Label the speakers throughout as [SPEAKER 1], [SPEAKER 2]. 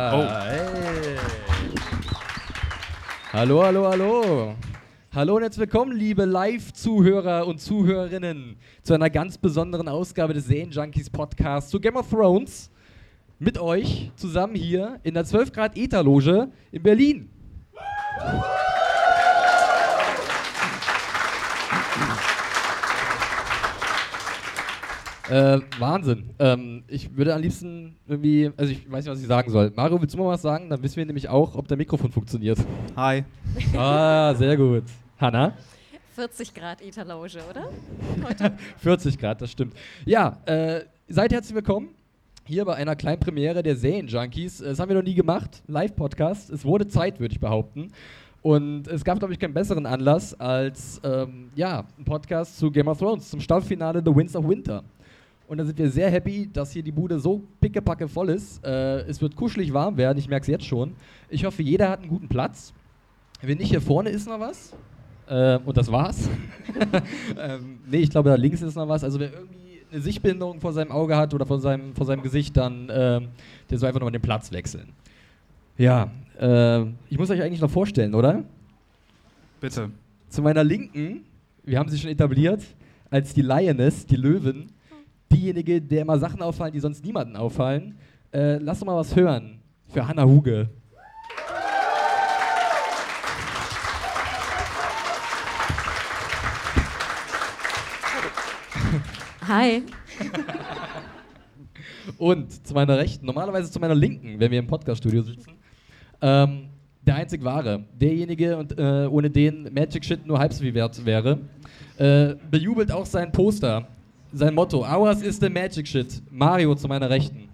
[SPEAKER 1] Oh.
[SPEAKER 2] Hey. Hallo, hallo, hallo. Hallo und herzlich willkommen, liebe Live-Zuhörer und Zuhörerinnen, zu einer ganz besonderen Ausgabe des Serien-Junkies Podcasts zu Game of Thrones. Mit euch zusammen hier in der 12 Grad Ether-Loge in Berlin. Äh, Wahnsinn. Ähm, ich würde am liebsten irgendwie, also ich weiß nicht, was ich sagen soll. Mario, willst du mal was sagen? Dann wissen wir nämlich auch, ob der Mikrofon funktioniert.
[SPEAKER 1] Hi.
[SPEAKER 2] Ah, sehr gut. Hanna?
[SPEAKER 3] 40 Grad Etherloge, oder?
[SPEAKER 2] 40 Grad, das stimmt. Ja, äh, seid herzlich willkommen hier bei einer kleinen Premiere der Serien-Junkies. Das haben wir noch nie gemacht, Live-Podcast. Es wurde Zeit, würde ich behaupten. Und es gab, glaube ich, keinen besseren Anlass als ähm, ja, ein Podcast zu Game of Thrones, zum Staffelfinale The Winds of Winter. Und da sind wir sehr happy, dass hier die Bude so pickepacke voll ist. Äh, es wird kuschelig warm werden, ich merke es jetzt schon. Ich hoffe, jeder hat einen guten Platz. Wenn nicht, hier vorne ist noch was. Äh, und das war's. ähm, nee, ich glaube, da links ist noch was. Also wer irgendwie eine Sichtbehinderung vor seinem Auge hat oder vor seinem, vor seinem Gesicht, dann ähm, der soll einfach nochmal den Platz wechseln. Ja, äh, ich muss euch eigentlich noch vorstellen, oder?
[SPEAKER 1] Bitte.
[SPEAKER 2] Zu meiner Linken, wir haben sie schon etabliert, als die Lioness, die Löwin, diejenige, der immer Sachen auffallen, die sonst niemanden auffallen. Äh, lass doch mal was hören für Hannah Huge.
[SPEAKER 3] Hi.
[SPEAKER 2] Und zu meiner Rechten, normalerweise zu meiner Linken, wenn wir im Podcaststudio sitzen, ähm, der einzig wahre, derjenige, und, äh, ohne den Magic Shit nur halb so viel wert wäre, äh, bejubelt auch sein Poster, sein Motto, Ours is the Magic Shit. Mario zu meiner Rechten.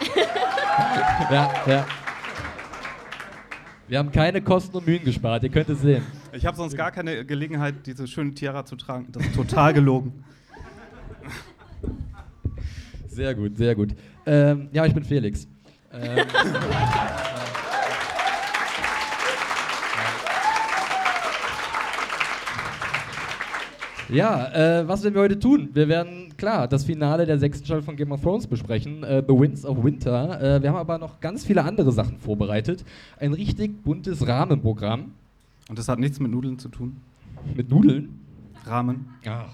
[SPEAKER 2] ja, ja. Wir haben keine Kosten und Mühen gespart, ihr könnt es sehen.
[SPEAKER 1] Ich habe sonst gar keine Gelegenheit, diese schöne Tiara zu tragen. Das ist total gelogen.
[SPEAKER 2] Sehr gut, sehr gut. Ähm, ja, ich bin Felix. Ähm, ja, äh, was werden wir heute tun? Wir werden, klar, das Finale der sechsten Staffel von Game of Thrones besprechen, äh, The Winds of Winter. Äh, wir haben aber noch ganz viele andere Sachen vorbereitet. Ein richtig buntes Rahmenprogramm
[SPEAKER 1] Und das hat nichts mit Nudeln zu tun.
[SPEAKER 2] mit Nudeln.
[SPEAKER 1] Rahmen.
[SPEAKER 2] Ach.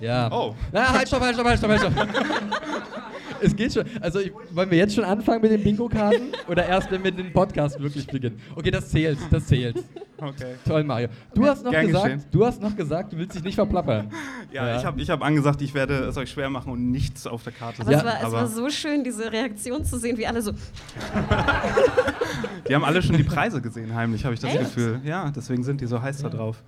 [SPEAKER 2] Ja.
[SPEAKER 1] Oh.
[SPEAKER 2] Na, halt, stopp, halt, stopp, halt, stopp, halt, stopp. es geht schon. Also, ich, wollen wir jetzt schon anfangen mit den Bingo-Karten? Oder erst, wenn wir den Podcast wirklich beginnen? Okay, das zählt, das zählt.
[SPEAKER 1] Okay.
[SPEAKER 2] Toll, Mario. Du hast noch
[SPEAKER 1] Gern
[SPEAKER 2] gesagt,
[SPEAKER 1] geschehen.
[SPEAKER 2] du hast noch gesagt, du willst dich nicht verplappern.
[SPEAKER 1] Ja,
[SPEAKER 2] Ja.
[SPEAKER 1] ich habe ich hab angesagt, ich werde es euch schwer machen und nichts auf der Karte
[SPEAKER 3] Aber,
[SPEAKER 2] Ja,
[SPEAKER 3] es, war, es
[SPEAKER 1] aber
[SPEAKER 3] war so schön, diese Reaktion zu sehen, wie alle so.
[SPEAKER 1] die haben alle schon die Preise gesehen, heimlich, habe ich das
[SPEAKER 3] Echt?
[SPEAKER 1] Gefühl. Ja, deswegen sind die so heiß da drauf.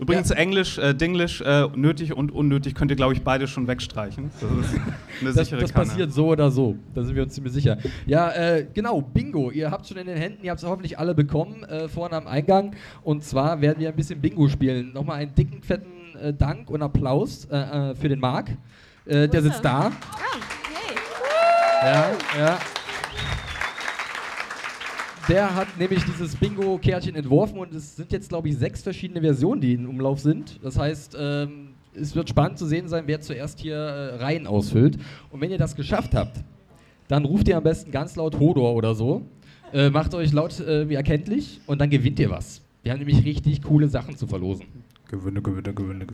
[SPEAKER 1] Übrigens, Englisch, äh, Dinglish, äh, nötig und unnötig könnt ihr, glaube ich, beide schon wegstreichen. Das ist eine
[SPEAKER 2] Das,
[SPEAKER 1] sichere
[SPEAKER 2] das
[SPEAKER 1] Kanne.
[SPEAKER 2] passiert so oder so. Da sind wir uns ziemlich sicher. Ja, äh, genau, Bingo. Ihr habt schon in den Händen, ihr habt es hoffentlich alle bekommen, äh, vorne am Eingang. Und zwar werden wir ein bisschen Bingo spielen. Nochmal einen dicken, fetten äh, Dank und Applaus äh, für den Marc. Äh, der sitzt da.
[SPEAKER 3] Ah.
[SPEAKER 2] Ja, ja. Der hat nämlich dieses Bingo-Kärtchen entworfen und es sind jetzt, glaube ich, sechs verschiedene Versionen, die in Umlauf sind. Das heißt, ähm, es wird spannend zu sehen sein, wer zuerst hier äh, Reihen ausfüllt. Und wenn ihr das geschafft habt, dann ruft ihr am besten ganz laut Hodor oder so. Äh, macht euch laut äh, wie erkenntlich und dann gewinnt ihr was. Wir haben nämlich richtig coole Sachen zu verlosen.
[SPEAKER 1] Gewinne, gewinne, gewinne.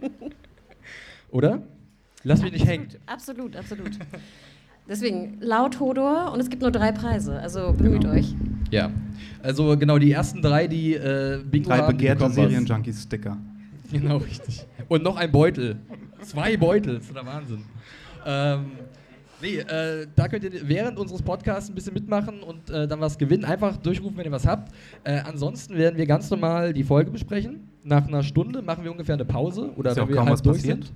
[SPEAKER 2] Oder? Lass mich nicht hängen.
[SPEAKER 3] Absolut, absolut. Deswegen laut Hodor und es gibt nur drei Preise, also bemüht
[SPEAKER 1] Genau.
[SPEAKER 3] euch.
[SPEAKER 2] Ja. Also genau, die ersten drei, die äh, Bingo
[SPEAKER 1] Drei
[SPEAKER 2] haben,
[SPEAKER 1] begehrte. Serien-Junkies-Sticker.
[SPEAKER 2] Genau, richtig. Und noch ein Beutel. Zwei Beutel, das ist der Wahnsinn. Ähm, nee, äh, da könnt ihr während unseres Podcasts ein bisschen mitmachen und äh, dann was gewinnen. Einfach durchrufen, wenn ihr was habt. Äh, ansonsten werden wir ganz normal die Folge besprechen. Nach einer Stunde machen wir ungefähr eine Pause. Oder
[SPEAKER 1] Ist ja
[SPEAKER 2] wenn
[SPEAKER 1] auch
[SPEAKER 2] wir halb
[SPEAKER 1] was
[SPEAKER 2] durch
[SPEAKER 1] passiert.
[SPEAKER 2] sind.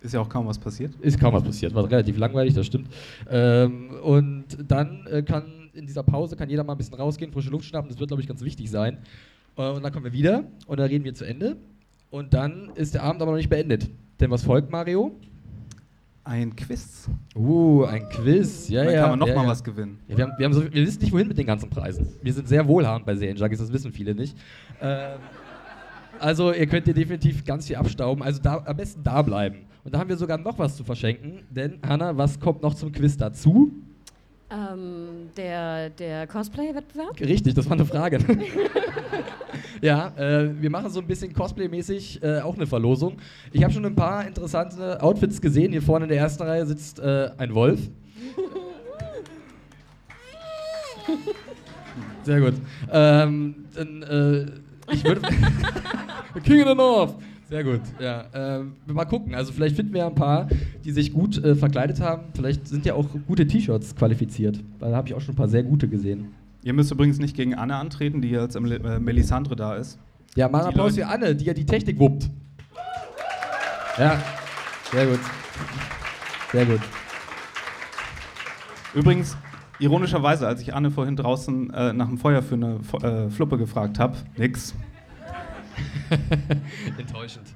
[SPEAKER 1] Ist ja auch kaum was passiert.
[SPEAKER 2] Ist kaum was passiert, war relativ langweilig, das stimmt. Ähm, und dann äh, kann in dieser Pause kann jeder mal ein bisschen rausgehen, frische Luft schnappen, das wird, glaube ich, ganz wichtig sein. Äh, und dann kommen wir wieder und dann reden wir zu Ende. Und dann ist der Abend aber noch nicht beendet. Denn was folgt, Mario?
[SPEAKER 1] Ein Quiz.
[SPEAKER 2] Uh, ein Quiz. Ja,
[SPEAKER 1] Dann
[SPEAKER 2] ja.
[SPEAKER 1] kann man noch
[SPEAKER 2] ja,
[SPEAKER 1] mal
[SPEAKER 2] ja.
[SPEAKER 1] was gewinnen.
[SPEAKER 2] Ja, wir, haben, wir, haben so, wir wissen nicht, wohin mit den ganzen Preisen. Wir sind sehr wohlhabend bei Serienjunkies, das wissen viele nicht. Ähm, Also ihr könnt hier definitiv ganz viel abstauben. Also da, am besten da bleiben. Und da haben wir sogar noch was zu verschenken. Denn, Hanna, was kommt noch zum Quiz dazu?
[SPEAKER 3] Ähm, der der Cosplay-Wettbewerb?
[SPEAKER 2] Richtig, das war eine Frage. ja, äh, wir machen so ein bisschen Cosplay-mäßig äh, auch eine Verlosung. Ich habe schon ein paar interessante Outfits gesehen. Hier vorne in der ersten Reihe sitzt äh, ein Wolf. Sehr gut. Ähm, dann, äh, ich würde. King of the North! Sehr gut, ja. Ähm, mal gucken. Also, vielleicht finden wir ein paar, die sich gut äh, verkleidet haben. Vielleicht sind ja auch gute T-Shirts qualifiziert. Weil da habe ich auch schon ein paar sehr gute gesehen.
[SPEAKER 1] Ihr müsst übrigens nicht gegen Anne antreten, die jetzt im äh, Melisandre da ist.
[SPEAKER 2] Ja, mal einen Applaus
[SPEAKER 1] Leute-
[SPEAKER 2] für Anne, die ja die Technik wuppt. Ja, sehr gut. Sehr gut.
[SPEAKER 1] Übrigens, ironischerweise, als ich Anne vorhin draußen äh, nach dem Feuer für eine äh, Fluppe gefragt habe, nix.
[SPEAKER 2] Enttäuschend.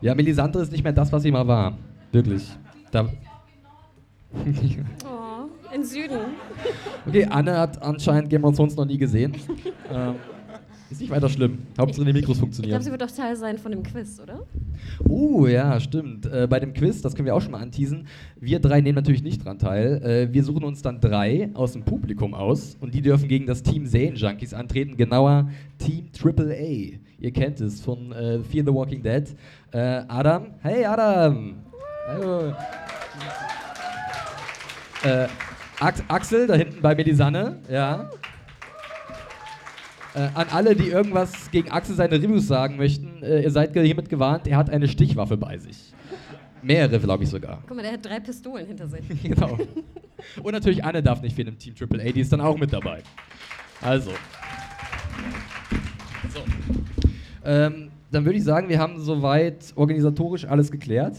[SPEAKER 2] Ja, Melisandre ist nicht mehr das, was sie mal war. Wirklich. Da
[SPEAKER 3] Oh, in Süden.
[SPEAKER 2] okay, Anne hat anscheinend Game of Thrones noch nie gesehen. ähm, ist nicht weiter schlimm. Hauptsache die Mikros
[SPEAKER 3] Ich glaube,
[SPEAKER 2] funktionieren.
[SPEAKER 3] sie wird doch Teil sein von dem Quiz, oder?
[SPEAKER 2] Oh, ja, stimmt. Äh, bei dem Quiz, das können wir auch schon mal anteasen, wir drei nehmen natürlich nicht dran teil. Äh, wir suchen uns dann drei aus dem Publikum aus und die dürfen gegen das Team Zane Junkies antreten, genauer Team AAA. Ihr kennt es von äh, Fear the Walking Dead. Äh, Adam, hey Adam! Hallo. Äh, Ax Axel, da hinten bei Melisande, ja. Äh, an alle, die irgendwas gegen Axel seine Reviews sagen möchten, äh, ihr seid hiermit gewarnt, er hat eine Stichwaffe bei sich. Mehrere, glaube ich sogar.
[SPEAKER 3] Guck mal, der hat drei Pistolen hinter sich.
[SPEAKER 2] genau. Und natürlich Anne darf nicht fehlen im Team AAA, die ist dann auch mit dabei. Also. So. Ähm, dann würde ich sagen, wir haben soweit organisatorisch alles geklärt.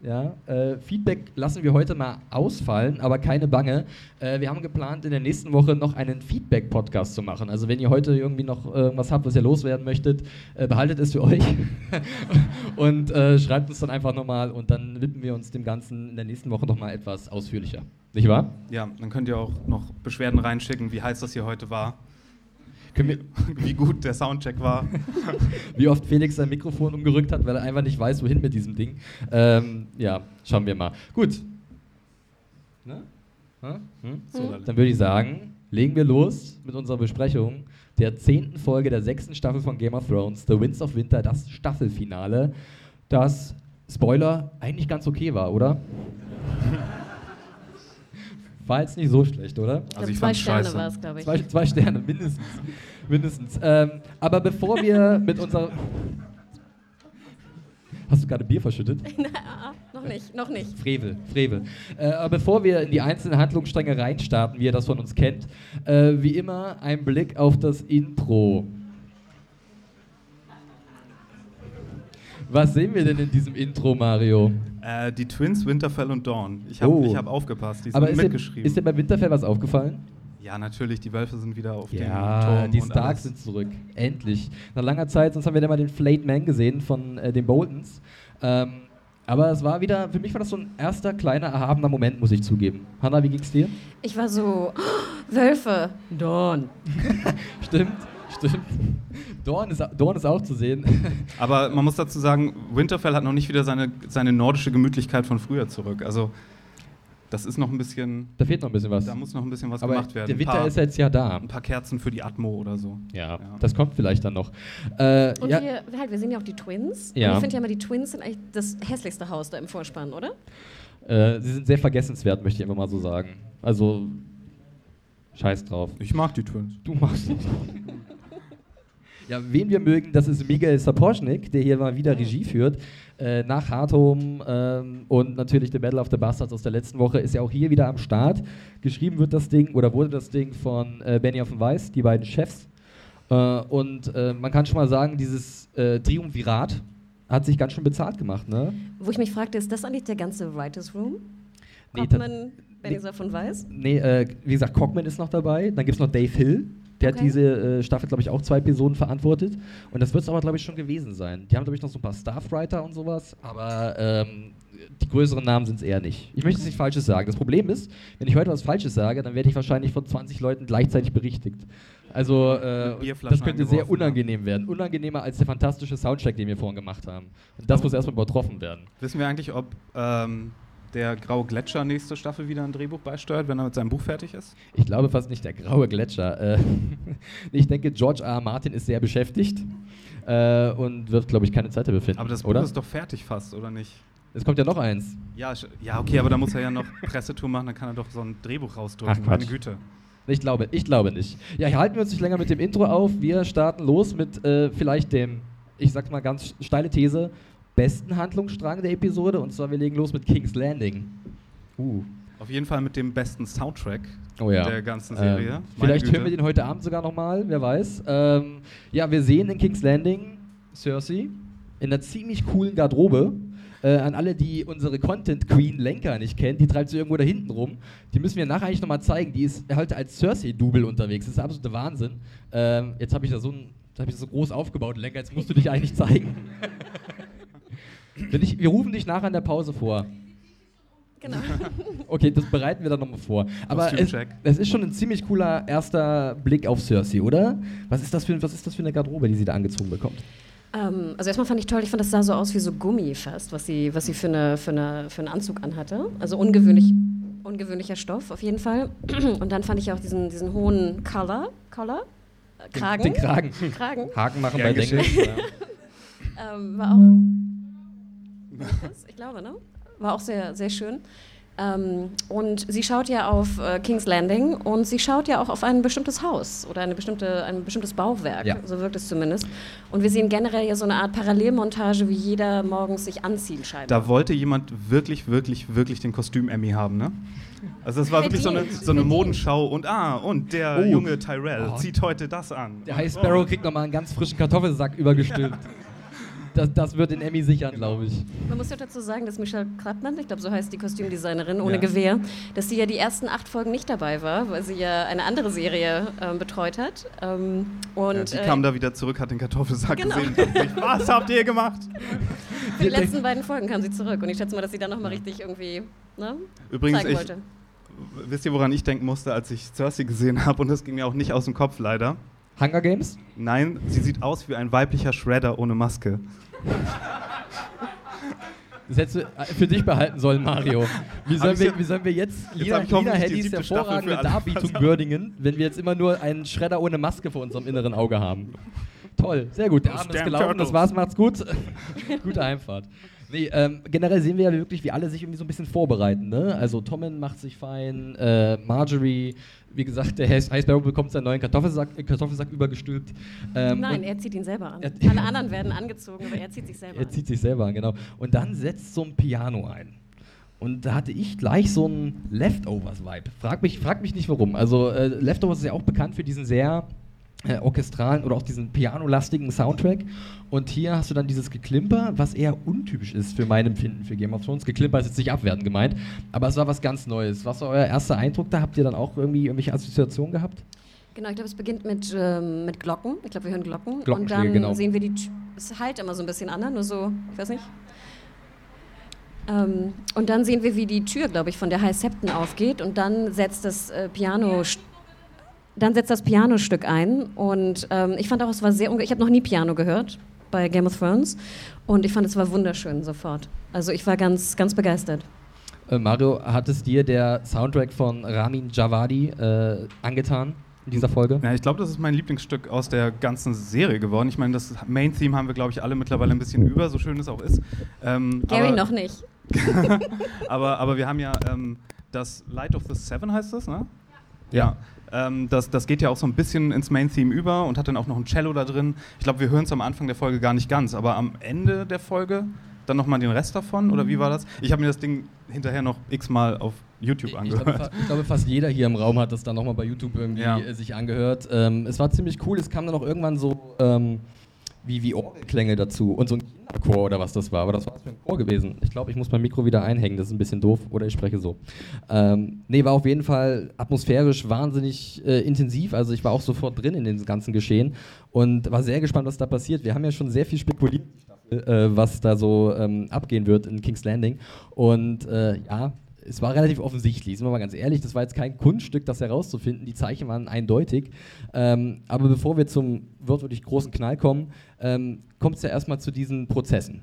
[SPEAKER 2] Ja, äh, Feedback lassen wir heute mal ausfallen, aber keine Bange. Äh, wir haben geplant, in der nächsten Woche noch einen Feedback-Podcast zu machen. Also wenn ihr heute irgendwie noch irgendwas habt, was ihr loswerden möchtet, äh, behaltet es für euch und äh, schreibt uns dann einfach nochmal und dann widmen wir uns dem Ganzen in der nächsten Woche nochmal etwas ausführlicher. Nicht wahr?
[SPEAKER 1] Ja, dann könnt ihr auch noch Beschwerden reinschicken, wie heiß das hier heute war,
[SPEAKER 2] Wir,
[SPEAKER 1] wie gut der Soundcheck war.
[SPEAKER 2] wie oft Felix sein Mikrofon umgerückt hat, weil er einfach nicht weiß, wohin mit diesem Ding. Ähm, ja, schauen wir mal. Gut. Ne? Hm? Hm?
[SPEAKER 1] So,
[SPEAKER 2] Dann würde ich sagen, legen wir los mit unserer Besprechung der zehnten Folge der sechsten Staffel von Game of Thrones, The Winds of Winter, das Staffelfinale, das, Spoiler, eigentlich ganz okay war, oder? War jetzt nicht so schlecht, oder?
[SPEAKER 3] Ich
[SPEAKER 1] Also ich
[SPEAKER 3] zwei Sterne war es, glaube ich.
[SPEAKER 2] Zwei, zwei Sterne, mindestens. mindestens. Ähm, aber bevor wir mit unserer. Hast du gerade Bier verschüttet?
[SPEAKER 3] Na, noch nicht, noch nicht.
[SPEAKER 2] Frevel, Frevel. Äh, aber bevor wir in die einzelnen Handlungsstränge reinstarten, wie ihr das von uns kennt, äh, wie immer ein Blick auf das Intro. Was sehen wir denn in diesem Intro, Mario?
[SPEAKER 1] Äh, die Twins Winterfell und Dawn. Ich habe
[SPEAKER 2] Oh.
[SPEAKER 1] ich hab aufgepasst, die sind
[SPEAKER 2] Aber ist dir,
[SPEAKER 1] mitgeschrieben.
[SPEAKER 2] ist dir bei Winterfell was aufgefallen?
[SPEAKER 1] ja, natürlich, die Wölfe sind wieder auf dem
[SPEAKER 2] Ja,
[SPEAKER 1] Turm.
[SPEAKER 2] die Starks sind zurück. Endlich. Nach langer Zeit, sonst haben wir ja mal den Flayed Man gesehen von äh, den Boltons. Ähm, aber es war wieder, für mich war das so ein erster kleiner erhabener Moment, muss ich zugeben. Hanna, wie ging's dir?
[SPEAKER 3] Ich war so, oh, Wölfe, Dawn.
[SPEAKER 2] Stimmt, stimmt. Dorn ist, Dorn ist auch zu sehen.
[SPEAKER 1] Aber man muss dazu sagen, Winterfell hat noch nicht wieder seine, seine nordische Gemütlichkeit von früher zurück. Also, das ist noch ein bisschen.
[SPEAKER 2] da fehlt noch ein bisschen was.
[SPEAKER 1] Da muss noch ein bisschen was
[SPEAKER 2] aber
[SPEAKER 1] gemacht werden.
[SPEAKER 2] der Winter
[SPEAKER 1] paar,
[SPEAKER 2] ist jetzt ja da.
[SPEAKER 1] ein paar Kerzen für die Atmo oder so.
[SPEAKER 2] Ja,
[SPEAKER 1] Ja.
[SPEAKER 2] das kommt vielleicht dann noch. Äh,
[SPEAKER 3] Und
[SPEAKER 2] ja,
[SPEAKER 3] wir, halt, wir sehen ja auch die Twins.
[SPEAKER 2] Ja.
[SPEAKER 3] Und ich finde ja immer, die Twins sind eigentlich das hässlichste Haus da im Vorspann, oder?
[SPEAKER 2] äh, sie sind sehr vergessenswert, möchte ich einfach mal so sagen. Also, scheiß drauf.
[SPEAKER 1] Ich mag die Twins.
[SPEAKER 2] Du machst es. Ja, wen wir mögen, das ist Miguel Sapochnik, der hier mal wieder Regie führt. Äh, nach Hard Home ähm, und natürlich The Battle of the Bastards aus der letzten Woche ist ja auch hier wieder am Start. Geschrieben wird das Ding oder wurde das Ding von äh, Benny of Weiss, die beiden Chefs. Äh, und äh, man kann schon mal sagen, dieses äh, Triumvirat hat sich ganz schön bezahlt gemacht, ne?
[SPEAKER 3] Wo ich mich fragte, ist das eigentlich der ganze Writers Room?
[SPEAKER 2] Nee,
[SPEAKER 3] Koppmann, Benninger von Weiß?
[SPEAKER 2] Nee, äh, wie gesagt, Cockman ist noch dabei. Dann gibt es noch Dave Hill. Der hat
[SPEAKER 3] Okay.
[SPEAKER 2] diese äh, Staffel, glaube ich, auch zwei Personen verantwortet. Und das wird es aber, glaube ich, schon gewesen sein. Die haben, glaube ich, noch so ein paar Staffwriter und sowas. Aber ähm, die größeren Namen sind es eher nicht. Ich möchte jetzt nichts Falsches sagen. Das Problem ist, wenn ich heute was Falsches sage, dann werde ich wahrscheinlich von 20 Leuten gleichzeitig berichtigt. Also äh, das könnte sehr unangenehm werden. Unangenehmer als der fantastische Soundtrack, den wir vorhin gemacht haben. Und das muss erstmal übertroffen werden.
[SPEAKER 1] Wissen wir eigentlich, ob ähm, der Graue Gletscher nächste Staffel wieder ein Drehbuch beisteuert, wenn er mit seinem Buch fertig ist?
[SPEAKER 2] Ich glaube fast nicht der graue Gletscher. Äh, ich denke, George R. R. Martin ist sehr beschäftigt äh, und wird, glaube ich, keine Zeit dafür finden.
[SPEAKER 1] Aber das Buch
[SPEAKER 2] oder?
[SPEAKER 1] ist doch fertig fast, oder nicht?
[SPEAKER 2] es kommt ja noch eins.
[SPEAKER 1] Ja, ja, okay, aber da muss er ja noch Pressetour machen, dann kann er doch so ein Drehbuch rausdrücken.
[SPEAKER 2] Ach,
[SPEAKER 1] Meine. Güte.
[SPEAKER 2] Ich glaube, ich glaube nicht. Ja, hier halten wir uns nicht länger mit dem Intro auf. Wir starten los mit äh, vielleicht dem, ich sag's mal ganz steile These, besten Handlungsstrang der Episode. Und zwar, wir legen los mit King's Landing. Uh.
[SPEAKER 1] Auf jeden Fall mit dem besten Soundtrack
[SPEAKER 2] Oh ja.
[SPEAKER 1] der ganzen Serie.
[SPEAKER 2] Ähm, vielleicht
[SPEAKER 1] Güte.
[SPEAKER 2] hören wir den heute Abend sogar nochmal, wer weiß. Ähm, ja, wir sehen in King's Landing Cersei in einer ziemlich coolen Garderobe. Äh, an alle, die unsere Content Queen Lenker nicht kennen, die treibt sie irgendwo da hinten rum. Die müssen wir nachher eigentlich nochmal zeigen. Die ist halt als Cersei-Double unterwegs. Das ist der absolute Wahnsinn. Ähm, jetzt habe ich da so ein, hab ich das so groß aufgebaut, Lenker. Jetzt musst du dich eigentlich zeigen. Wenn ich, wir rufen dich nachher in der Pause vor.
[SPEAKER 3] Genau.
[SPEAKER 2] Okay, das bereiten wir dann nochmal vor. Aber es, es ist schon ein ziemlich cooler erster Blick auf Cersei, oder? Was ist das für, was ist das für eine Garderobe, die sie da angezogen bekommt?
[SPEAKER 3] Ähm, also erstmal fand ich toll, ich fand das sah so aus wie so Gummi fast, was sie, was sie für, eine, für, eine, für einen Anzug anhatte. Also ungewöhnlich, ungewöhnlicher Stoff auf jeden Fall. Und dann fand ich auch diesen, diesen hohen Collar, Collar? Äh,
[SPEAKER 2] Den-
[SPEAKER 3] Kragen.
[SPEAKER 2] Den Kragen.
[SPEAKER 3] Kragen.
[SPEAKER 2] Haken machen
[SPEAKER 1] Gern
[SPEAKER 2] bei
[SPEAKER 1] geschehen.
[SPEAKER 2] Ja.
[SPEAKER 3] Ähm, war auch. Ich glaube, ne? War auch sehr, sehr schön. Ähm, und sie schaut ja auf äh, King's Landing und sie schaut ja auch auf ein bestimmtes Haus oder eine bestimmte, ein bestimmtes Bauwerk,
[SPEAKER 2] Ja.
[SPEAKER 3] so wirkt es zumindest. Und wir sehen generell ja so eine Art Parallelmontage, wie jeder morgens sich anziehen scheint.
[SPEAKER 1] Da wollte jemand wirklich, wirklich, wirklich den Kostüm-Emmy haben, ne? Also das war wirklich so eine, so eine. Modenschau und ah, und der
[SPEAKER 2] Oh.
[SPEAKER 1] junge Tyrell
[SPEAKER 2] Oh.
[SPEAKER 1] zieht heute das an.
[SPEAKER 2] Der High Sparrow kriegt nochmal einen ganz frischen Kartoffelsack übergestülpt. Das, das wird den Emmy sichern, glaube ich.
[SPEAKER 3] Man muss ja dazu sagen, dass Michelle Krattmann, ich glaube, so heißt die Kostümdesignerin ohne
[SPEAKER 2] Ja.
[SPEAKER 3] Gewehr, dass sie ja die ersten acht Folgen nicht dabei war, weil sie ja eine andere Serie ähm, betreut hat. Ähm, und
[SPEAKER 1] Ja, die
[SPEAKER 3] äh,
[SPEAKER 1] kam da wieder zurück, hat den Kartoffelsack
[SPEAKER 3] Genau.
[SPEAKER 1] gesehen und dachte was habt ihr gemacht?
[SPEAKER 3] für die letzten beiden Folgen kam sie zurück. Und ich schätze mal, dass sie dann nochmal richtig irgendwie ne,
[SPEAKER 1] Übrigens,
[SPEAKER 3] zeigen
[SPEAKER 1] ich,
[SPEAKER 3] wollte.
[SPEAKER 1] wisst ihr, woran ich denken musste, als ich Cersei gesehen habe? Und das ging mir auch nicht aus dem Kopf, leider.
[SPEAKER 2] Hunger Games?
[SPEAKER 1] Nein, sie sieht aus wie ein weiblicher Shredder ohne Maske.
[SPEAKER 2] Das hättest du äh, für dich behalten sollen, Mario. Wie sollen, wir, wie sollen wir jetzt Lina,
[SPEAKER 1] ich
[SPEAKER 2] Lina
[SPEAKER 1] siebte Staffel
[SPEAKER 2] hervorragende Darbietung würdigen, wenn wir jetzt immer nur einen Schredder ohne Maske vor unserem inneren Auge haben? Toll, sehr gut. Der Abend ist gelaufen, das war's, macht's gut. Gute Heimfahrt. Nee, ähm, generell sehen wir ja wirklich, wie alle sich irgendwie so ein bisschen vorbereiten. Ne? Also Tommen macht sich fein, äh, Marjorie, wie gesagt, der High Sparrow bekommt seinen neuen Kartoffelsack, äh, Kartoffelsack übergestülpt. Ähm,
[SPEAKER 3] Nein, er zieht ihn selber an.
[SPEAKER 2] Er-
[SPEAKER 3] Alle anderen werden angezogen, aber er zieht sich selber
[SPEAKER 2] er zieht sich selber an, genau. Und dann setzt so ein Piano ein. Und da hatte ich gleich so einen Leftovers-Vibe. Frag mich, frag mich nicht warum. Also äh, Leftovers ist ja auch bekannt für diesen sehr äh, orchestralen oder auch diesen pianolastigen Soundtrack. Und hier hast du dann dieses Geklimper, was eher untypisch ist für mein Empfinden für Game of Thrones. Geklimper ist jetzt nicht abwertend gemeint, aber es war was ganz Neues. Was war euer erster Eindruck da? Habt ihr dann auch irgendwie irgendwelche Assoziationen gehabt?
[SPEAKER 3] Genau, ich glaube, es beginnt mit, ähm, mit Glocken. Ich glaube, wir hören Glocken. Und dann
[SPEAKER 2] genau.
[SPEAKER 3] sehen wir die. Tü- Es halt immer so ein bisschen an, ne? nur so, ich weiß nicht. Ähm, und dann sehen wir, wie die Tür, glaube ich, von der High Septon aufgeht und dann setzt das äh, Piano. Dann setzt das Pianostück ein und ähm, ich fand auch, es war sehr Ich habe noch nie Piano gehört bei Game of Thrones und ich fand, es war wunderschön sofort. Also ich war ganz, ganz begeistert.
[SPEAKER 2] Äh, Mario, hat es dir der Soundtrack von Ramin Javadi äh, angetan in dieser Folge?
[SPEAKER 1] Ja, ich glaube, das ist mein Lieblingsstück aus der ganzen Serie geworden. Ich meine, das Main-Theme haben wir, glaube ich, alle mittlerweile ein bisschen über, so schön es auch ist. Ähm,
[SPEAKER 3] Gary
[SPEAKER 1] aber,
[SPEAKER 3] noch nicht.
[SPEAKER 1] aber, aber wir haben ja ähm, das Light of the Seven heißt das, ne? Ja. Ähm, das, das geht ja auch so ein bisschen ins Main-Theme über und hat dann auch noch ein Cello da drin. Ich glaube, wir hören es am Anfang der Folge gar nicht ganz, aber am Ende der Folge dann nochmal den Rest davon, oder wie war das? Ich habe mir das Ding hinterher noch x-mal auf YouTube
[SPEAKER 2] Ich, ich,
[SPEAKER 1] angehört.
[SPEAKER 2] glaube, ich glaube, fast jeder hier im Raum hat das dann nochmal bei YouTube irgendwie
[SPEAKER 1] Ja.
[SPEAKER 2] sich angehört. Ähm, es war ziemlich cool. Es kam dann auch irgendwann so ähm, wie, wie Orgelklänge dazu und so ein Kinderchor oder was das war. Aber das war für ein Chor gewesen. Ich glaube, ich muss mein Mikro wieder einhängen. Das ist ein bisschen doof. Oder ich spreche so. Ähm, nee, war auf jeden Fall atmosphärisch wahnsinnig äh, intensiv. Also ich war auch sofort drin in dem ganzen Geschehen und war sehr gespannt, was da passiert. Wir haben ja schon sehr viel spekuliert, äh, was da so ähm, abgehen wird in King's Landing. Und äh, ja, es war relativ offensichtlich, sind wir mal ganz ehrlich, das war jetzt kein Kunststück, das herauszufinden, die Zeichen waren eindeutig. Ähm, aber bevor wir zum wirklich großen Knall kommen, ähm, kommt es ja erstmal zu diesen Prozessen.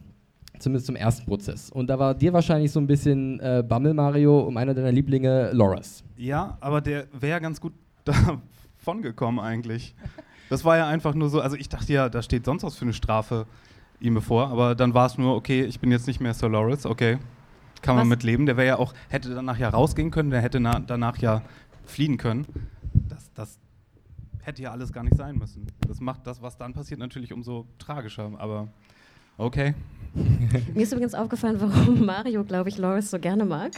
[SPEAKER 2] Zumindest zum ersten Prozess. Und da war dir wahrscheinlich so ein bisschen äh, Bammel, Mario, um einer deiner Lieblinge, Loras.
[SPEAKER 1] Ja, aber der wäre ganz gut davon gekommen eigentlich. Das war ja einfach nur so, also ich dachte ja, da steht sonst was für eine Strafe ihm bevor, aber dann war es nur, okay, ich bin jetzt nicht mehr Sir Loris, okay, kann man was? mit leben. Der wäre ja auch, hätte danach ja rausgehen können, der hätte danach ja fliehen können. Das, das hätte ja alles gar nicht sein müssen. Das macht das, was dann passiert, natürlich umso tragischer, aber okay.
[SPEAKER 3] Mir ist übrigens aufgefallen, warum Mario, glaube ich, Loris so gerne mag.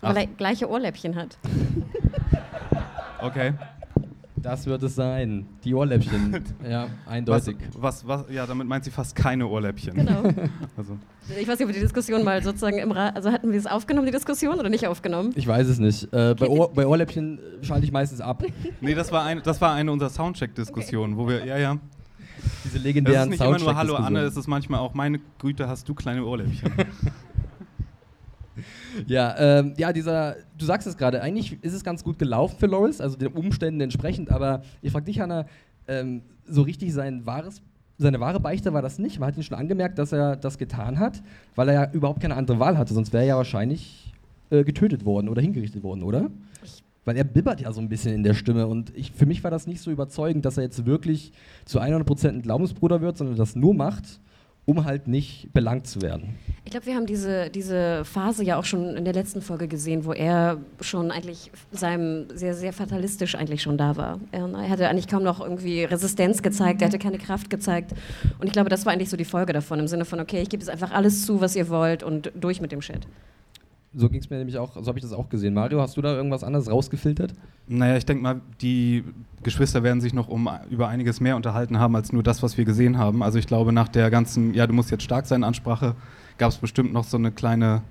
[SPEAKER 3] Ach. Weil er gleiche Ohrläppchen hat.
[SPEAKER 1] Okay.
[SPEAKER 2] Das wird es sein. Die Ohrläppchen. ja, eindeutig.
[SPEAKER 1] Was, was, was, ja, damit meint sie fast keine Ohrläppchen.
[SPEAKER 3] Genau. also. Ich weiß nicht, ob wir die Diskussion mal sozusagen im Ra Also hatten wir es aufgenommen, die Diskussion, oder nicht aufgenommen?
[SPEAKER 2] Ich weiß es nicht. Äh, bei, Ohr bei, Ohrläppchen schalte ich meistens ab.
[SPEAKER 1] nee, das war, ein, das war eine unserer Soundcheck-Diskussionen, okay. wo wir, ja, ja.
[SPEAKER 2] Diese legendären
[SPEAKER 1] Es ist nicht immer nur Hallo Anne, es ist manchmal auch meine Güte, hast du kleine Ohrläppchen.
[SPEAKER 2] Ja, ähm, ja, dieser, du sagst es gerade, eigentlich ist es ganz gut gelaufen für Loris, also den Umständen entsprechend, aber ich frage dich, Hanna, ähm, so richtig sein wahres, seine wahre Beichte war das nicht. Man hat ihn schon angemerkt, dass er das getan hat, weil er ja überhaupt keine andere Wahl hatte, sonst wäre er ja wahrscheinlich äh, getötet worden oder hingerichtet worden, oder? Weil er bibbert ja so ein bisschen in der Stimme und ich, für mich war das nicht so überzeugend, dass er jetzt wirklich zu 100% ein Glaubensbruder wird, sondern das nur macht, um halt nicht belangt zu werden.
[SPEAKER 3] Ich glaube, wir haben diese, diese Phase ja auch schon in der letzten Folge gesehen, wo er schon eigentlich seinem sehr, sehr fatalistisch eigentlich schon da war. Er, er hatte eigentlich kaum noch irgendwie Resistenz gezeigt, er hatte keine Kraft gezeigt. Und ich glaube, das war eigentlich so die Folge davon, im Sinne von, okay, ich gebe jetzt einfach alles zu, was ihr wollt und durch mit dem Shit.
[SPEAKER 2] So ging es mir nämlich auch, so habe ich das auch gesehen. Mario, hast du da irgendwas anderes rausgefiltert?
[SPEAKER 1] Naja, ich denke mal, die Geschwister werden sich noch um über einiges mehr unterhalten haben als nur das, was wir gesehen haben. Also ich glaube, nach der ganzen, ja, du musst jetzt stark sein, Ansprache, gab es bestimmt noch so eine kleine,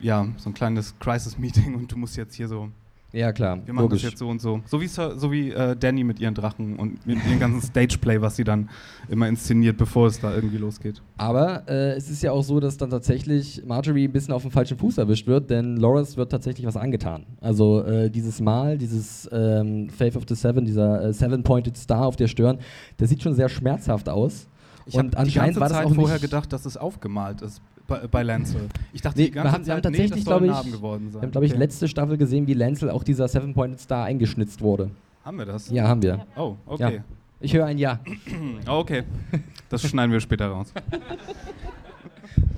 [SPEAKER 1] ja, so ein kleines Crisis-Meeting und du musst jetzt hier so
[SPEAKER 2] ja, klar.
[SPEAKER 1] Wir machen logisch. das jetzt so und so. So wie, so wie äh, Danny mit ihren Drachen und mit ihrem ganzen Stageplay, was sie dann immer inszeniert, bevor es da irgendwie losgeht.
[SPEAKER 2] Aber äh, es ist ja auch so, dass dann tatsächlich Marjorie ein bisschen auf dem falschen Fuß erwischt wird, denn Loras wird tatsächlich was angetan. Also äh, dieses Mal, dieses ähm, Faith of the Seven, dieser äh, Seven-Pointed Star auf der Stirn, der sieht schon sehr schmerzhaft aus.
[SPEAKER 1] Ich habe die ganze war Zeit vorher gedacht, dass es aufgemalt ist bei, bei Lancel. Ich dachte,
[SPEAKER 2] nee, die ganze wir haben, Zeit, haben tatsächlich, nee, glaube ich, geworden sein. Wir haben, glaube ich, okay. letzte Staffel gesehen, wie Lancel auch dieser Seven-Pointed Star eingeschnitzt wurde.
[SPEAKER 1] Haben wir das?
[SPEAKER 2] Ja, haben wir.
[SPEAKER 1] Oh, okay.
[SPEAKER 2] Ja. Ich höre ein Ja.
[SPEAKER 1] oh, okay. Das schneiden wir später raus.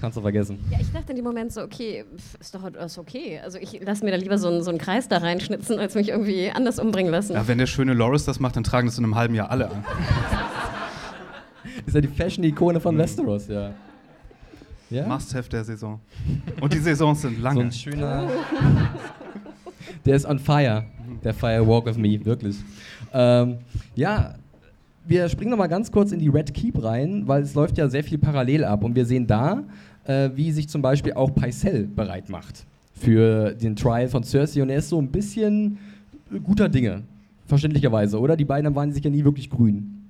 [SPEAKER 2] Kannst du vergessen.
[SPEAKER 3] Ja, ich dachte in dem Moment so, okay, ist doch ist okay. Also ich lasse mir da lieber so einen, so einen Kreis da reinschnitzen, als mich irgendwie anders umbringen lassen.
[SPEAKER 1] Ja, wenn der schöne Loris das macht, dann tragen das in einem halben Jahr alle an.
[SPEAKER 2] ist ja die Fashion-Ikone von mhm. Westeros, ja.
[SPEAKER 1] Ja? Must-have der Saison. Und die Saisons sind lange. So ein schöner.
[SPEAKER 2] der ist on fire. Der Fire Walk of Me, wirklich. Ähm, ja, wir springen noch mal ganz kurz in die Red Keep rein, weil es läuft ja sehr viel parallel ab. Und wir sehen da, äh, wie sich zum Beispiel auch Pycelle bereit macht für den Trial von Cersei. Und er ist so ein bisschen guter Dinge, verständlicherweise, oder? Die beiden waren sich ja nie wirklich grün.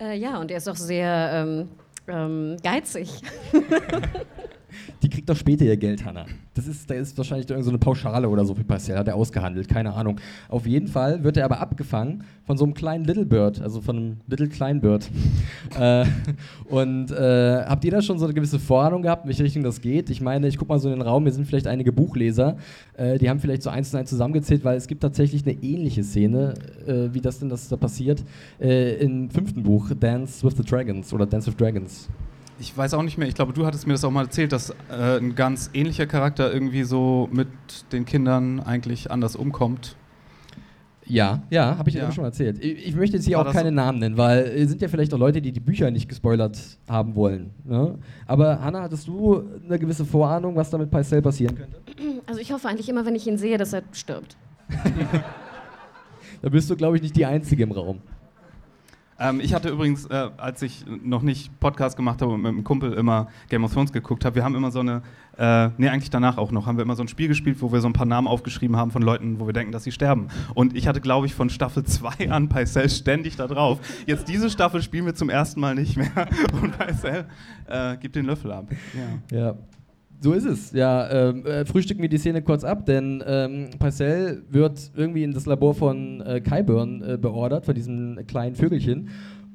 [SPEAKER 3] Äh, ja, und er ist auch sehr ähm, ähm, geizig.
[SPEAKER 2] Die kriegt doch später ihr Geld, Hanna. Das ist, da ist wahrscheinlich so eine Pauschale oder so für Parcell, hat er ausgehandelt, keine Ahnung. Auf jeden Fall wird er aber abgefangen von so einem kleinen Little Bird, also von einem Little Kleinbird. äh, und äh, habt ihr da schon so eine gewisse Vorahnung gehabt, in welche Richtung das geht? Ich meine, ich guck mal so in den Raum, hier sind vielleicht einige Buchleser, äh, die haben vielleicht so eins zu eins zusammengezählt, weil es gibt tatsächlich eine ähnliche Szene, äh, wie das denn das da passiert, äh, im fünften Buch, Dance with the Dragons oder Dance with Dragons
[SPEAKER 1] ich weiß auch nicht mehr, ich glaube, du hattest mir das auch mal erzählt, dass äh, ein ganz ähnlicher Charakter irgendwie so mit den Kindern eigentlich anders umkommt.
[SPEAKER 2] Ja, ja, habe ich ja. dir schon erzählt. Ich, ich möchte jetzt hier War auch keine so? Namen nennen, weil es sind ja vielleicht auch Leute, die die Bücher nicht gespoilert haben wollen. Ne? Aber Hanna, hattest du eine gewisse Vorahnung, was da mit Pycelle passieren könnte?
[SPEAKER 3] Also ich hoffe eigentlich immer, wenn ich ihn sehe, dass er stirbt.
[SPEAKER 2] da bist du, glaube ich, nicht die Einzige im Raum.
[SPEAKER 1] Ähm, ich hatte übrigens, äh, als ich noch nicht Podcast gemacht habe und mit einem Kumpel immer Game of Thrones geguckt habe, wir haben immer so eine, äh, nee, eigentlich danach auch noch, haben wir immer so ein Spiel gespielt, wo wir so ein paar Namen aufgeschrieben haben von Leuten, wo wir denken, dass sie sterben. Und ich hatte, glaube ich, von Staffel 2 an Pycelle ständig da drauf. Jetzt diese Staffel spielen wir zum ersten Mal nicht mehr und Pycelle äh, gibt den Löffel ab.
[SPEAKER 2] Ja. ja So ist es. Ja, ähm, äh, frühstücken wir die Szene kurz ab, denn ähm, Parcell wird irgendwie in das Labor von äh, Kyburn äh, beordert, von diesem kleinen Vögelchen,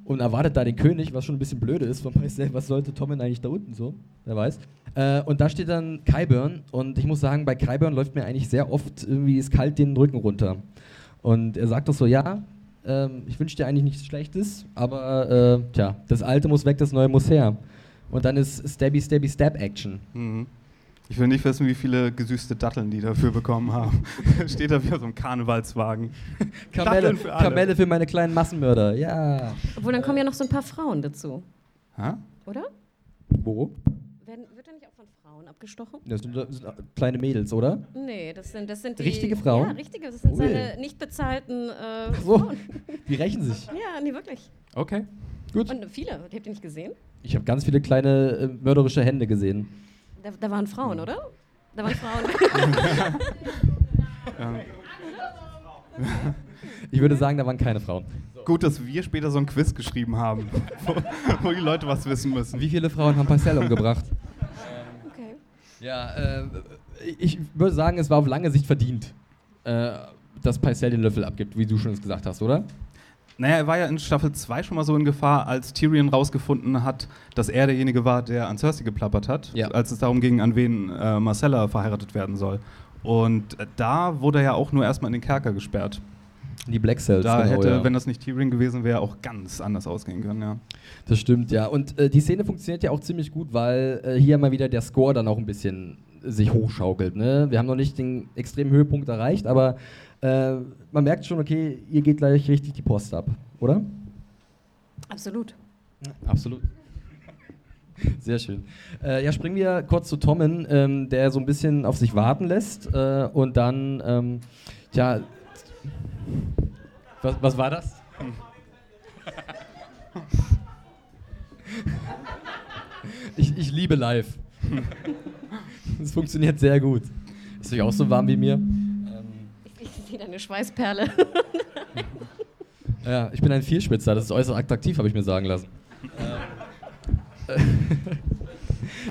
[SPEAKER 2] und erwartet da den König, was schon ein bisschen blöde ist von Parcell. Was sollte Tommen eigentlich da unten so? Wer weiß. Äh, und da steht dann Kyburn, und ich muss sagen, bei Kyburn läuft mir eigentlich sehr oft irgendwie ist kalt den Rücken runter. Und er sagt doch so: Ja, ähm, ich wünsche dir eigentlich nichts Schlechtes, aber äh, tja, das Alte muss weg, das Neue muss her. Und dann ist Stabby, Stabby, Stab Action.
[SPEAKER 1] Mhm. Ich will nicht wissen, wie viele gesüßte Datteln die dafür bekommen haben. Steht da wie so ein Karnevalswagen.
[SPEAKER 2] Kamelle
[SPEAKER 1] Datteln für alle.
[SPEAKER 2] Kamelle für meine kleinen Massenmörder, ja.
[SPEAKER 3] Obwohl, dann kommen ja noch so ein paar Frauen dazu,
[SPEAKER 1] Ha?
[SPEAKER 3] oder?
[SPEAKER 2] Wo?
[SPEAKER 3] Werden, wird er nicht auch von Frauen abgestochen?
[SPEAKER 2] Das sind, das sind kleine Mädels, oder?
[SPEAKER 3] Nee, das sind, das sind die.
[SPEAKER 2] Richtige Frauen?
[SPEAKER 3] Ja, richtige. Das sind
[SPEAKER 2] Ui.
[SPEAKER 3] seine nicht bezahlten äh,
[SPEAKER 2] So,
[SPEAKER 3] Frauen.
[SPEAKER 2] die rächen sich.
[SPEAKER 3] Ja, nee, wirklich.
[SPEAKER 1] Okay.
[SPEAKER 2] Gut.
[SPEAKER 3] Und viele, habt ihr nicht gesehen?
[SPEAKER 2] Ich habe ganz viele kleine äh, mörderische Hände gesehen.
[SPEAKER 3] Da, da waren Frauen, oder? Da waren Frauen.
[SPEAKER 1] Ja.
[SPEAKER 2] Ich würde sagen, da waren keine Frauen.
[SPEAKER 1] Gut, dass wir später so ein Quiz geschrieben haben, wo, wo die Leute was wissen müssen.
[SPEAKER 2] Wie viele Frauen haben Parcell umgebracht?
[SPEAKER 3] okay.
[SPEAKER 2] Ja, äh, ich würde sagen, es war auf lange Sicht verdient, äh, dass Parcell den Löffel abgibt, wie du schon gesagt hast, oder?
[SPEAKER 1] Naja, er war ja in Staffel 2 schon mal so in Gefahr, als Tyrion rausgefunden hat, dass er derjenige war, der an Cersei geplappert hat,
[SPEAKER 2] Ja.
[SPEAKER 1] als es darum ging, an wen äh, Marcella verheiratet werden soll. Und äh, da wurde er ja auch nur erstmal in den Kerker gesperrt.
[SPEAKER 2] Die Black Cells,
[SPEAKER 1] Da
[SPEAKER 2] genau,
[SPEAKER 1] hätte,
[SPEAKER 2] ja.
[SPEAKER 1] wenn das nicht Tyrion gewesen wäre, auch ganz anders ausgehen können, ja.
[SPEAKER 2] Das stimmt, ja. Und äh, die Szene funktioniert ja auch ziemlich gut, weil äh, hier mal wieder der Score dann auch ein bisschen sich hochschaukelt. Ne? Wir haben noch nicht den extremen Höhepunkt erreicht, aber äh, man merkt schon, okay, ihr geht gleich richtig die Post ab, oder?
[SPEAKER 3] Absolut.
[SPEAKER 2] Absolut. Sehr schön. Äh, ja, springen wir kurz zu Tommen, ähm, der so ein bisschen auf sich warten lässt äh, und dann, ähm, tja, was, was war das? Ich, ich liebe live. Das funktioniert sehr gut. Ist euch auch so warm wie mir?
[SPEAKER 3] Sehe deine Schweißperle.
[SPEAKER 2] Ja, ich bin ein Vierspitzer, das ist äußerst attraktiv, habe ich mir sagen lassen.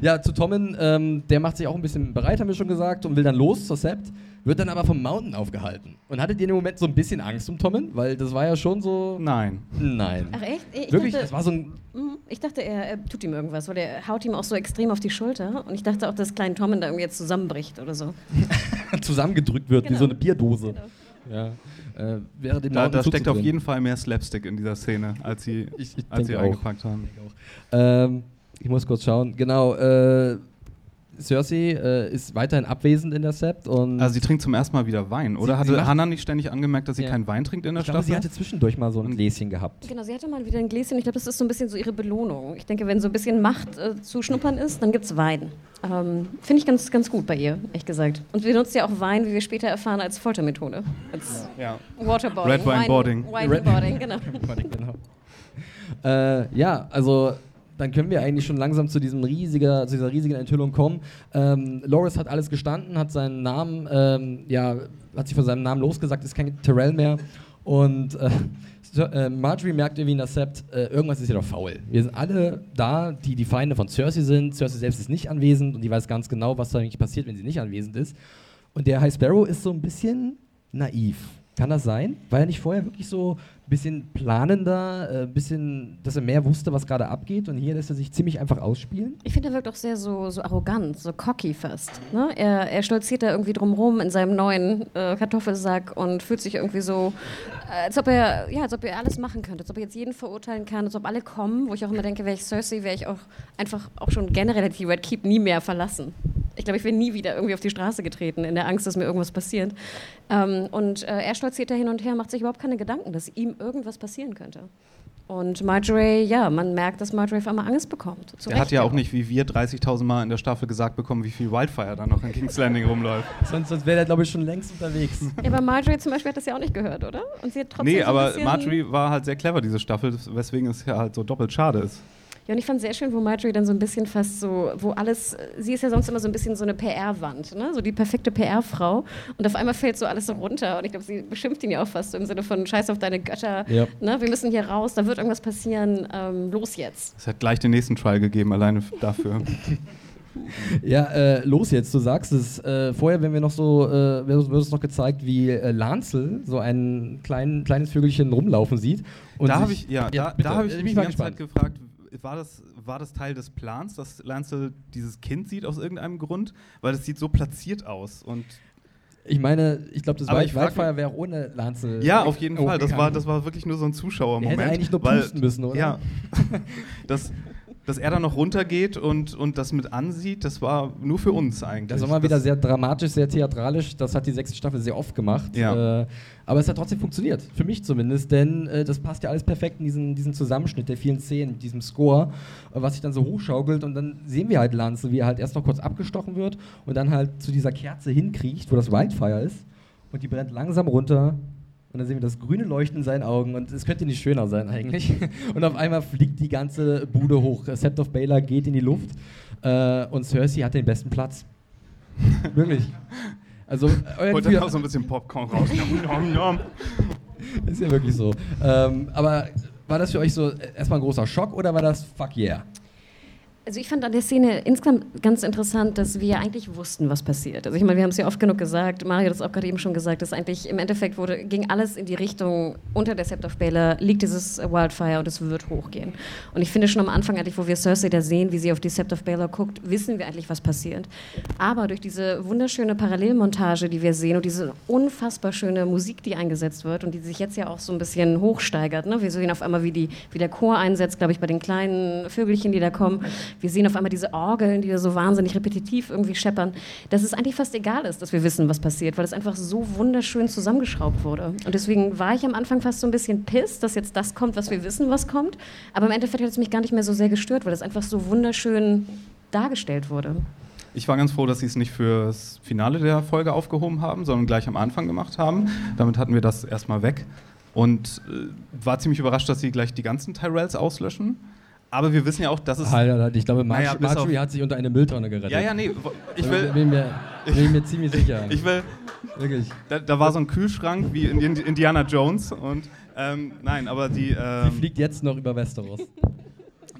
[SPEAKER 2] Ja, zu Tommen, ähm, der macht sich auch ein bisschen bereit, haben wir schon gesagt, und will dann los zur Sept, wird dann aber vom Mountain aufgehalten. Und hattet ihr in dem Moment so ein bisschen Angst um Tommen? Weil das war ja schon so.
[SPEAKER 1] Nein.
[SPEAKER 2] Nein.
[SPEAKER 3] Ach echt? Ich
[SPEAKER 2] Wirklich,
[SPEAKER 3] dachte,
[SPEAKER 2] das war so ein.
[SPEAKER 3] Mhm, ich dachte, er, er tut ihm irgendwas, weil er haut ihm auch so extrem auf die Schulter. Und ich dachte auch, dass Klein Tommen da irgendwie jetzt zusammenbricht oder so.
[SPEAKER 2] zusammengedrückt wird wie
[SPEAKER 3] Genau.
[SPEAKER 2] so eine Bierdose.
[SPEAKER 3] Genau.
[SPEAKER 2] Ja. Äh, während dem
[SPEAKER 1] Da, da steckt auf jeden Fall mehr Slapstick in dieser Szene, als sie,
[SPEAKER 2] Ich, ich
[SPEAKER 1] als sie
[SPEAKER 2] auch.
[SPEAKER 1] eingepackt haben.
[SPEAKER 2] Ähm, ich muss kurz schauen. Genau, äh, Cersei äh, ist weiterhin abwesend in der Sept und
[SPEAKER 1] Also sie trinkt zum ersten Mal wieder Wein, oder?
[SPEAKER 2] Sie- sie
[SPEAKER 1] Hatte Hannah nicht ständig angemerkt, dass sie
[SPEAKER 2] Ja.
[SPEAKER 1] keinen Wein trinkt in der
[SPEAKER 2] ich glaube, sie hatte zwischendurch mal so ein Gläschen gehabt.
[SPEAKER 3] Genau, sie hatte mal wieder ein Gläschen. Ich glaube, das ist so ein bisschen so ihre Belohnung. Ich denke, wenn so ein bisschen Macht äh, zu schnuppern ist, dann gibt es Wein. Ähm, Finde ich ganz, ganz gut bei ihr, ehrlich gesagt. Und wir nutzen ja auch Wein, wie wir später erfahren, als Foltermethode. Als
[SPEAKER 1] ja.
[SPEAKER 3] Waterboarding.
[SPEAKER 1] Red Wine Boarding.
[SPEAKER 3] Wineboarding, genau.
[SPEAKER 2] genau. Äh, ja, also dann können wir eigentlich schon langsam zu, diesem riesiger, zu dieser riesigen Enthüllung kommen. Ähm, Loris hat alles gestanden, hat seinen Namen, ähm, ja, hat sich von seinem Namen losgesagt, ist kein Terrell mehr. Und äh, äh, Marjorie merkt irgendwie in der Sept, äh, irgendwas ist hier doch faul. Wir sind alle da, die die Feinde von Cersei sind. Cersei selbst ist nicht anwesend und die weiß ganz genau, was da eigentlich passiert, wenn sie nicht anwesend ist. Und der High Sparrow ist so ein bisschen naiv. Kann das sein? War er nicht vorher wirklich so bisschen planender, ein äh, bisschen, dass er mehr wusste, was gerade abgeht und hier lässt er sich ziemlich einfach ausspielen?
[SPEAKER 3] Ich finde, er wirkt auch sehr so, so arrogant, so cocky fast. Ne? Er, er stolziert da irgendwie drumrum in seinem neuen äh, Kartoffelsack und fühlt sich irgendwie so, als ob er, ja, als ob er alles machen könnte, als ob er jetzt jeden verurteilen kann, als ob alle kommen, wo ich auch immer denke, wäre ich Cersei, wäre ich auch einfach auch schon generell die Red Keep nie mehr verlassen. Ich glaube, ich wäre nie wieder irgendwie auf die Straße getreten, in der Angst, dass mir irgendwas passiert. Ähm, und äh, er stolziert da hin und her, macht sich überhaupt keine Gedanken, dass ihm irgendwas passieren könnte. Und Marjorie, ja, man merkt, dass Marjorie auf einmal Angst bekommt. Zu
[SPEAKER 1] Er hat ja auch nicht wie wir 30.000 Mal in der Staffel gesagt bekommen, wie viel Wildfire da noch in King's Landing rumläuft.
[SPEAKER 2] Sonst, sonst wäre er, glaube ich, schon längst unterwegs.
[SPEAKER 3] Ja, aber Marjorie zum Beispiel hat das ja auch nicht gehört, oder? Und sie hat trotzdem
[SPEAKER 1] Nee,
[SPEAKER 3] so
[SPEAKER 1] aber Marjorie war halt sehr clever, diese Staffel, weswegen es ja halt so doppelt schade ist.
[SPEAKER 3] Ja, und ich fand sehr schön, wo Marjorie dann so ein bisschen fast so, wo alles, sie ist ja sonst immer so ein bisschen so eine PR-Wand, ne? so die perfekte PR-Frau. Und auf einmal fällt so alles so runter. Und ich glaube, sie beschimpft ihn ja auch fast so im Sinne von Scheiß auf deine Götter.
[SPEAKER 2] Ja.
[SPEAKER 3] Ne? Wir müssen hier raus, da wird irgendwas passieren. Ähm, los jetzt.
[SPEAKER 1] Es hat gleich den nächsten Trial gegeben, alleine dafür.
[SPEAKER 2] Ja, äh, los jetzt, du sagst es. Äh, vorher, wenn wir noch so, äh, wird uns noch gezeigt, wie äh, Lanzel so ein klein, kleines Vögelchen rumlaufen sieht.
[SPEAKER 1] Und da habe ich, ja, ja da, da habe ich
[SPEAKER 2] äh,
[SPEAKER 1] mich die ganze Zeit gefragt, war das, war das Teil des Plans, dass Lancel dieses Kind sieht aus irgendeinem Grund? Weil es sieht so platziert aus und
[SPEAKER 2] ich meine, ich glaube, das Wildfire wäre auch ohne Lanze.
[SPEAKER 1] Ja, auf jeden Fall. Das war, das war wirklich nur so ein Zuschauermoment.
[SPEAKER 2] Er hätte eigentlich nur weil, pusten müssen, oder?
[SPEAKER 1] Ja. das, dass er dann noch runtergeht und, und das mit ansieht, das war nur für uns eigentlich.
[SPEAKER 2] Das war mal wieder sehr dramatisch, sehr theatralisch. Das hat die sechste Staffel sehr oft gemacht.
[SPEAKER 1] Ja.
[SPEAKER 2] Äh, aber es hat trotzdem funktioniert, für mich zumindest, denn äh, das passt ja alles perfekt in diesen, diesen Zusammenschnitt der vielen Szenen, mit diesem Score, äh, was sich dann so hochschaukelt und dann sehen wir halt Lanze, wie er halt erst noch kurz abgestochen wird und dann halt zu dieser Kerze hinkriecht, wo das Wildfire ist und die brennt langsam runter und dann sehen wir das grüne Leuchten in seinen Augen und es könnte nicht schöner sein eigentlich. Und auf einmal fliegt die ganze Bude hoch. Sept of Baylor geht in die Luft äh, und Cersei hat den besten Platz. Wirklich. Also,
[SPEAKER 1] äh, Holt dann auch so ein bisschen Popcorn raus.
[SPEAKER 2] ist ja wirklich so. Ähm, aber war das für euch so erstmal ein großer Schock oder war das fuck yeah?
[SPEAKER 3] Also ich fand an der Szene insgesamt ganz interessant, dass wir eigentlich wussten, was passiert. Also ich meine, wir haben es ja oft genug gesagt, Mario hat es auch gerade eben schon gesagt, dass eigentlich im Endeffekt wurde, ging alles in die Richtung, unter der Sept of Baylor liegt dieses Wildfire und es wird hochgehen. Und ich finde schon am Anfang eigentlich, wo wir Cersei da sehen, wie sie auf die Sept of Baylor guckt, wissen wir eigentlich, was passiert. Aber durch diese wunderschöne Parallelmontage, die wir sehen und diese unfassbar schöne Musik, die eingesetzt wird und die sich jetzt ja auch so ein bisschen hochsteigert, ne? wir sehen auf einmal, wie, die, wie der Chor einsetzt, glaube ich, bei den kleinen Vögelchen, die da kommen, wir sehen auf einmal diese Orgeln, die so wahnsinnig repetitiv irgendwie scheppern, dass es eigentlich fast egal ist, dass wir wissen, was passiert, weil es einfach so wunderschön zusammengeschraubt wurde. Und deswegen war ich am Anfang fast so ein bisschen piss, dass jetzt das kommt, was wir wissen, was kommt. Aber im Endeffekt hat es mich gar nicht mehr so sehr gestört, weil es einfach so wunderschön dargestellt wurde.
[SPEAKER 1] Ich war ganz froh, dass sie es nicht fürs Finale der Folge aufgehoben haben, sondern gleich am Anfang gemacht haben. Damit hatten wir das erstmal weg. Und äh, war ziemlich überrascht, dass sie gleich die ganzen Tyrells auslöschen. Aber wir wissen ja auch, dass es.
[SPEAKER 2] Alter, ich glaube, Marjorie, naja, Marjorie hat sich unter eine Mülltonne gerettet.
[SPEAKER 1] Ja, ja, nee. Ich will.
[SPEAKER 2] Bin mir, bin mir ziemlich sicher.
[SPEAKER 1] Ich will. Wirklich. Da, da, war so ein Kühlschrank wie in Indiana Jones und. Ähm, nein, aber die. Ähm,
[SPEAKER 2] Sie fliegt jetzt noch über Westeros.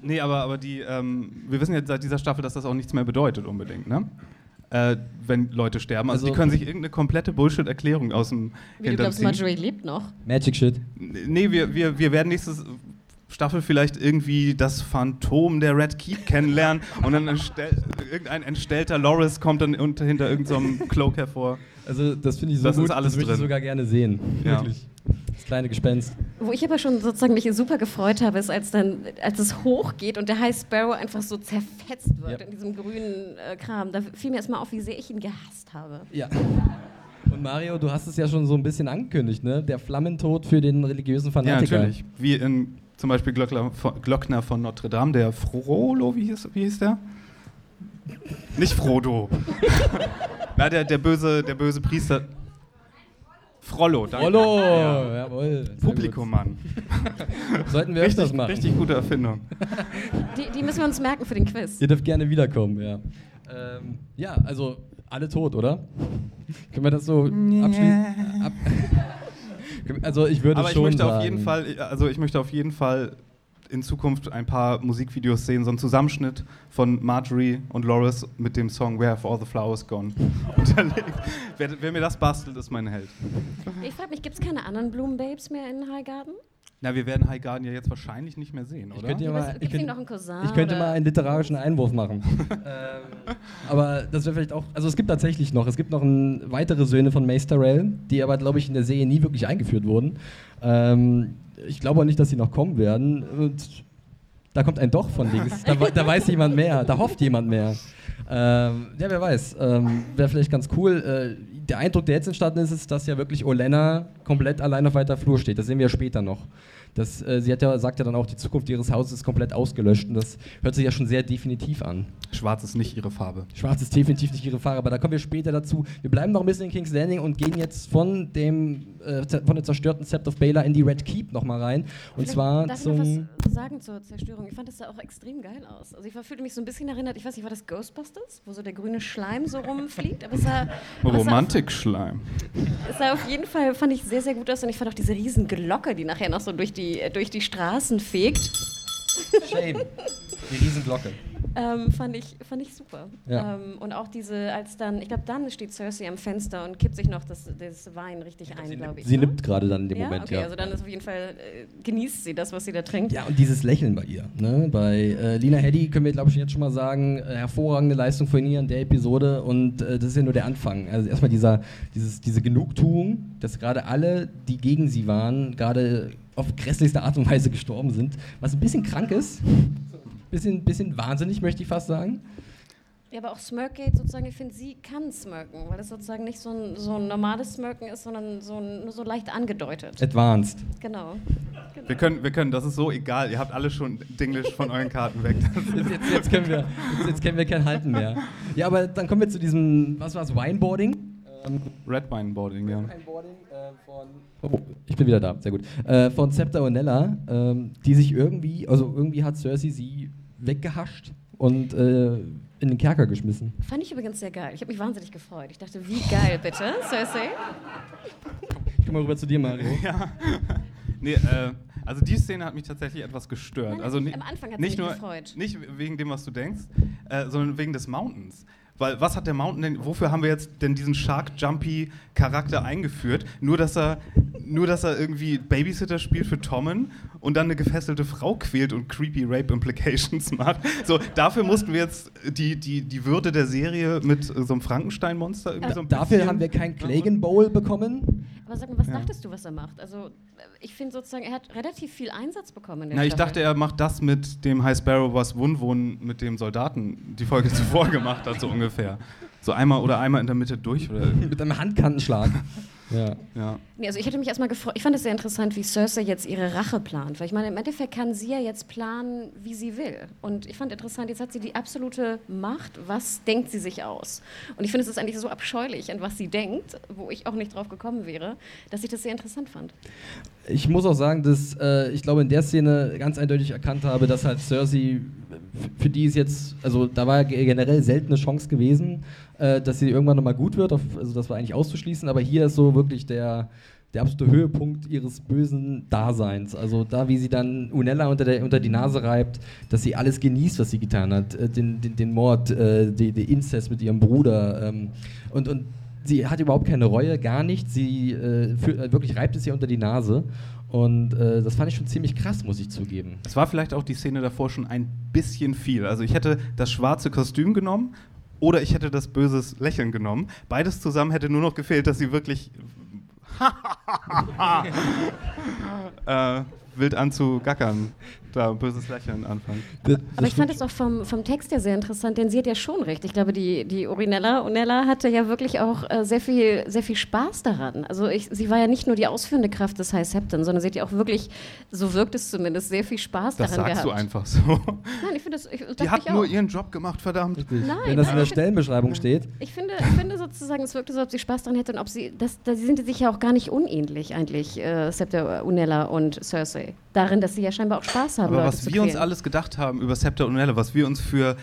[SPEAKER 1] Nee, aber, aber die. Ähm, wir wissen jetzt seit dieser Staffel, dass das auch nichts mehr bedeutet, unbedingt, ne? Äh, wenn Leute sterben. Also, also, die können sich irgendeine komplette Bullshit-Erklärung aus dem
[SPEAKER 3] Wie du glaubst, Marjorie lebt noch?
[SPEAKER 2] Magic Shit.
[SPEAKER 1] Nee, wir, wir, wir werden nächstes Staffel vielleicht irgendwie das Phantom der Red Keep kennenlernen und dann entstell, irgendein entstellter Loris kommt dann unter, hinter irgendeinem so Cloak hervor.
[SPEAKER 2] Also das finde ich so das gut, ist alles das würde ich sogar gerne sehen. Ja. Wirklich. Das kleine Gespenst.
[SPEAKER 3] Wo ich aber schon sozusagen mich super gefreut habe, ist, als, dann, als es hochgeht und der High Sparrow einfach so zerfetzt wird ja. in diesem grünen äh, Kram. Da fiel mir erstmal auf, wie sehr ich ihn gehasst habe.
[SPEAKER 2] Ja. Und Mario, du hast es ja schon so ein bisschen angekündigt, ne? Der Flammentod für den religiösen Fanatiker.
[SPEAKER 1] Ja, natürlich. Wie in zum Beispiel Glöckner von, Glockner von Notre Dame, der Frollo, wie hieß, wie hieß der? Nicht Frodo. Na, der, der, böse, der böse Priester. Frollo,
[SPEAKER 2] danke. Frollo, ja. jawohl.
[SPEAKER 1] Publikum, Mann.
[SPEAKER 2] Sollten wir richtig, öfters machen.
[SPEAKER 1] Richtig gute Erfindung.
[SPEAKER 3] Die, die, müssen wir uns merken für den Quiz.
[SPEAKER 2] Ihr dürft gerne wiederkommen, ja. Ähm, ja, also alle tot, oder? Können wir das so abschließen? Ab also ich würde
[SPEAKER 1] Aber ich
[SPEAKER 2] schon
[SPEAKER 1] möchte
[SPEAKER 2] sagen.
[SPEAKER 1] auf jeden Fall, also ich möchte auf jeden Fall in Zukunft ein paar Musikvideos sehen, so einen Zusammenschnitt von Marjorie und Loris mit dem Song Where Have All the Flowers Gone wer, wer, mir das bastelt, ist mein Held.
[SPEAKER 3] Ich frage mich, gibt es keine anderen Blumenbabes mehr in Highgarden?
[SPEAKER 1] Na, wir werden High Garden ja jetzt wahrscheinlich nicht mehr sehen, oder?
[SPEAKER 2] Ich könnte,
[SPEAKER 3] mal,
[SPEAKER 2] ich
[SPEAKER 3] könnte, noch einen Cousin,
[SPEAKER 2] ich könnte mal einen literarischen Einwurf machen. ähm, aber das wäre vielleicht auch. Also, es gibt tatsächlich noch. Es gibt noch ein, weitere Söhne von Maester Rail, die aber, glaube ich, in der Serie nie wirklich eingeführt wurden. Ähm, ich glaube auch nicht, dass sie noch kommen werden. Und da kommt ein Doch von links. Da, da weiß jemand mehr. Da hofft jemand mehr. Ähm, ja, wer weiß. Ähm, Wäre vielleicht ganz cool. Äh, der Eindruck, der jetzt entstanden ist, ist, dass ja wirklich Olena komplett allein auf weiter Flur steht. Das sehen wir später noch. Das, äh, sie hat ja, sagt ja dann auch, die Zukunft ihres Hauses ist komplett ausgelöscht und das hört sich ja schon sehr definitiv an.
[SPEAKER 1] Schwarz ist nicht ihre Farbe.
[SPEAKER 2] Schwarz ist definitiv nicht ihre Farbe, aber da kommen wir später dazu. Wir bleiben noch ein bisschen in King's Landing und gehen jetzt von dem äh, von der zerstörten Sept of Baylor in die Red Keep nochmal rein. Und
[SPEAKER 3] Vielleicht
[SPEAKER 2] zwar
[SPEAKER 3] darf
[SPEAKER 2] zum.
[SPEAKER 3] Ich noch was sagen zur Zerstörung? Ich fand das da auch extrem geil aus. Also ich fühlte mich so ein bisschen erinnert, ich weiß nicht, war das Ghostbusters, wo so der grüne Schleim so rumfliegt? Aber es sah.
[SPEAKER 1] Romantik-Schleim.
[SPEAKER 3] Es sah auf jeden Fall, fand ich sehr, sehr gut aus und ich fand auch diese riesen Glocke, die nachher noch so durch die, durch die Straßen fegt.
[SPEAKER 2] Shame. Die Riesenglocke.
[SPEAKER 3] ähm, fand, ich, fand ich super.
[SPEAKER 2] Ja.
[SPEAKER 3] Ähm, und auch diese, als dann, ich glaube, dann steht Cersei am Fenster und kippt sich noch das, das Wein richtig ein, glaube ich.
[SPEAKER 2] Sie
[SPEAKER 3] ne?
[SPEAKER 2] nimmt gerade dann in dem
[SPEAKER 3] ja?
[SPEAKER 2] Moment,
[SPEAKER 3] okay,
[SPEAKER 2] ja.
[SPEAKER 3] also dann ist auf jeden Fall, äh, genießt sie das, was sie da trinkt.
[SPEAKER 2] Ja, und dieses Lächeln bei ihr. Ne? Bei äh, Lina Heddy können wir, glaube ich, jetzt schon mal sagen, äh, hervorragende Leistung von ihr in der Episode und äh, das ist ja nur der Anfang. Also erstmal dieser, dieses, diese Genugtuung, dass gerade alle, die gegen sie waren, gerade auf grässlichste Art und Weise gestorben sind, was ein bisschen krank ist. Bisschen, bisschen wahnsinnig, möchte ich fast sagen.
[SPEAKER 3] Ja, aber auch Smirkgate sozusagen, ich finde, sie kann smirken, weil es sozusagen nicht so ein, so ein normales Smirken ist, sondern so ein, nur so leicht angedeutet.
[SPEAKER 2] Advanced.
[SPEAKER 3] Genau.
[SPEAKER 1] Wir können, wir können, das ist so egal, ihr habt alle schon Dinglish von euren Karten weg.
[SPEAKER 2] Jetzt, jetzt, jetzt, können wir, jetzt, jetzt können wir kein Halten mehr. Ja, aber dann kommen wir zu diesem, was war es, Wineboarding? Ähm,
[SPEAKER 1] Red Wine Boarding, ja.
[SPEAKER 2] Wineboarding äh, von. Oh, ich bin wieder da, sehr gut. Äh, von Scepter und Nella, ähm, die sich irgendwie, also irgendwie hat Cersei sie weggehascht und äh, in den Kerker geschmissen.
[SPEAKER 3] Fand ich übrigens sehr geil. Ich habe mich wahnsinnig gefreut. Ich dachte, wie geil bitte, Cersei?
[SPEAKER 2] Ich komm mal rüber zu dir, Mario.
[SPEAKER 1] ja. Nee, äh, also die Szene hat mich tatsächlich etwas gestört.
[SPEAKER 3] Nein,
[SPEAKER 1] also
[SPEAKER 3] nicht- am Anfang hat sie
[SPEAKER 1] nicht
[SPEAKER 3] mich
[SPEAKER 1] nur,
[SPEAKER 3] gefreut.
[SPEAKER 1] Nicht wegen dem, was du denkst, äh, sondern wegen des Mountains. Weil was hat der Mountain denn, wofür haben wir jetzt denn diesen Shark Jumpy Charakter eingeführt? Nur dass er, nur dass er irgendwie Babysitter spielt für Tommen und dann eine gefesselte Frau quält und creepy Rape Implications macht. So, dafür mussten wir jetzt die, die, die Würde der Serie mit äh, so einem Frankenstein-Monster irgendwie so ein
[SPEAKER 2] Dafür
[SPEAKER 1] bisschen-
[SPEAKER 2] haben wir keinen Clagan Bowl bekommen.
[SPEAKER 3] Aber sag mal, was
[SPEAKER 1] Ja.
[SPEAKER 3] dachtest du, was er macht? Also, äh, ich finde sozusagen, er hat relativ viel Einsatz bekommen
[SPEAKER 1] Na, ich
[SPEAKER 3] Staffel.
[SPEAKER 1] dachte, er macht das mit dem High Sparrow, was Wunwun mit dem Soldaten die Folge zuvor gemacht hat, so ungefähr. So einmal oder einmal in der Mitte durch oder.
[SPEAKER 2] Mit einem Handkantenschlag. ja.
[SPEAKER 1] Ja.
[SPEAKER 3] Nee, also ich hätte mich erstmal gefreut. Ich fand es sehr interessant, wie Cersei jetzt ihre Rache plant. Weil ich meine, im Endeffekt kann sie ja jetzt planen, wie sie will. Und ich fand interessant, jetzt hat sie die absolute Macht. Was denkt sie sich aus? Und ich finde, es ist eigentlich so abscheulich, an was sie denkt, wo ich auch nicht drauf gekommen wäre, dass ich das sehr interessant fand.
[SPEAKER 2] Ich muss auch sagen, dass äh, ich glaube, in der Szene ganz eindeutig erkannt habe, dass halt Cersei, für die ist jetzt, also da war ge- generell seltene Chance gewesen, äh, dass sie irgendwann nochmal gut wird, auf, also das war eigentlich auszuschließen, aber hier ist so wirklich der, der absolute Höhepunkt ihres bösen Daseins. Also da, wie sie dann Unella unter, der, unter die Nase reibt, dass sie alles genießt, was sie getan hat, äh, den, den, den Mord, äh, die, die Inzest mit ihrem Bruder ähm, und, und sie hat überhaupt keine Reue, gar nichts. Sie äh, für, äh, wirklich reibt es ihr unter die Nase. Und äh, das fand ich schon ziemlich krass, muss ich zugeben.
[SPEAKER 1] Es war vielleicht auch die Szene davor schon ein bisschen viel. Also ich hätte das schwarze Kostüm genommen oder ich hätte das böses Lächeln genommen. Beides zusammen hätte nur noch gefehlt, dass sie wirklich äh, wild anzugackern, da böses Lächeln anfangen.
[SPEAKER 2] Das,
[SPEAKER 3] Aber ich fand es auch vom, vom Text her sehr interessant, denn sie hat ja schon recht. Ich glaube, die, die Urinella Unella hatte ja wirklich auch äh, sehr, viel, sehr viel Spaß daran. Also ich, sie war ja nicht nur die ausführende Kraft des High Septon, sondern sie hat ja auch wirklich, so wirkt es zumindest, sehr viel Spaß
[SPEAKER 1] Das
[SPEAKER 3] daran
[SPEAKER 1] sagst
[SPEAKER 3] gehabt.
[SPEAKER 1] du einfach so.
[SPEAKER 3] Nein, ich finde das. Ich,
[SPEAKER 1] Die hat
[SPEAKER 3] ich auch.
[SPEAKER 1] nur ihren Job gemacht, verdammt.
[SPEAKER 2] Richtig.
[SPEAKER 3] Nein,
[SPEAKER 2] Wenn das in der Stellenbeschreibung steht.
[SPEAKER 3] Ich finde, ich finde sozusagen, es wirkte so, als ob sie Spaß daran hätte und ob sie, das, da sind sie sich ja auch gar nicht unähnlich eigentlich, äh, Septa Unella und Cersei. Darin, dass sie ja scheinbar auch Spaß haben,
[SPEAKER 1] Aber
[SPEAKER 3] Leute
[SPEAKER 1] was
[SPEAKER 3] zu
[SPEAKER 1] wir uns alles gedacht haben über Scepter und Unella, was wir uns für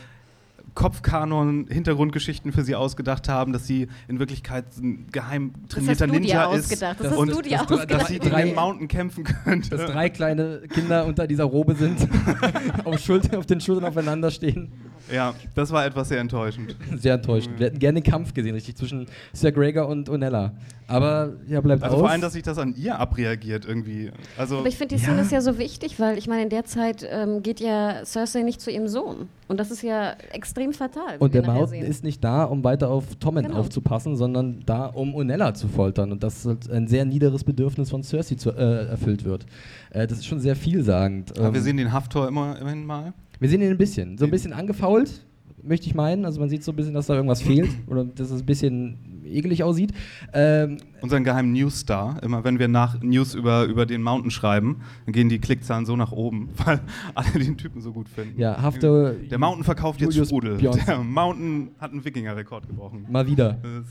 [SPEAKER 1] Kopfkanon, Hintergrundgeschichten für sie ausgedacht haben, dass sie in Wirklichkeit ein geheim trainierter Ninja
[SPEAKER 3] ausgedacht,
[SPEAKER 1] ist
[SPEAKER 3] das hast
[SPEAKER 1] und
[SPEAKER 3] du dir
[SPEAKER 1] dass,
[SPEAKER 3] ausgedacht.
[SPEAKER 1] dass sie
[SPEAKER 2] Drei-
[SPEAKER 1] den Mountain kämpfen könnte.
[SPEAKER 2] Dass drei kleine Kinder unter dieser Robe sind, auf, Schulter, auf den Schultern aufeinander stehen.
[SPEAKER 1] Ja, das war etwas sehr enttäuschend.
[SPEAKER 2] Sehr enttäuschend. Wir hätten gerne den Kampf gesehen, richtig, zwischen Sir Gregor und Unella. Aber ja, bleibt
[SPEAKER 1] Also
[SPEAKER 2] aus.
[SPEAKER 1] vor allem, dass sich das an ihr abreagiert irgendwie. Also
[SPEAKER 3] Aber ich finde die Szene ist ja so wichtig, weil ich meine, in der Zeit ähm, geht ja Cersei nicht zu ihrem Sohn. Und das ist ja extrem fatal.
[SPEAKER 2] und
[SPEAKER 3] wir
[SPEAKER 2] der Mountain ist nicht da, um weiter auf Tommen
[SPEAKER 3] Genau.
[SPEAKER 2] aufzupassen, sondern da, um Unella zu foltern. Und das ist ein sehr niederes Bedürfnis von Cersei zu, äh, erfüllt wird. Äh, das ist schon sehr vielsagend.
[SPEAKER 1] aber wir
[SPEAKER 2] Ähm,
[SPEAKER 1] sehen den Haftor immer, immerhin mal.
[SPEAKER 2] Wir sehen ihn ein bisschen. So ein bisschen angefault, möchte ich meinen. Also man sieht so ein bisschen, dass da irgendwas fehlt oder dass es ein bisschen ekelig aussieht. Ähm,
[SPEAKER 1] Unseren geheimen News-Star. Immer wenn wir nach News über, über den Mountain schreiben, dann gehen die Klickzahlen so nach oben, weil alle den Typen so gut finden.
[SPEAKER 2] ja, Haftor.
[SPEAKER 1] Der Mountain verkauft jetzt
[SPEAKER 2] Julius
[SPEAKER 1] Sprudel.
[SPEAKER 2] Björnsson.
[SPEAKER 1] Der Mountain hat einen Wikinger-Rekord gebrochen.
[SPEAKER 2] Mal wieder.
[SPEAKER 1] Das ist-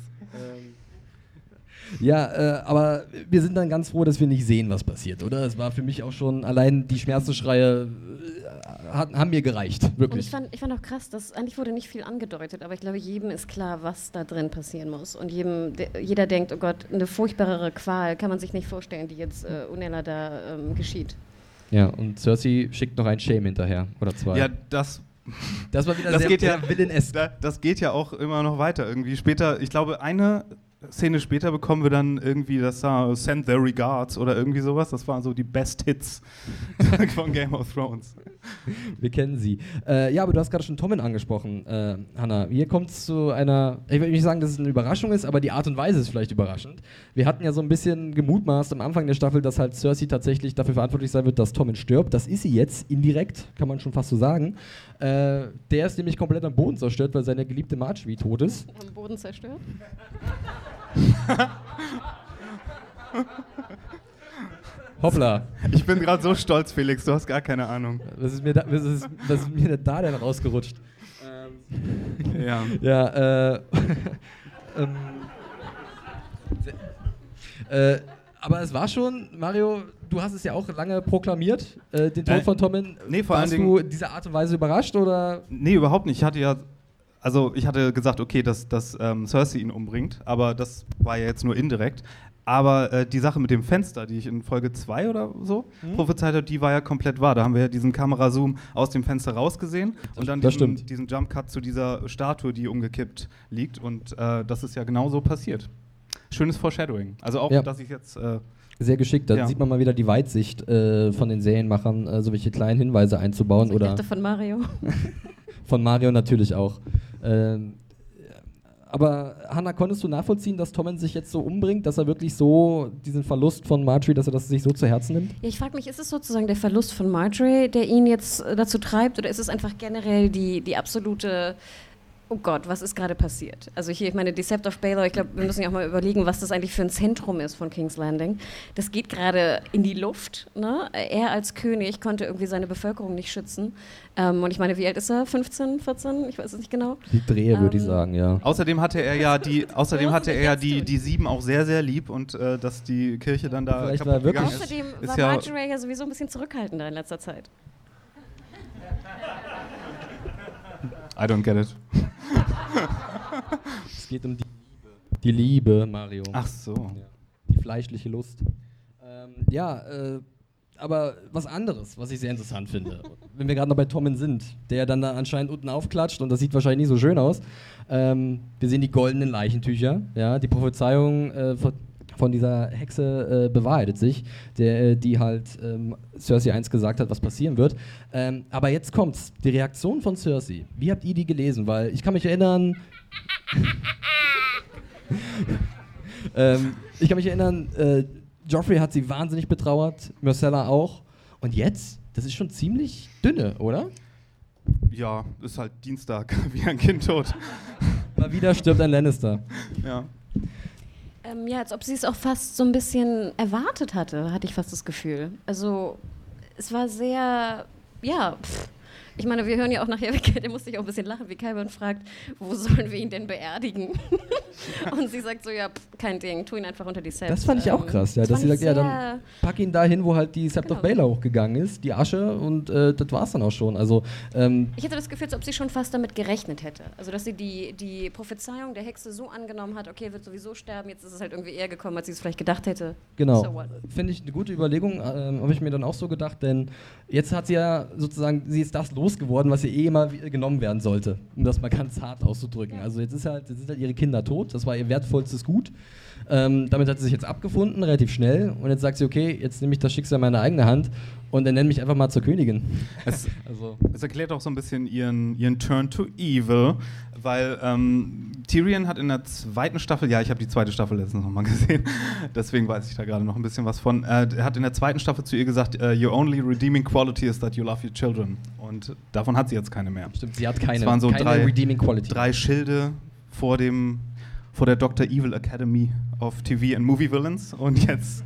[SPEAKER 2] Ja, äh, aber wir sind dann ganz froh, dass wir nicht sehen, was passiert, oder? Es war für mich auch schon, allein die Schmerzensschreie äh, hat, haben mir gereicht,
[SPEAKER 3] Und ich
[SPEAKER 2] wirklich.
[SPEAKER 3] fand, ich fand auch krass, dass eigentlich wurde nicht viel angedeutet, aber ich glaube, jedem ist klar, was da drin passieren muss. Und jedem, de, jeder denkt, oh Gott, eine furchtbarere Qual kann man sich nicht vorstellen, die jetzt äh, Unella da ähm, geschieht.
[SPEAKER 2] Ja, und Cersei schickt noch ein Shame hinterher, oder zwei.
[SPEAKER 1] Ja, das
[SPEAKER 2] Das war wieder
[SPEAKER 1] Das
[SPEAKER 2] sehr,
[SPEAKER 1] geht ja-
[SPEAKER 2] Villain-esque.
[SPEAKER 1] Da, das geht ja auch immer noch weiter irgendwie. Später, ich glaube, eine Szene später bekommen wir dann irgendwie das da Send Their Regards oder irgendwie sowas. Das waren so die Best Hits von Game of Thrones.
[SPEAKER 2] Wir kennen sie. Äh, ja, aber du hast gerade schon Tommen angesprochen, äh, Hanna. Hier kommt es zu einer, ich will nicht sagen, dass es eine Überraschung ist, aber die Art und Weise ist vielleicht überraschend. Wir hatten ja so ein bisschen gemutmaßt am Anfang der Staffel, dass halt Cersei tatsächlich dafür verantwortlich sein wird, dass Tommen stirbt. Das ist sie jetzt, indirekt, kann man schon fast so sagen. Äh, der ist nämlich komplett am Boden zerstört, weil seine geliebte Marjorie tot ist.
[SPEAKER 3] Am Boden zerstört.
[SPEAKER 2] Hoppla.
[SPEAKER 1] Ich bin gerade so stolz, Felix, du hast gar keine Ahnung.
[SPEAKER 2] Was ist mir da, was ist, was ist mir da denn rausgerutscht? Ähm,
[SPEAKER 1] Ja.
[SPEAKER 2] Ja, äh. ähm, äh, aber es war schon, Mario, du hast es ja auch lange proklamiert, äh, den Tod
[SPEAKER 1] Äh,
[SPEAKER 2] von Tommen.
[SPEAKER 1] nee, vor
[SPEAKER 2] Warst
[SPEAKER 1] allen
[SPEAKER 2] du dieser Art und Weise überrascht oder?
[SPEAKER 1] Nee, überhaupt nicht. Ich hatte ja, also ich hatte gesagt, okay, dass, dass ähm, Cersei ihn umbringt, aber das war ja jetzt nur indirekt. Aber äh, die Sache mit dem Fenster, die ich in Folge 2 oder so
[SPEAKER 2] Mhm.
[SPEAKER 1] prophezeit habe, die war ja komplett wahr. Da haben wir ja diesen Kamerazoom aus dem Fenster rausgesehen und dann
[SPEAKER 2] das
[SPEAKER 1] diesen, diesen Jump-Cut zu dieser Statue, die umgekippt liegt. Und äh, das ist ja genau so passiert. Schönes Foreshadowing. Also auch,
[SPEAKER 2] Ja.
[SPEAKER 1] dass ich jetzt. Äh,
[SPEAKER 2] Sehr geschickt, da
[SPEAKER 1] Ja.
[SPEAKER 2] sieht man mal wieder die Weitsicht äh, von den Serienmachern, äh, so welche kleinen Hinweise einzubauen
[SPEAKER 3] Ich
[SPEAKER 2] oder
[SPEAKER 3] von Mario.
[SPEAKER 2] von Mario natürlich auch. Ähm, aber Hanna, konntest du nachvollziehen, dass Tommen sich jetzt so umbringt, dass er wirklich so diesen Verlust von Marjorie, dass er das sich so zu Herzen nimmt?
[SPEAKER 3] Ja, ich frage mich, ist es sozusagen der Verlust von Marjorie, der ihn jetzt äh, dazu treibt, oder ist es einfach generell die, die absolute, oh Gott, was ist gerade passiert? Also hier, ich meine, Decept of Baylor, ich glaube, wir müssen ja auch mal überlegen, was das eigentlich für ein Zentrum ist von King's Landing. Das geht gerade in die Luft. Ne? Er als König konnte irgendwie seine Bevölkerung nicht schützen. Ähm, und ich meine, wie alt ist er? 15, 14? Ich weiß es nicht genau.
[SPEAKER 2] Die Drehe, würde ich
[SPEAKER 3] Ähm,
[SPEAKER 2] sagen, ja.
[SPEAKER 1] außerdem hatte er ja die, außerdem hatte er ja die, die sieben auch sehr, sehr lieb und äh, dass die Kirche dann da
[SPEAKER 2] Vielleicht
[SPEAKER 1] kaputt
[SPEAKER 2] war wirklich-
[SPEAKER 1] gegangen ist.
[SPEAKER 3] Außerdem
[SPEAKER 1] ist
[SPEAKER 3] war
[SPEAKER 1] ja-
[SPEAKER 3] Marjorie ja sowieso ein bisschen zurückhaltender in letzter Zeit.
[SPEAKER 1] I don't get it.
[SPEAKER 2] Es geht um die Liebe. Die Liebe, Mario.
[SPEAKER 1] Ach so.
[SPEAKER 2] Ja. Die fleischliche Lust. Ähm, ja, äh, aber was anderes, was ich sehr interessant finde, wenn wir gerade noch bei Tommen sind, der dann da anscheinend unten aufklatscht und das sieht wahrscheinlich nicht so schön aus. Ähm, wir sehen die goldenen Leichentücher, ja, die Prophezeiung äh, von, dieser Hexe äh, bewahrheitet sich, der, äh, die halt ähm, Cersei 1 gesagt hat, was passieren wird. Ähm, aber jetzt kommt's, die Reaktion von Cersei. Wie habt ihr die gelesen? Weil ich kann mich erinnern, ähm, ich kann mich erinnern, äh, Joffrey hat sie wahnsinnig betrauert, Myrcella auch. Und jetzt? Das ist schon ziemlich dünne, oder?
[SPEAKER 1] Ja, ist halt Dienstag, wie ein Kind tot.
[SPEAKER 2] Mal wieder stirbt ein Lannister.
[SPEAKER 1] Ja.
[SPEAKER 3] Ähm, ja, als ob sie es auch fast so ein bisschen erwartet hatte, hatte ich fast das Gefühl. Also es war sehr, ja, pff. Ich meine, wir hören ja auch nachher, der musste ich auch ein bisschen lachen, wie Kyburn fragt, wo sollen wir ihn denn beerdigen? Und sie sagt so, ja, pff, kein Ding, tu ihn einfach unter die Sept.
[SPEAKER 2] Das fand ich auch
[SPEAKER 3] Ähm,
[SPEAKER 2] krass, ja,
[SPEAKER 3] das
[SPEAKER 2] dass sie sagt, ja, dann pack ihn dahin, wo halt die Sept of
[SPEAKER 3] Genau.
[SPEAKER 2] Baelor hochgegangen ist, die Asche und äh, das war's dann auch schon. Also, ähm,
[SPEAKER 3] Ich hatte das Gefühl, als ob sie schon fast damit gerechnet hätte. Also, dass sie die, die Prophezeiung der Hexe so angenommen hat, okay, er wird sowieso sterben, jetzt ist es halt irgendwie eher gekommen, als sie es vielleicht gedacht hätte.
[SPEAKER 2] Genau.
[SPEAKER 3] So?
[SPEAKER 2] Finde ich eine gute Überlegung, ähm, habe ich mir dann auch so gedacht, denn jetzt hat sie ja sozusagen, sie ist das losgeworden, was ihr eh immer wie- genommen werden sollte, um das mal ganz hart auszudrücken. Also jetzt ist halt, jetzt sind halt ihre Kinder tot, das war ihr wertvollstes Gut. Ähm, damit hat sie sich jetzt abgefunden, relativ schnell, und jetzt sagt sie, okay, jetzt nehme ich das Schicksal in meine eigene Hand und dann nenne mich einfach mal zur Königin.
[SPEAKER 1] Es,
[SPEAKER 2] Also,
[SPEAKER 1] es erklärt auch so ein bisschen ihren, ihren Turn to Evil, weil ähm, Tyrion hat in der zweiten Staffel, ja, ich habe die zweite Staffel letztens nochmal gesehen, deswegen weiß ich da gerade noch ein bisschen was von. Äh, er hat in der zweiten Staffel zu ihr gesagt, äh, Your only redeeming quality is that you love your children. Und davon hat sie jetzt keine mehr.
[SPEAKER 2] stimmt, sie hat keine,
[SPEAKER 1] Es waren so
[SPEAKER 2] keine
[SPEAKER 1] drei-
[SPEAKER 2] redeeming quality.
[SPEAKER 1] Drei Schilde vor dem vor der Dr. Evil Academy of TV and Movie Villains und jetzt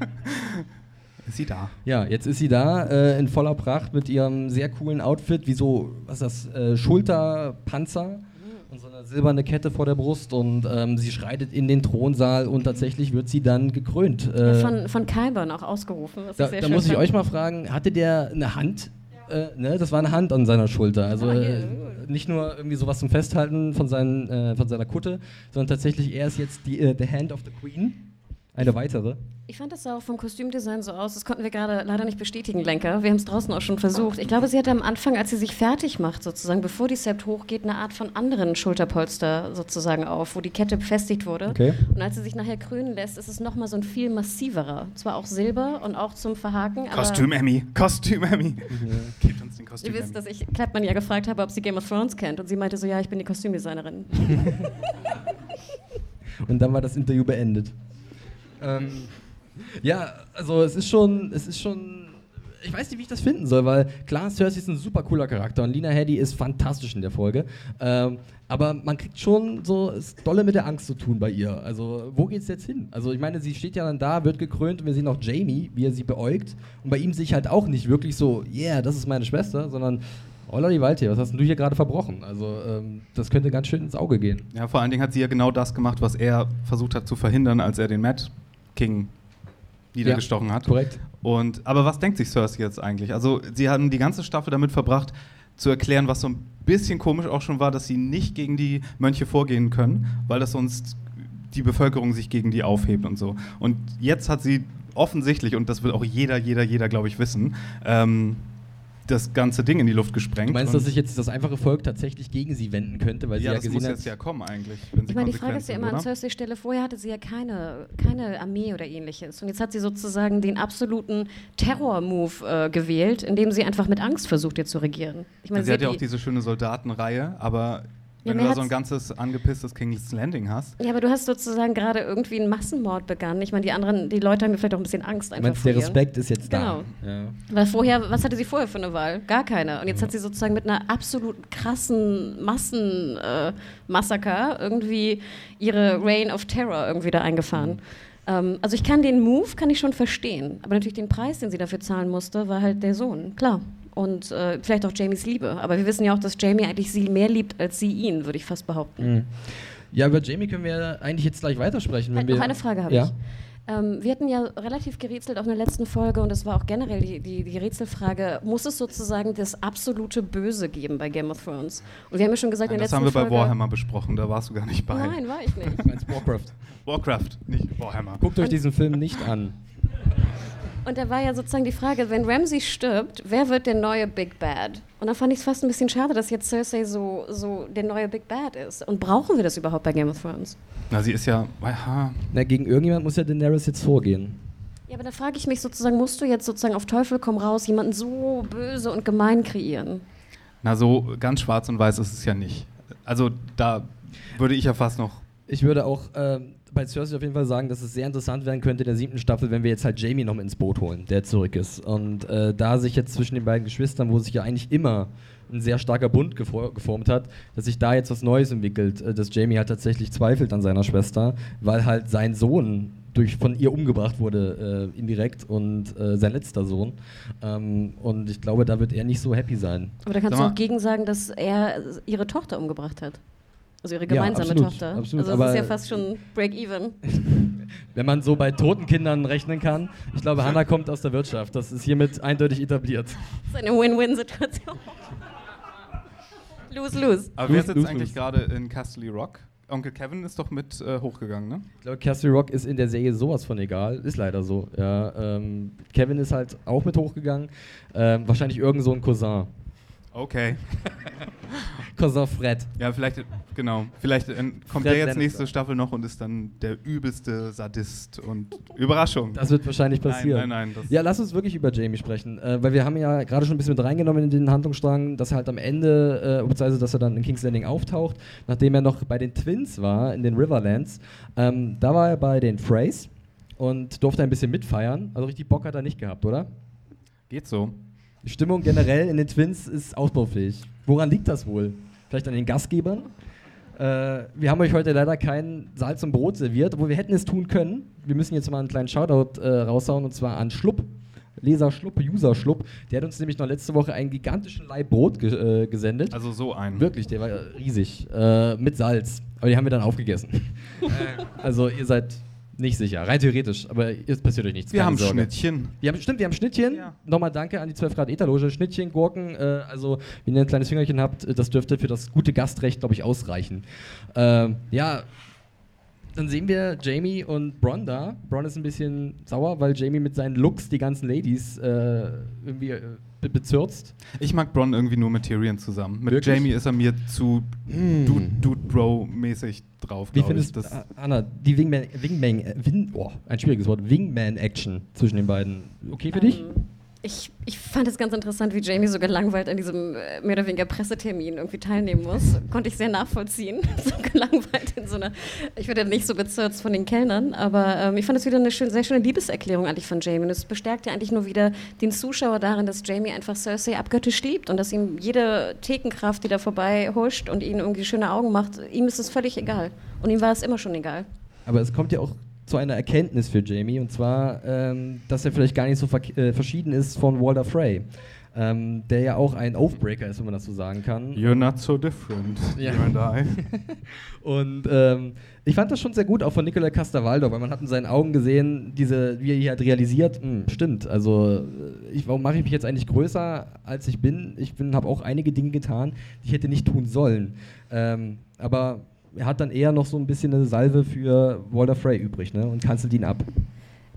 [SPEAKER 1] ist sie da.
[SPEAKER 2] Ja, jetzt ist sie da äh, in voller Pracht mit ihrem sehr coolen Outfit, wie so, was ist das, äh, Schulterpanzer und so eine silberne Kette vor der Brust und ähm, sie schreitet in den Thronsaal und tatsächlich wird sie dann gekrönt. Äh,
[SPEAKER 3] Von, von Kyburn auch ausgerufen.
[SPEAKER 2] Da da
[SPEAKER 3] schön
[SPEAKER 2] muss ich euch mal fragen, hatte der eine Hand? Äh, ne, das war eine Hand an seiner Schulter. Also
[SPEAKER 3] Ah, hier,
[SPEAKER 2] äh, nicht nur irgendwie sowas zum Festhalten von, seinen, äh, von seiner Kutte, sondern tatsächlich er ist jetzt die, äh, the Hand of the Queen. Eine weitere?
[SPEAKER 3] Ich fand das sah auch vom Kostümdesign so aus. Das konnten wir gerade leider nicht bestätigen, Lenker. Wir haben es draußen auch schon versucht. Ich glaube, sie hatte am Anfang, als sie sich fertig macht, sozusagen, bevor die Sept hochgeht, eine Art von anderen Schulterpolster sozusagen auf, wo die Kette befestigt wurde.
[SPEAKER 2] Okay.
[SPEAKER 3] Und als sie sich nachher krönen lässt, ist es nochmal so ein viel massiverer. Zwar auch Silber und auch zum Verhaken, aber.
[SPEAKER 1] Kostüm-Emmy, Kostüm-Emmy. Gebt uns den
[SPEAKER 3] Ihr
[SPEAKER 1] Kostüm
[SPEAKER 3] wisst, dass ich Kleppmann ja gefragt habe, ob sie Game of Thrones kennt. Und sie meinte so, ja, ich bin die Kostümdesignerin.
[SPEAKER 2] Und dann war das Interview beendet. Ähm, ja, also es ist schon, es ist schon, ich weiß nicht, wie ich das finden soll, weil klar, Cersei ist ein super cooler Charakter und Lina Headey ist fantastisch in der Folge. Ähm, aber man kriegt schon so dolle mit der Angst zu tun bei ihr. Also, wo geht's jetzt hin? Also, ich meine, sie steht ja dann da, wird gekrönt und wir sehen auch Jamie, wie er sie beäugt. Und bei ihm sich halt auch nicht wirklich so, yeah, das ist meine Schwester, sondern, Holla die Waldtee, was hast denn du hier gerade verbrochen? Also, ähm, das könnte ganz schön ins Auge gehen.
[SPEAKER 1] Ja, vor allen Dingen hat sie ja genau das gemacht, was er versucht hat zu verhindern, als er den Mad King niedergestochen hat.
[SPEAKER 2] Korrekt.
[SPEAKER 1] Und, aber was denkt sich Cersei jetzt eigentlich? Also, sie haben die ganze Staffel damit verbracht, zu erklären, was so ein bisschen komisch auch schon war, dass sie nicht gegen die Mönche vorgehen können, weil das sonst die Bevölkerung sich gegen die aufhebt und so. Und jetzt hat sie offensichtlich, und das will auch jeder, jeder, jeder, glaube ich, wissen, ähm, das ganze Ding in die Luft gesprengt.
[SPEAKER 2] Du meinst, dass sich jetzt das einfache Volk tatsächlich gegen sie wenden könnte, weil sie
[SPEAKER 1] ja,
[SPEAKER 2] ja
[SPEAKER 1] das
[SPEAKER 2] gesehen
[SPEAKER 1] muss
[SPEAKER 2] hat.
[SPEAKER 1] jetzt ja kommen eigentlich. Wenn sie
[SPEAKER 3] Ich meine, die Frage ist ja immer an
[SPEAKER 1] oder?
[SPEAKER 3] Cersei Stelle, vorher hatte sie ja keine, keine Armee oder ähnliches. Und jetzt hat sie sozusagen den absoluten Terror-Move äh, gewählt, indem sie einfach mit Angst versucht, jetzt zu regieren. Ich meine,
[SPEAKER 1] sie hat ja
[SPEAKER 3] die-
[SPEAKER 1] auch diese schöne Soldatenreihe, aber
[SPEAKER 3] Ja,
[SPEAKER 1] wenn
[SPEAKER 3] mir
[SPEAKER 1] du da so ein ganzes angepisstes King's Landing hast,
[SPEAKER 3] ja, aber du hast sozusagen gerade irgendwie einen Massenmord begangen. Ich meine, die anderen, die Leute haben ja vielleicht auch ein bisschen Angst einfach
[SPEAKER 2] meinst,
[SPEAKER 3] vor
[SPEAKER 2] der
[SPEAKER 3] ihr.
[SPEAKER 2] Respekt ist jetzt
[SPEAKER 3] Genau.
[SPEAKER 2] da. Ja.
[SPEAKER 3] Weil vorher, was hatte sie vorher für eine Wahl? Gar keine. Und jetzt hat sie sozusagen mit einer absolut krassen Massenmassaker äh, irgendwie ihre Reign of Terror irgendwie da eingefahren. Ähm, also ich kann den Move, kann ich schon verstehen. Aber natürlich den Preis, den sie dafür zahlen musste, war halt der Sohn. Klar. Und äh, vielleicht auch Jamies Liebe. Aber wir wissen ja auch, dass Jamie eigentlich sie mehr liebt als sie ihn, würde ich fast behaupten.
[SPEAKER 2] Mhm. ja, über Jamie können wir eigentlich jetzt gleich weitersprechen. Wenn
[SPEAKER 3] Halt
[SPEAKER 2] wir
[SPEAKER 3] noch eine Frage habe
[SPEAKER 2] ja?
[SPEAKER 3] ich. Ähm, wir hatten ja relativ gerätselt auch in der letzten Folge und das war auch generell die, die, die Rätselfrage, muss es sozusagen das absolute Böse geben bei Game of Thrones? Und wir haben ja schon gesagt, in der
[SPEAKER 1] das
[SPEAKER 3] letzten
[SPEAKER 1] haben wir bei
[SPEAKER 3] Folge...
[SPEAKER 1] Warhammer besprochen, da warst du gar nicht bei.
[SPEAKER 3] Nein, war ich nicht.
[SPEAKER 2] Du meinst Warcraft.
[SPEAKER 1] Warcraft, nicht Warhammer.
[SPEAKER 2] Guckt euch diesen Film nicht an.
[SPEAKER 3] Und da war ja sozusagen die Frage, wenn Ramsay stirbt, wer wird der neue Big Bad? Und da fand ich es fast ein bisschen schade, dass jetzt Cersei so, so der neue Big Bad ist. Und brauchen wir das überhaupt bei Game of Thrones?
[SPEAKER 1] Na, sie ist ja, aha,
[SPEAKER 2] Na, gegen irgendjemand muss ja Daenerys jetzt vorgehen.
[SPEAKER 3] Ja, aber da frage ich mich sozusagen, musst du jetzt sozusagen auf Teufel komm raus jemanden so böse und gemein kreieren?
[SPEAKER 1] na so ganz schwarz und weiß ist es ja nicht. Also da würde ich ja fast noch
[SPEAKER 2] Ich würde auch ähm, bei Cersei auf jeden Fall sagen, dass es sehr interessant werden könnte in der siebten Staffel, wenn wir jetzt halt Jamie noch ins Boot holen, der zurück ist. Und äh, da sich jetzt zwischen den beiden Geschwistern, wo sich ja eigentlich immer ein sehr starker Bund gefor geformt hat, dass sich da jetzt was Neues entwickelt, äh, dass Jamie halt tatsächlich zweifelt an seiner Schwester, weil halt sein Sohn durch, von ihr umgebracht wurde, äh, indirekt, und äh, sein letzter Sohn. Ähm, und ich glaube, da wird er nicht so happy sein.
[SPEAKER 3] Aber da kannst
[SPEAKER 1] Sag
[SPEAKER 3] du auch gegen sagen, dass er ihre Tochter umgebracht hat. Also ihre
[SPEAKER 2] Ja,
[SPEAKER 3] gemeinsame
[SPEAKER 2] absolut,
[SPEAKER 3] Tochter.
[SPEAKER 2] absolut,
[SPEAKER 3] also das ist ja fast schon Break-Even.
[SPEAKER 2] Wenn man so bei toten Kindern rechnen kann. Ich glaube, Hannah kommt aus der Wirtschaft. Das ist hiermit eindeutig etabliert.
[SPEAKER 3] Das ist eine Win-Win-Situation. Lose-lose.
[SPEAKER 1] Aber wer
[SPEAKER 2] Lose,
[SPEAKER 1] ist jetzt
[SPEAKER 2] lose,
[SPEAKER 1] eigentlich
[SPEAKER 2] lose.
[SPEAKER 1] gerade in Castle Rock? Onkel Kevin ist doch mit äh, hochgegangen, ne?
[SPEAKER 2] Ich glaube, Castle Rock ist in der Serie sowas von egal. Ist leider so. Ja, ähm, Kevin ist halt auch mit hochgegangen. Ähm, wahrscheinlich irgend so ein Cousin.
[SPEAKER 1] Okay.
[SPEAKER 2] Cousin Fred.
[SPEAKER 1] Ja, vielleicht, genau. Vielleicht äh, kommt
[SPEAKER 2] Fred
[SPEAKER 1] der jetzt nächste Staffel noch und ist dann der übelste Sadist und Überraschung.
[SPEAKER 2] Das wird wahrscheinlich passieren.
[SPEAKER 1] Nein, nein, nein.
[SPEAKER 2] Ja, lass uns wirklich über Jamie sprechen, äh, weil wir haben ja gerade schon ein bisschen mit reingenommen in den Handlungsstrang, dass er halt am Ende, äh, beziehungsweise dass er dann in King's Landing auftaucht, nachdem er noch bei den Twins war, in den Riverlands. Ähm, da war er bei den Freys und durfte ein bisschen mitfeiern. Also richtig Bock hat er nicht gehabt, oder?
[SPEAKER 1] geht so.
[SPEAKER 2] Die Stimmung generell in den Twins ist ausbaufähig. Woran liegt das wohl? Vielleicht an den Gastgebern? Äh, wir haben euch heute leider kein Salz und Brot serviert, obwohl wir hätten es tun können. Wir müssen jetzt mal einen kleinen Shoutout äh, raushauen und zwar an Schlupp. Leser Schlupp, User Schlupp. Der hat uns nämlich noch letzte Woche einen gigantischen Leib Brot ge äh, gesendet.
[SPEAKER 1] Also so ein.
[SPEAKER 2] Wirklich, der war äh, riesig. Äh, mit Salz. Aber die haben wir dann aufgegessen. also ihr seid nicht sicher. Rein theoretisch. Aber jetzt passiert euch nichts.
[SPEAKER 1] Wir haben
[SPEAKER 2] Sorge.
[SPEAKER 1] Schnittchen.
[SPEAKER 2] Wir haben, stimmt, wir haben Schnittchen.
[SPEAKER 1] Ja.
[SPEAKER 2] Nochmal danke an die 12 Grad Etaloge. Schnittchen, Gurken. Äh, also, wenn ihr ein kleines Fingerchen habt, äh, das dürfte für das gute Gastrecht, glaube ich, ausreichen. Ähm, ja, dann sehen wir Jamie und Bron da. Bron ist ein bisschen sauer, weil Jamie mit seinen Looks die ganzen Ladies äh, irgendwie äh, be bezirzt.
[SPEAKER 1] Ich mag Bron irgendwie nur mit Tyrion zusammen. Mit
[SPEAKER 2] Wirklich?
[SPEAKER 1] Jamie ist er mir zu Dude, Dude Bro-mäßig drauf.
[SPEAKER 2] Wie findest du,
[SPEAKER 1] Das,
[SPEAKER 2] Anna, die Wingman, Wingman, äh, Win, oh, ein schwieriges Wort, Wingman-Action zwischen den beiden. Okay für dich?
[SPEAKER 3] Ich, ich fand es ganz interessant, wie Jamie so gelangweilt an diesem äh, mehr oder weniger Pressetermin irgendwie teilnehmen muss. Konnte ich sehr nachvollziehen. so gelangweilt in so einer. Ich werde nicht so bezirzt von den Kellnern, aber ähm, ich fand es wieder eine schön, sehr schöne Liebeserklärung eigentlich von Jamie. Und es bestärkt ja eigentlich nur wieder den Zuschauer darin, dass Jamie einfach Cersei abgöttisch liebt und dass ihm jede Thekenkraft, die da vorbei huscht und ihn irgendwie schöne Augen macht, ihm ist es völlig egal. Und ihm war es immer schon egal.
[SPEAKER 2] Aber es kommt ja auch zu einer Erkenntnis für Jamie, und zwar, ähm, dass er vielleicht gar nicht so äh, verschieden ist von Walder Frey, ähm, der ja auch ein Oathbreaker ist, wenn man das so sagen kann.
[SPEAKER 1] You're not so different,
[SPEAKER 2] Ja.
[SPEAKER 1] you and I.
[SPEAKER 2] Und ähm, ich fand das schon sehr gut, auch von Nikolai Castavaldo, weil man hat in seinen Augen gesehen, diese, wie er hier hat realisiert, hm, stimmt, also äh, ich, warum mache ich mich jetzt eigentlich größer, als ich bin? Ich habe auch einige Dinge getan, die ich hätte nicht tun sollen. Ähm, aber er hat dann eher noch so ein bisschen eine Salve für Walder Frey übrig ne? und kanzelt ihn ab.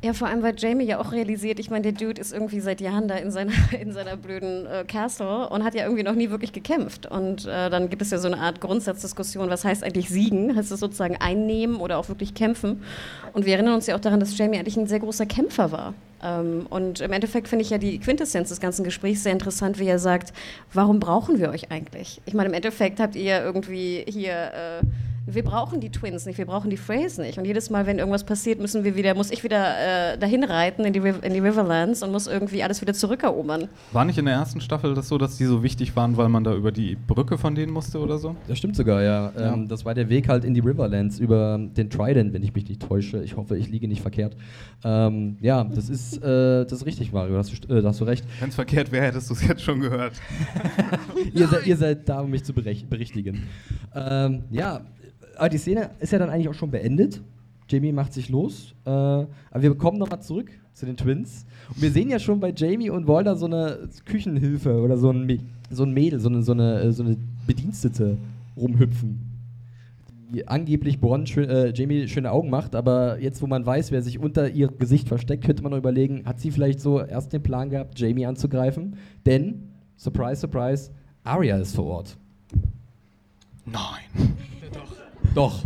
[SPEAKER 3] Ja, vor allem, weil Jamie ja auch realisiert, ich meine, der Dude ist irgendwie seit Jahren da in seiner, in seiner blöden äh, Castle und hat ja irgendwie noch nie wirklich gekämpft. Und äh, dann gibt es ja so eine Art Grundsatzdiskussion, was heißt eigentlich siegen? Heißt es sozusagen einnehmen oder auch wirklich kämpfen? Und wir erinnern uns ja auch daran, dass Jamie eigentlich ein sehr großer Kämpfer war. Ähm, und im Endeffekt finde ich ja die Quintessenz des ganzen Gesprächs sehr interessant, wie er sagt, warum brauchen wir euch eigentlich? Ich meine, im Endeffekt habt ihr irgendwie hier... Äh, wir brauchen die Twins nicht, wir brauchen die Freys nicht. Und jedes Mal, wenn irgendwas passiert, müssen wir wieder, muss ich wieder äh, dahin reiten in die, Riv- in die Riverlands und muss irgendwie alles wieder zurückerobern.
[SPEAKER 1] War nicht in der ersten Staffel das so, dass die so wichtig waren, weil man da über die Brücke von denen musste oder so?
[SPEAKER 2] Das stimmt sogar, ja.
[SPEAKER 1] Ja.
[SPEAKER 2] Ähm, das war der Weg halt in die Riverlands über den Trident, wenn ich mich nicht täusche. Ich hoffe, ich liege nicht verkehrt. Ähm, ja, das ist, äh, das ist richtig, Mario, da hast du, äh, da hast du recht.
[SPEAKER 1] Wenn es verkehrt wäre, hättest du es jetzt schon gehört.
[SPEAKER 2] ihr, seid, ihr seid da, um mich zu berichtigen. Ähm, ja, aber die Szene ist ja dann eigentlich auch schon beendet. Jamie macht sich los. Äh, aber wir kommen nochmal zurück zu den Twins. Und wir sehen ja schon bei Jamie und Walter so eine Küchenhilfe oder so ein, so ein Mädel, so eine, so, eine, äh, so eine Bedienstete rumhüpfen. Angeblich Bronn schön, äh, Jamie schöne Augen macht, aber jetzt, wo man weiß, wer sich unter ihr Gesicht versteckt, könnte man noch überlegen, hat sie vielleicht so erst den Plan gehabt, Jamie anzugreifen? Denn, surprise, surprise, Arya ist vor Ort.
[SPEAKER 1] Nein.
[SPEAKER 2] Doch.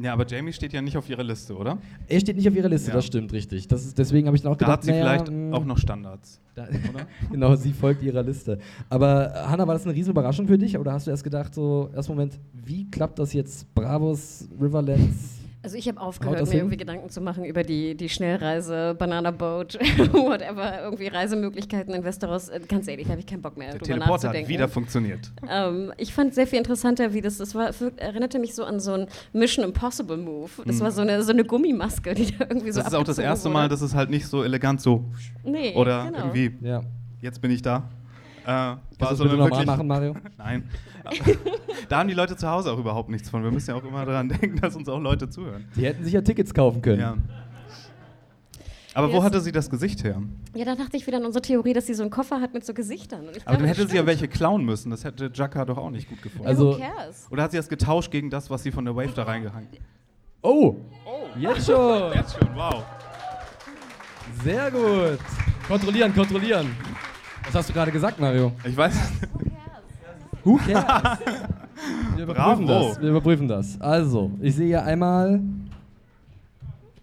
[SPEAKER 1] Ja, aber Jamie steht ja nicht auf ihrer Liste, oder?
[SPEAKER 2] Er steht nicht auf ihrer Liste,
[SPEAKER 1] Ja.
[SPEAKER 2] das stimmt richtig. Das ist, deswegen habe ich dann auch
[SPEAKER 1] Da
[SPEAKER 2] gedacht,
[SPEAKER 1] hat sie
[SPEAKER 2] naja,
[SPEAKER 1] vielleicht
[SPEAKER 2] mh,
[SPEAKER 1] auch noch Standards.
[SPEAKER 2] Da, genau, sie folgt ihrer Liste. Aber Hanna, war das eine riesen Überraschung für dich? Oder hast du erst gedacht, so, erst Moment, wie klappt das jetzt? Bravos, Riverlands?
[SPEAKER 3] Also ich habe aufgehört, mir
[SPEAKER 2] hin?
[SPEAKER 3] irgendwie Gedanken zu machen über die, die Schnellreise, Banana Boat, whatever, irgendwie Reisemöglichkeiten in Westeros. Äh, Ganz ehrlich, da habe ich keinen Bock mehr
[SPEAKER 1] Der
[SPEAKER 3] drüber
[SPEAKER 1] Teleporter hat
[SPEAKER 3] nachzudenken.
[SPEAKER 1] wieder funktioniert.
[SPEAKER 3] Ähm, ich fand sehr viel interessanter, wie das, das war, erinnerte mich so an so einen Mission Impossible Move. Das war so eine, so eine Gummimaske, die da irgendwie so
[SPEAKER 1] Mhm. Das ist auch das erste
[SPEAKER 3] wurde.
[SPEAKER 1] Mal, dass es halt nicht so elegant so
[SPEAKER 3] nee,
[SPEAKER 1] oder
[SPEAKER 3] genau.
[SPEAKER 1] irgendwie,
[SPEAKER 2] Ja.
[SPEAKER 1] jetzt bin ich da. Äh, war
[SPEAKER 2] Kannst du das bitte nochmal machen, Mario?
[SPEAKER 1] Nein. Da haben die Leute zu Hause auch überhaupt nichts von. Wir müssen ja auch immer daran denken, dass uns auch Leute zuhören.
[SPEAKER 2] Die hätten sich ja Tickets kaufen können.
[SPEAKER 1] Ja. Aber wo hatte sie das Gesicht her?
[SPEAKER 3] Ja, da dachte ich wieder an unsere Theorie, dass sie so einen Koffer hat mit so Gesichtern. Und ich
[SPEAKER 1] Aber dann hätte sie ja welche klauen müssen. Das hätte Jacka doch auch nicht gut gefunden.
[SPEAKER 2] Also-?
[SPEAKER 1] Oder hat sie das getauscht gegen das, was sie von der Wave da reingehangen
[SPEAKER 2] Oh, jetzt schon.
[SPEAKER 1] Jetzt schon, wow.
[SPEAKER 2] Sehr gut. Kontrollieren, kontrollieren. Was hast du gerade gesagt, Mario?
[SPEAKER 1] Ich weiß.
[SPEAKER 2] Who cares? Wir überprüfen
[SPEAKER 1] Bravo.
[SPEAKER 2] das. Wir überprüfen das. Also, ich sehe hier einmal.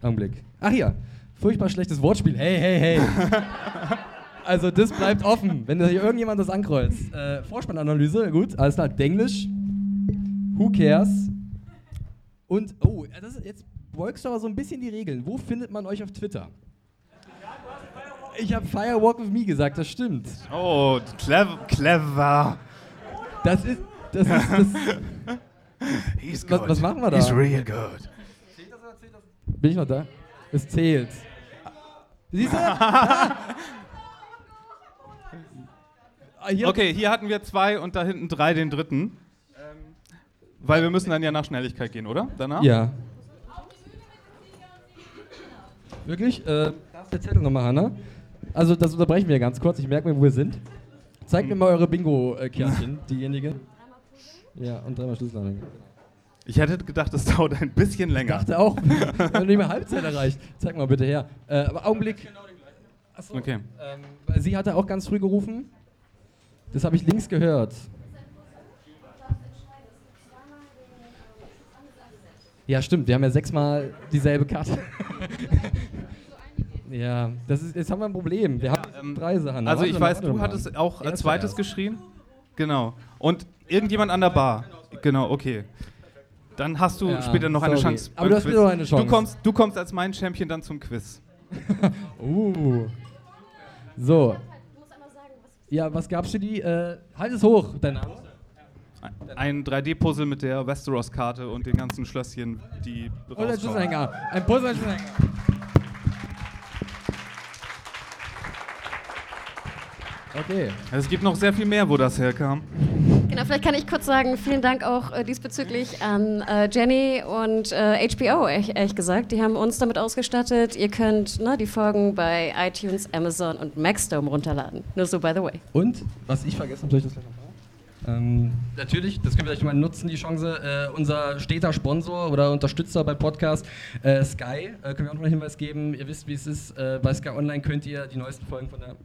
[SPEAKER 2] Augenblick. Ach ja, furchtbar schlechtes Wortspiel. Hey, hey, hey. also, das bleibt offen, wenn da hier irgendjemand das ankreuzt. Äh, Vorspannanalyse, gut, alles klar. Denglisch. Who cares? Und, oh, das ist, jetzt beugst du aber so ein bisschen die Regeln. Wo findet man euch auf Twitter? Ich habe Firewalk with Me gesagt, das stimmt.
[SPEAKER 1] Oh, clever. clever.
[SPEAKER 2] Das ist. Das ist das,
[SPEAKER 1] He's
[SPEAKER 2] Was- was machen wir da?
[SPEAKER 1] He's real good.
[SPEAKER 2] Bin ich noch da? Es zählt. Siehst du? Ah, hier-
[SPEAKER 1] Okay, hier hatten wir zwei und da hinten drei den dritten. Ähm, Weil wir müssen dann ja nach Schnelligkeit gehen, oder? Danach?
[SPEAKER 2] Ja. Wirklich? Äh, da ist der Zettel nochmal, Hanna. Also, das unterbrechen wir ganz kurz. Ich merke mir, wo wir sind. Zeigt mir mal eure Bingo-Kärtchen, diejenige. Ja, und dreimal Schlüsselanhänger.
[SPEAKER 1] Ich hätte gedacht, das dauert ein bisschen
[SPEAKER 2] Ich
[SPEAKER 1] länger.
[SPEAKER 2] dachte auch, wir haben nicht mehr Halbzeit erreicht. Zeig mal bitte her. Äh, aber Augenblick. Achso,
[SPEAKER 1] Okay.
[SPEAKER 2] ähm, sie hatte auch ganz früh gerufen. Das habe ich links gehört. Ja, stimmt. Wir haben ja sechsmal dieselbe Karte. ja, das ist, jetzt haben wir ein Problem. Wir haben
[SPEAKER 1] ähm,
[SPEAKER 2] drei Sachen.
[SPEAKER 1] Also ich weiß, du hattest auch als zweites
[SPEAKER 2] zuerst.
[SPEAKER 1] geschrien. Genau. Und irgendjemand an der Bar. Genau, okay. Dann hast du
[SPEAKER 2] Ja,
[SPEAKER 1] später noch eine
[SPEAKER 2] sorry.
[SPEAKER 1] Chance.
[SPEAKER 2] Aber du hast
[SPEAKER 1] Quiz.
[SPEAKER 2] später noch eine Chance.
[SPEAKER 1] Du kommst, du kommst als mein Champion dann zum Quiz.
[SPEAKER 2] Uh. So. Ja, was gab's für die? Äh, halt es hoch, dein Name.
[SPEAKER 1] Ein 3D-Puzzle mit der Westeros-Karte und den ganzen Schlösschen, die
[SPEAKER 2] Und ein
[SPEAKER 1] rauskommen.
[SPEAKER 2] Schlüsselhänger. Ein Puzzle, ein Schlüsselhänger. Okay.
[SPEAKER 1] Also Es gibt noch sehr viel mehr, wo das herkam.
[SPEAKER 3] Genau, vielleicht kann ich kurz sagen, vielen Dank auch äh, diesbezüglich an äh, Jenny und äh, HBO, ehrlich, ehrlich gesagt. Die haben uns damit ausgestattet. Ihr könnt ne, die Folgen bei iTunes, Amazon und Maxdome runterladen. Nur so, by the way.
[SPEAKER 2] Und, was ich vergessen habe, soll ich das gleich noch? Ähm, natürlich, das können wir vielleicht mal nutzen, die Chance. Äh, unser steter Sponsor oder Unterstützer beim Podcast, äh, Sky, äh, können wir auch noch einen Hinweis geben. Ihr wisst, wie es ist. Äh, bei Sky Online könnt ihr die neuesten Folgen von der.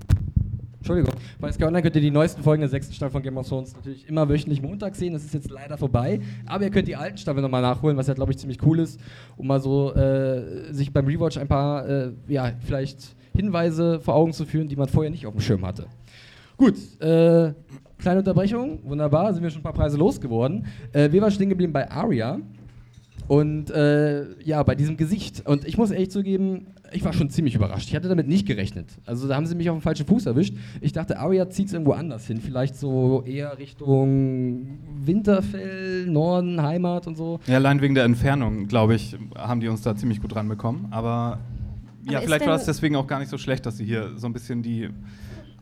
[SPEAKER 2] Entschuldigung. Bei Sky Online könnt ihr die neuesten Folgen der sechsten Staffel von Game of Thrones natürlich immer wöchentlich montags sehen. Das ist jetzt leider vorbei. Aber ihr könnt die alten Staffeln nochmal nachholen, was ja, glaube ich, ziemlich cool ist, um mal so äh, sich beim Rewatch ein paar, äh, ja, vielleicht Hinweise vor Augen zu führen, die man vorher nicht auf dem Schirm hatte. Gut, äh, kleine Unterbrechung, wunderbar, sind wir schon ein paar Preise losgeworden. Äh, wir waren stehen geblieben bei Aria und äh, ja, bei diesem Gesicht. Und ich muss ehrlich zugeben, ich war schon ziemlich überrascht. Ich hatte damit nicht gerechnet. Also da haben sie mich auf den falschen Fuß erwischt. Ich dachte, Aria zieht es irgendwo anders hin. Vielleicht so eher Richtung Winterfell, Norden, Heimat und so.
[SPEAKER 1] Ja, allein wegen der Entfernung, glaube ich, haben die uns da ziemlich gut ranbekommen. Aber ja, vielleicht war es deswegen auch gar nicht so schlecht, dass sie hier so ein bisschen die.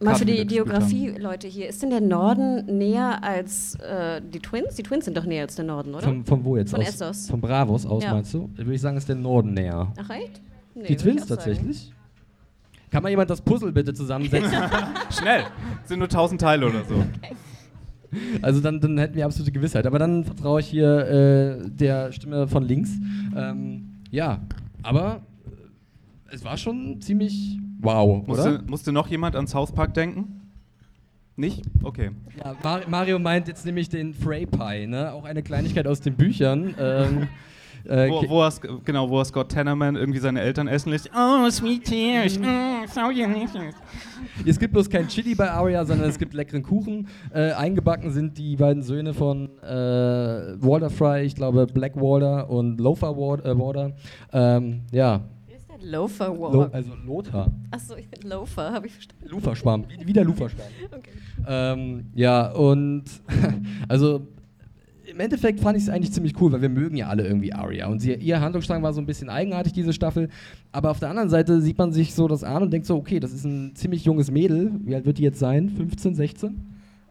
[SPEAKER 3] Mal für die. Geografie-Leute hier. Ist denn der Norden näher als äh, die Twins? Die Twins sind doch näher als der Norden, oder?
[SPEAKER 2] Von, von wo jetzt
[SPEAKER 3] Von
[SPEAKER 2] aus?
[SPEAKER 3] Essos.
[SPEAKER 2] Von Bravos aus,
[SPEAKER 3] Ja.
[SPEAKER 2] meinst du? Würde ich sagen, ist der Norden näher.
[SPEAKER 3] Ach, echt? Nee,
[SPEAKER 2] die Twins tatsächlich? Kann mal jemand das Puzzle bitte zusammensetzen?
[SPEAKER 1] Schnell! Sind nur 1000 Teile oder so.
[SPEAKER 2] Also dann, dann hätten wir absolute Gewissheit. Aber dann vertraue ich hier äh, der Stimme von links. Ähm, ja, aber äh, es war schon ziemlich wow, oder?
[SPEAKER 1] Musste, musste noch jemand an South Park denken? Nicht? Okay.
[SPEAKER 2] Ja, Mar Mario meint jetzt nämlich den Frey Pie, ne? Auch eine Kleinigkeit aus den Büchern. Ähm, äh,
[SPEAKER 1] Wo, wo er, Sk- genau, wo er Scott Tenorman irgendwie seine Eltern essen lässt. Oh, sweet tears. Mm, so delicious.
[SPEAKER 2] Es gibt bloß kein Chili bei Aria, sondern es gibt leckeren Kuchen. Äh, eingebacken sind die beiden Söhne von äh, Walter Fry, ich glaube Blackwater und Lothar Wa- äh, Water. Ähm, ja,
[SPEAKER 3] Wer ist der Loafer
[SPEAKER 2] Lo also Lothar.
[SPEAKER 3] Achso, Loafer, habe ich verstanden.
[SPEAKER 2] Luferschwamm, wie, wie der Luferschwamm.
[SPEAKER 3] Okay.
[SPEAKER 2] Ähm, ja, und also im Endeffekt fand ich es eigentlich ziemlich cool, weil wir mögen ja alle irgendwie Arya. Und sie, ihr Handlungsstrang war so ein bisschen eigenartig, diese Staffel. Aber auf der anderen Seite sieht man sich so das an und denkt so, okay, das ist ein ziemlich junges Mädel. Wie alt wird die jetzt sein? 15, 16?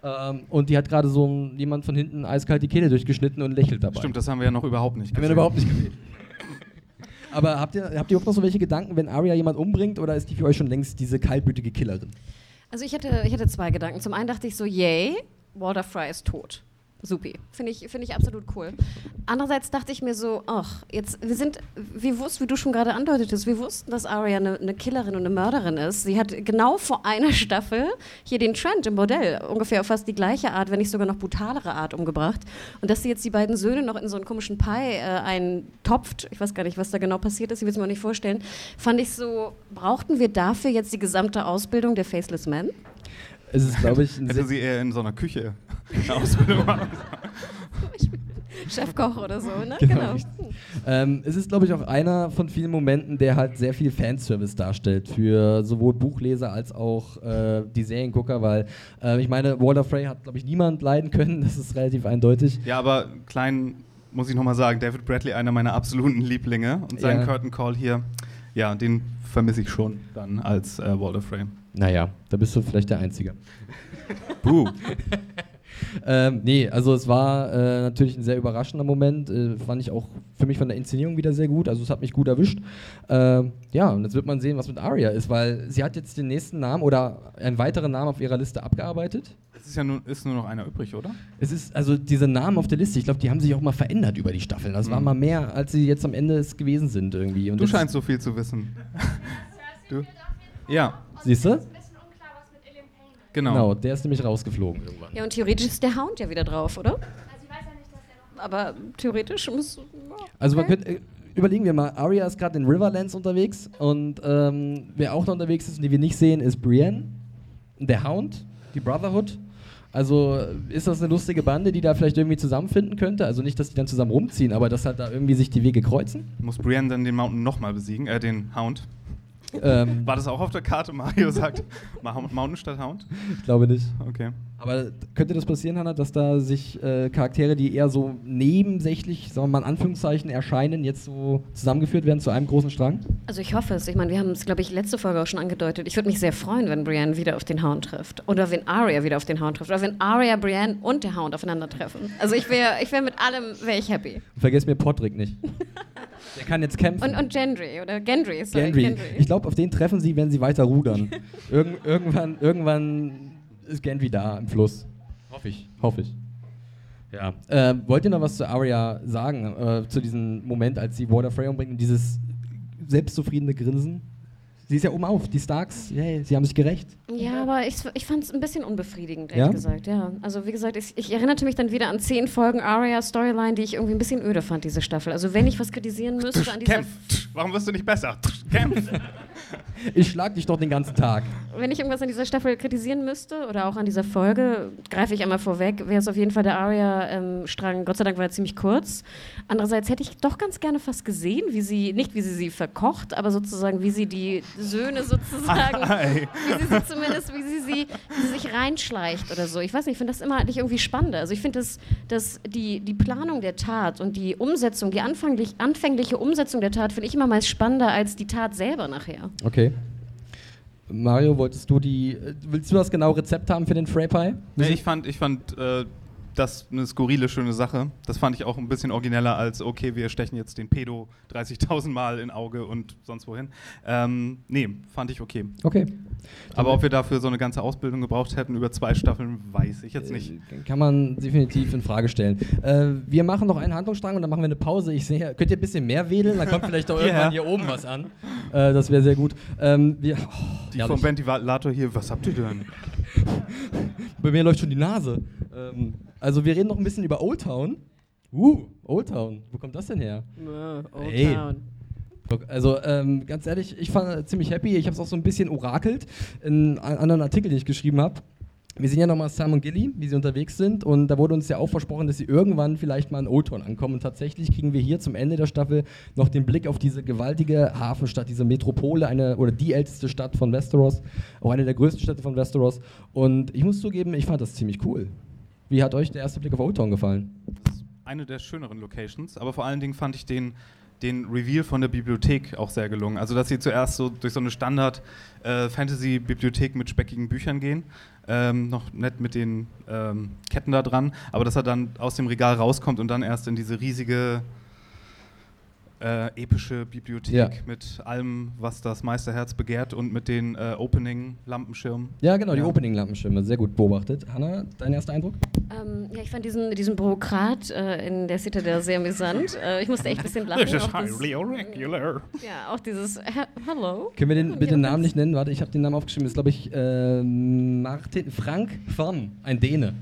[SPEAKER 2] Ähm, und die hat gerade so ein, jemand von hinten eiskalt die Kehle durchgeschnitten und lächelt dabei.
[SPEAKER 1] Stimmt, das haben wir ja noch überhaupt nicht
[SPEAKER 2] Haben wir
[SPEAKER 1] gesehen.
[SPEAKER 2] überhaupt nicht gesehen. Aber habt ihr, habt ihr überhaupt noch so welche Gedanken, wenn Arya jemand umbringt oder ist die für euch schon längst diese kaltblütige Killerin?
[SPEAKER 3] Also ich hatte, ich hatte zwei Gedanken. Zum einen dachte ich so, yay, Walter Fry ist tot. Supi. Finde ich, finde ich absolut cool. Andererseits dachte ich mir so, ach, jetzt, wir sind, wir wussten, wie du schon gerade andeutetest, wir wussten, dass Arya eine, eine Killerin und eine Mörderin ist. Sie hat genau vor einer Staffel hier den Trent im Bordell ungefähr auf fast die gleiche Art, wenn nicht sogar noch brutalere Art umgebracht. Und dass sie jetzt die beiden Söhne noch in so einen komischen Pie äh, eintopft, ich weiß gar nicht, was da genau passiert ist, ich will es mir auch nicht vorstellen, fand ich so, brauchten wir dafür jetzt die gesamte Ausbildung der Faceless Men?
[SPEAKER 2] Es ist, glaube ich, ein
[SPEAKER 1] Hätte sie eher in so einer Küche eine Ausbildung machen.
[SPEAKER 3] Chefkoch oder so, ne?
[SPEAKER 2] Genau,
[SPEAKER 3] Genau.
[SPEAKER 2] Ähm, es ist, glaube ich, auch einer von vielen Momenten, der halt sehr viel Fanservice darstellt für sowohl Buchleser als auch äh, die Seriengucker, weil äh, ich meine, Walter Frey hat, glaube ich, niemand leiden können, das ist relativ eindeutig.
[SPEAKER 1] Ja, aber klein muss ich nochmal sagen, David Bradley, einer meiner absoluten Lieblinge. Und seinen
[SPEAKER 2] Ja.
[SPEAKER 1] Curtain Call hier, ja, den vermisse ich schon dann als äh, Walter Frey.
[SPEAKER 2] Naja, da bist du vielleicht der Einzige.
[SPEAKER 1] Buh.
[SPEAKER 2] Ähm, nee, also es war äh, natürlich ein sehr überraschender Moment. Äh, fand ich auch für mich von der Inszenierung wieder sehr gut. Also es hat mich gut erwischt. Ähm, ja, und jetzt wird man sehen, was mit Arya ist, weil sie hat jetzt den nächsten Namen oder einen weiteren Namen auf ihrer Liste abgearbeitet.
[SPEAKER 1] Es ist ja nur, ist nur noch einer übrig, oder?
[SPEAKER 2] Es ist, also diese Namen auf der Liste, ich glaube, die haben sich auch mal verändert über die Staffeln. Das war
[SPEAKER 1] Mhm.
[SPEAKER 2] mal mehr, als sie jetzt am Ende es gewesen sind irgendwie. Und
[SPEAKER 1] Du scheinst so viel zu wissen. du? Ja,
[SPEAKER 2] Siehst du?
[SPEAKER 4] Ist ein bisschen unklar, was mit Ilian Payne ist.
[SPEAKER 1] genau.
[SPEAKER 2] Genau, der ist nämlich rausgeflogen irgendwann.
[SPEAKER 3] Ja, und theoretisch ist der Hound ja wieder drauf, oder?
[SPEAKER 4] Also ich weiß ja nicht, dass er noch.
[SPEAKER 3] Aber theoretisch muss.
[SPEAKER 2] Also man
[SPEAKER 3] Okay.
[SPEAKER 2] könnte, äh, überlegen wir mal, Arya ist gerade in Riverlands unterwegs und ähm, wer auch noch unterwegs ist und die wir nicht sehen, ist Brienne, der Hound, die Brotherhood. Also äh, ist das eine lustige Bande, die da vielleicht irgendwie zusammenfinden könnte? Also nicht, dass die dann zusammen rumziehen, aber dass halt da irgendwie sich die Wege kreuzen?
[SPEAKER 1] Muss Brienne dann den Mountain nochmal besiegen, äh, den Hound.
[SPEAKER 2] Ähm,
[SPEAKER 1] War das auch auf der Karte? Mario sagt Mountain statt Hound?
[SPEAKER 2] ich glaube nicht.
[SPEAKER 1] Okay.
[SPEAKER 2] Aber könnte das passieren, Hannah, dass da sich äh, Charaktere, die eher so nebensächlich, sagen wir mal in Anführungszeichen, erscheinen, jetzt so zusammengeführt werden zu einem großen Strang?
[SPEAKER 3] Also ich hoffe es. Ich meine, wir haben es, glaube ich, letzte Folge auch schon angedeutet. Ich würde mich sehr freuen, wenn Brienne wieder auf den Hound trifft. Oder wenn Arya wieder auf den Hound trifft. Oder wenn Arya, Brienne und der Hound aufeinandertreffen. Also ich wäre ich wär mit allem wäre ich happy.
[SPEAKER 2] Vergiss mir Podrick nicht. Der kann jetzt kämpfen.
[SPEAKER 3] Und, und Gendry oder Gendry, sorry,
[SPEAKER 2] Gendry. Ich glaube, auf den treffen sie, wenn sie weiter rudern. Irgend, irgendwann, irgendwann ist Gendry da im Fluss. Hoffe ich. Hoffe ich. Ja. Äh, wollt ihr noch was zu Arya sagen? Äh, zu diesem Moment, als sie Water Frey umbringt und dieses selbstzufriedene Grinsen? Sie ist ja oben auf. Die Starks, yay, sie haben sich gerecht.
[SPEAKER 3] Ja, aber ich, ich fand es ein bisschen unbefriedigend,
[SPEAKER 2] Ja?
[SPEAKER 3] ehrlich gesagt. Ja. Also wie gesagt, ich, ich erinnerte mich dann wieder an zehn Folgen Arya-Storyline, die ich irgendwie ein bisschen öde fand, diese Staffel. Also wenn ich was kritisieren müsste an dieser
[SPEAKER 1] Kämpf! Warum wirst du nicht besser? Kämpf!
[SPEAKER 2] Ich schlag dich doch den ganzen Tag.
[SPEAKER 3] Wenn ich irgendwas an dieser Staffel kritisieren müsste oder auch an dieser Folge, greife ich einmal vorweg, wäre es auf jeden Fall der Aria-Strang. Gott sei Dank war er ziemlich kurz. Andererseits hätte ich doch ganz gerne fast gesehen, wie sie, nicht wie sie sie verkocht, aber sozusagen, wie sie die Söhne sozusagen, wie sie sie zumindest, wie sie, sie, wie sie sich reinschleicht oder so. Ich weiß nicht, ich finde das immer eigentlich irgendwie spannender. Also ich finde, dass, dass die, die Planung der Tat und die Umsetzung, die anfänglich, anfängliche Umsetzung der Tat, finde ich immer meist spannender als die Tat selber nachher.
[SPEAKER 2] Okay. Mario, wolltest du die. äh, Willst du das genaue Rezept haben für den Frey Pie?
[SPEAKER 1] Nee, ich fand, ich fand äh, das eine skurrile, schöne Sache. Das fand ich auch ein bisschen origineller als, okay, wir stechen jetzt den Pedo 30.000 Mal in Auge und sonst wohin. Ähm, nee, fand ich okay.
[SPEAKER 2] Okay.
[SPEAKER 1] Aber ob wir dafür so eine ganze Ausbildung gebraucht hätten über zwei Staffeln, weiß ich jetzt nicht.
[SPEAKER 2] Äh, Kann man definitiv in Frage stellen. Äh, wir machen noch einen Handlungsstrang und dann machen wir eine Pause. Ich sehe, könnt ihr ein bisschen mehr wedeln? Dann kommt vielleicht auch irgendwann hier oben was an. Äh, das wäre sehr gut. Ähm, wir, oh,
[SPEAKER 1] Die vom Ventilator hier, was habt ihr denn?
[SPEAKER 2] Bei mir läuft schon die Nase. Ähm, also wir reden noch ein bisschen über Old Town. Uh, Old Town. Wo kommt das denn her?
[SPEAKER 3] Old
[SPEAKER 2] Ey.
[SPEAKER 3] Town.
[SPEAKER 2] Also ähm, ganz ehrlich, ich fand ziemlich happy. Ich habe es auch so ein bisschen orakelt in einem anderen Artikel, den ich geschrieben habe. Wir sehen ja nochmal Sam und Gilly, wie sie unterwegs sind. Und da wurde uns ja auch versprochen, dass sie irgendwann vielleicht mal in Old Town ankommen. Und tatsächlich kriegen wir hier zum Ende der Staffel noch den Blick auf diese gewaltige Hafenstadt, diese Metropole, eine oder die älteste Stadt von Westeros, auch eine der größten Städte von Westeros. Und ich muss zugeben, ich fand das ziemlich cool. Wie hat euch der erste Blick auf Old Town gefallen?
[SPEAKER 1] Eine der schöneren Locations, aber vor allen Dingen fand ich den, den Reveal von der Bibliothek auch sehr gelungen. Also, dass sie zuerst so durch so eine Standard-Fantasy-Bibliothek mit speckigen Büchern gehen, ähm, noch nett mit den ähm, Ketten da dran, aber dass er dann aus dem Regal rauskommt und dann erst in diese riesige äh, epische Bibliothek
[SPEAKER 2] Ja.
[SPEAKER 1] mit allem, was das Meisterherz begehrt und mit den äh, Opening-Lampenschirmen.
[SPEAKER 2] Ja, genau, die
[SPEAKER 1] Ja.
[SPEAKER 2] Opening-Lampenschirme. Sehr gut beobachtet. Hanna, dein erster Eindruck?
[SPEAKER 3] Ähm, ja, ich fand diesen, diesen Bürokrat äh, in der Citadel sehr amüsant. Äh, ich musste echt ein bisschen lachen. Auch das-
[SPEAKER 1] irregular.
[SPEAKER 3] Ja, auch dieses Hello.
[SPEAKER 2] Können wir den bitte
[SPEAKER 3] Ja,
[SPEAKER 2] den Namen nicht nennen? Warte, ich habe den Namen aufgeschrieben. Das ist, glaube ich, äh, Martin Frank Vorn, ein Däne.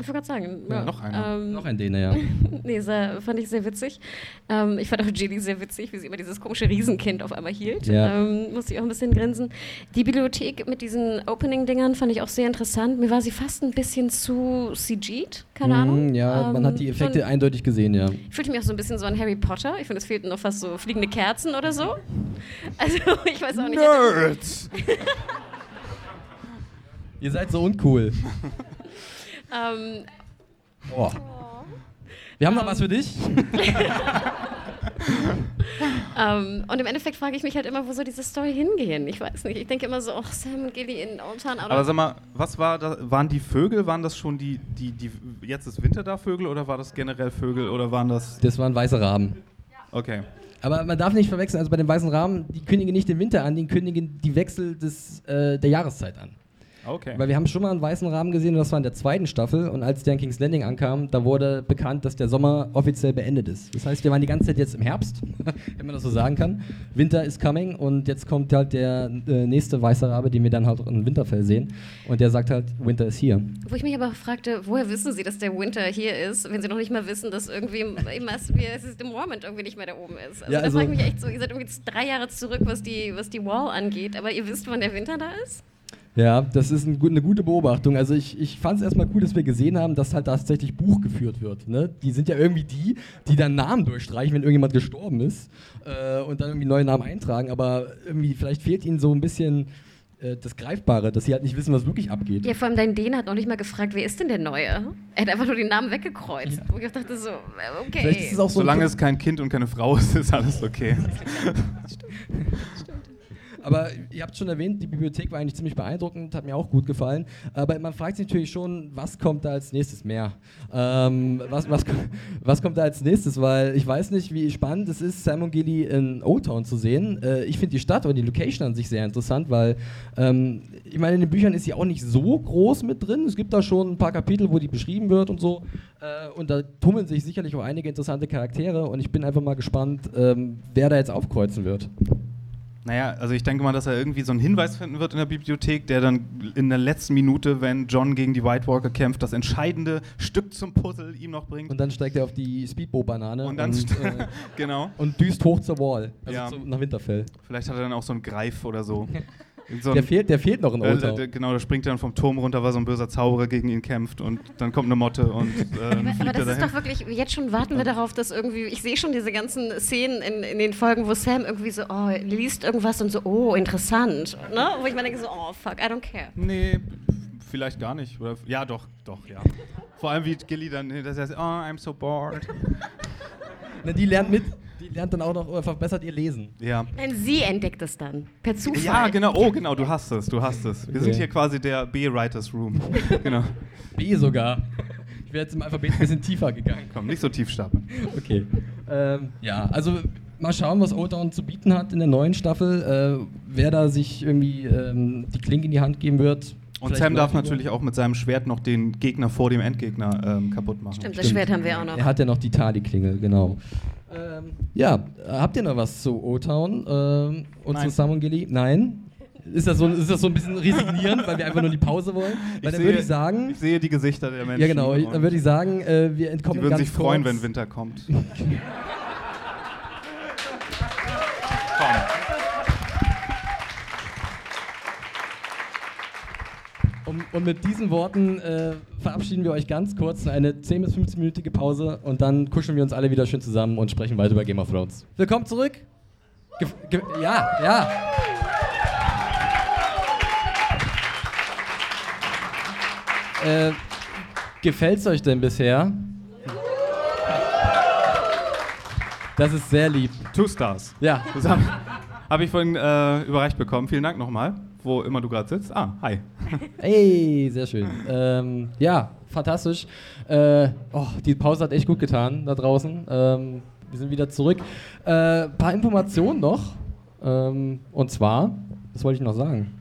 [SPEAKER 3] Ich wollte gerade sagen.
[SPEAKER 1] Ja, noch einer.
[SPEAKER 3] Ähm,
[SPEAKER 2] Noch ein Däne, ja.
[SPEAKER 3] Nee, sehr, fand ich sehr witzig. Ähm, ich fand auch Ginny sehr witzig, wie sie immer dieses komische Riesenkind auf einmal hielt.
[SPEAKER 2] Ja.
[SPEAKER 3] Ähm, musste ich auch ein bisschen grinsen. Die Bibliothek mit diesen Opening-Dingern fand ich auch sehr interessant. Mir war sie fast ein bisschen zu CG'd, keine Ahnung.
[SPEAKER 2] Mhm, ja, man
[SPEAKER 3] Ähm,
[SPEAKER 2] hat die Effekte
[SPEAKER 3] ein-
[SPEAKER 2] eindeutig gesehen, ja.
[SPEAKER 3] Ich fühlte mich auch so ein bisschen so an Harry Potter. Ich finde, es fehlten noch fast so fliegende Kerzen oder so. Also, ich weiß auch nicht.
[SPEAKER 1] Nerds!
[SPEAKER 2] Ihr seid so uncool.
[SPEAKER 3] Ähm,
[SPEAKER 2] Oh. Wir haben noch was für dich.
[SPEAKER 3] ähm, und im Endeffekt frage ich mich halt immer, wo soll diese Story hingehen? Ich weiß nicht. Ich denke immer so, ach, Sam und Gilly in Old Town.
[SPEAKER 1] Aber sag mal, was war da, waren die Vögel, waren das schon die, die, die, jetzt ist Winter da Vögel oder war das generell Vögel oder waren das,
[SPEAKER 2] Das waren weiße Raben.
[SPEAKER 1] okay.
[SPEAKER 2] Aber man darf nicht verwechseln, also bei den weißen Raben, die kündigen nicht den Winter an, die kündigen die Wechsel des, äh, der Jahreszeit an.
[SPEAKER 1] Okay.
[SPEAKER 2] Weil wir haben schon mal einen weißen Rahmen gesehen und das war in der zweiten Staffel und als der in King's Landing ankam, da wurde bekannt, dass der Sommer offiziell beendet ist. Das heißt, wir waren die ganze Zeit jetzt im Herbst, wenn man das so sagen kann. Winter is coming und jetzt kommt halt der äh, nächste weiße Rabe, den wir dann halt in Winterfell sehen und der sagt halt, Winter is here.
[SPEAKER 3] Wo ich mich aber fragte, woher wissen Sie, dass der Winter hier ist, wenn Sie noch nicht mal wissen, dass irgendwie im, im, im Mormont irgendwie nicht mehr da oben ist? Also,
[SPEAKER 2] Ja,
[SPEAKER 3] da
[SPEAKER 2] also-
[SPEAKER 3] frage ich mich echt so, ihr seid irgendwie drei Jahre zurück, was die, was die Wall angeht, aber ihr wisst, wann der Winter da ist?
[SPEAKER 2] Ja, das ist ein, eine gute Beobachtung. Also ich, ich fand es erstmal cool, dass wir gesehen haben, dass halt tatsächlich Buch geführt wird. Ne? Die sind ja irgendwie die, die dann Namen durchstreichen, wenn irgendjemand gestorben ist äh, und dann irgendwie neue Namen eintragen. Aber irgendwie vielleicht fehlt ihnen so ein bisschen äh, das Greifbare, dass sie halt nicht wissen, was wirklich abgeht.
[SPEAKER 3] Ja, vor allem dein Dehn hat noch nicht mal gefragt, wer ist denn der Neue? Er hat einfach nur den Namen weggekreuzt. Wo ich auch dachte so, äh, okay.
[SPEAKER 2] Vielleicht ist es auch so
[SPEAKER 1] Solange es kein Kind und keine Frau ist, ist alles okay.
[SPEAKER 2] Aber ihr habt schon erwähnt, die Bibliothek war eigentlich ziemlich beeindruckend, hat mir auch gut gefallen. Aber man fragt sich natürlich schon, was kommt da als nächstes mehr? Ähm, was, was, was kommt da als nächstes? Weil ich weiß nicht, wie spannend es ist, Sam und Gilly in Old Town zu sehen. Äh, ich finde die Stadt oder die Location an sich sehr interessant, weil ähm, ich meine, in den Büchern ist sie auch nicht so groß mit drin. Es gibt da schon ein paar Kapitel, wo die beschrieben wird und so. Äh, und da tummeln sich sicherlich auch einige interessante Charaktere. Und ich bin einfach mal gespannt, ähm, wer da jetzt aufkreuzen wird.
[SPEAKER 1] Naja, also ich denke mal, dass er irgendwie so einen Hinweis finden wird in der Bibliothek, der dann in der letzten Minute, wenn John gegen die White Walker kämpft, das entscheidende Stück zum Puzzle ihm noch bringt.
[SPEAKER 2] Und dann steigt er auf die Speedboat-Banane
[SPEAKER 1] Und dann
[SPEAKER 2] und, äh,
[SPEAKER 1] genau.
[SPEAKER 2] und düst hoch zur Wall. Also
[SPEAKER 1] Ja.
[SPEAKER 2] zu, nach Winterfell.
[SPEAKER 1] Vielleicht hat er dann auch so einen Greif oder so. so
[SPEAKER 2] Der
[SPEAKER 1] ein,
[SPEAKER 2] fehlt, der fehlt noch in
[SPEAKER 1] äh,
[SPEAKER 2] Old
[SPEAKER 1] der,
[SPEAKER 2] Town.
[SPEAKER 1] der, genau, da springt er dann vom Turm runter, weil so ein böser Zauberer gegen ihn kämpft und dann kommt eine Motte und äh,
[SPEAKER 3] Aber, aber
[SPEAKER 1] er
[SPEAKER 3] das ist
[SPEAKER 1] dahin.
[SPEAKER 3] doch wirklich, jetzt schon warten wir darauf, dass irgendwie, ich sehe schon diese ganzen Szenen in, in den Folgen, wo Sam irgendwie so, oh, liest irgendwas und so, oh, interessant. Ne? Wo ich mir denke so, oh, fuck, I don't care.
[SPEAKER 1] Nee, vielleicht gar nicht. Oder, ja, doch, doch, ja. Vor allem wie Gilly dann, das heißt, oh, I'm so bored.
[SPEAKER 2] Na, die lernt mit, die lernt dann auch noch, oder verbessert ihr Lesen.
[SPEAKER 1] Ja.
[SPEAKER 3] Nein, sie entdeckt es dann, per Zufall.
[SPEAKER 1] Ja, genau. Oh, genau, du hast es, du hast es. Wir sind
[SPEAKER 2] Okay.
[SPEAKER 1] hier quasi der B-Writers Room. genau.
[SPEAKER 2] B sogar. Ich wäre jetzt im Alphabet ein bisschen tiefer gegangen.
[SPEAKER 1] Komm, nicht so tief stapeln.
[SPEAKER 2] Okay. Ähm, ja, also mal schauen, was Old Town zu bieten hat in der neuen Staffel. Äh, wer da sich irgendwie ähm, die Klinke in die Hand geben wird.
[SPEAKER 1] Und
[SPEAKER 2] Vielleicht
[SPEAKER 1] Sam darf natürlich auch mit seinem Schwert noch den Gegner vor dem Endgegner ähm, kaputt machen.
[SPEAKER 3] Stimmt, das Schwert haben wir auch noch.
[SPEAKER 2] Er hat ja noch die Tali-Klingel, genau. Ähm, ja, habt ihr noch was zu O-Town ähm, und
[SPEAKER 1] Nein.
[SPEAKER 2] zu Sam und Gilly? Nein? Ist das, so, ist das so ein bisschen resignierend, weil wir einfach nur die Pause wollen? Weil dann würde ich sagen,
[SPEAKER 1] ich sehe die Gesichter der Menschen.
[SPEAKER 2] ja genau, ich- dann würde ich sagen, äh, wir entkommen
[SPEAKER 1] Die würden
[SPEAKER 2] ganz
[SPEAKER 1] sich freuen,
[SPEAKER 2] kurz.
[SPEAKER 1] wenn Winter kommt.
[SPEAKER 2] Um, und mit diesen Worten äh, verabschieden wir euch ganz kurz in eine 10 bis 15-minütige Pause und dann kuscheln wir uns alle wieder schön zusammen und sprechen weiter über Game of Thrones. Willkommen zurück. Ge ge ja, ja. Äh, gefällt's euch denn bisher? Das ist sehr lieb.
[SPEAKER 1] Two Stars.
[SPEAKER 2] Ja,
[SPEAKER 1] habe hab ich vorhin äh, überreicht bekommen. Vielen Dank nochmal, wo immer du gerade sitzt. Ah, hi.
[SPEAKER 2] Ey, sehr schön. Ähm, ja, fantastisch. Äh, oh, die Pause hat echt gut getan da draußen. Ähm, wir sind wieder zurück. Ein äh, paar Informationen noch. Ähm, und zwar, was wollte ich noch sagen?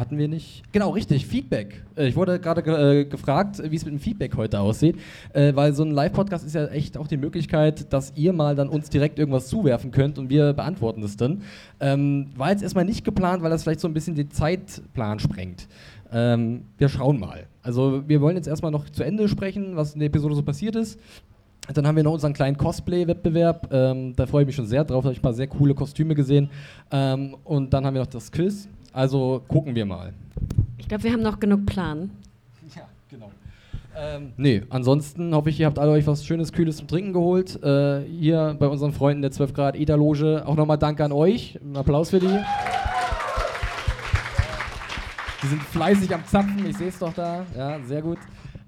[SPEAKER 2] Hatten wir nicht? Genau, richtig, Feedback. Äh, ich wurde gerade ge äh, gefragt, wie es mit dem Feedback heute aussieht, äh, weil so ein Live-Podcast ist ja echt auch die Möglichkeit, dass ihr mal dann uns direkt irgendwas zuwerfen könnt und wir beantworten das dann. Ähm, war jetzt erstmal nicht geplant, weil das vielleicht so ein bisschen den Zeitplan sprengt. Ähm, wir schauen mal. Also wir wollen jetzt erstmal noch zu Ende sprechen, was in der Episode so passiert ist. Dann haben wir noch unseren kleinen Cosplay-Wettbewerb. Ähm, da freue ich mich schon sehr drauf. Da habe ich ein paar sehr coole Kostüme gesehen. Ähm, und dann haben wir noch das Quiz. Also gucken wir mal.
[SPEAKER 3] Ich glaube, wir haben noch genug Plan.
[SPEAKER 2] Ja, genau. Ähm, nee, ansonsten hoffe ich, ihr habt alle euch was Schönes, Kühles zum Trinken geholt. Äh, hier bei unseren Freunden der 12 Grad ETA-Loge. Auch nochmal Danke an euch. Ein Applaus für die. Die sind fleißig am Zapfen, ich sehe es doch da. Ja, sehr gut.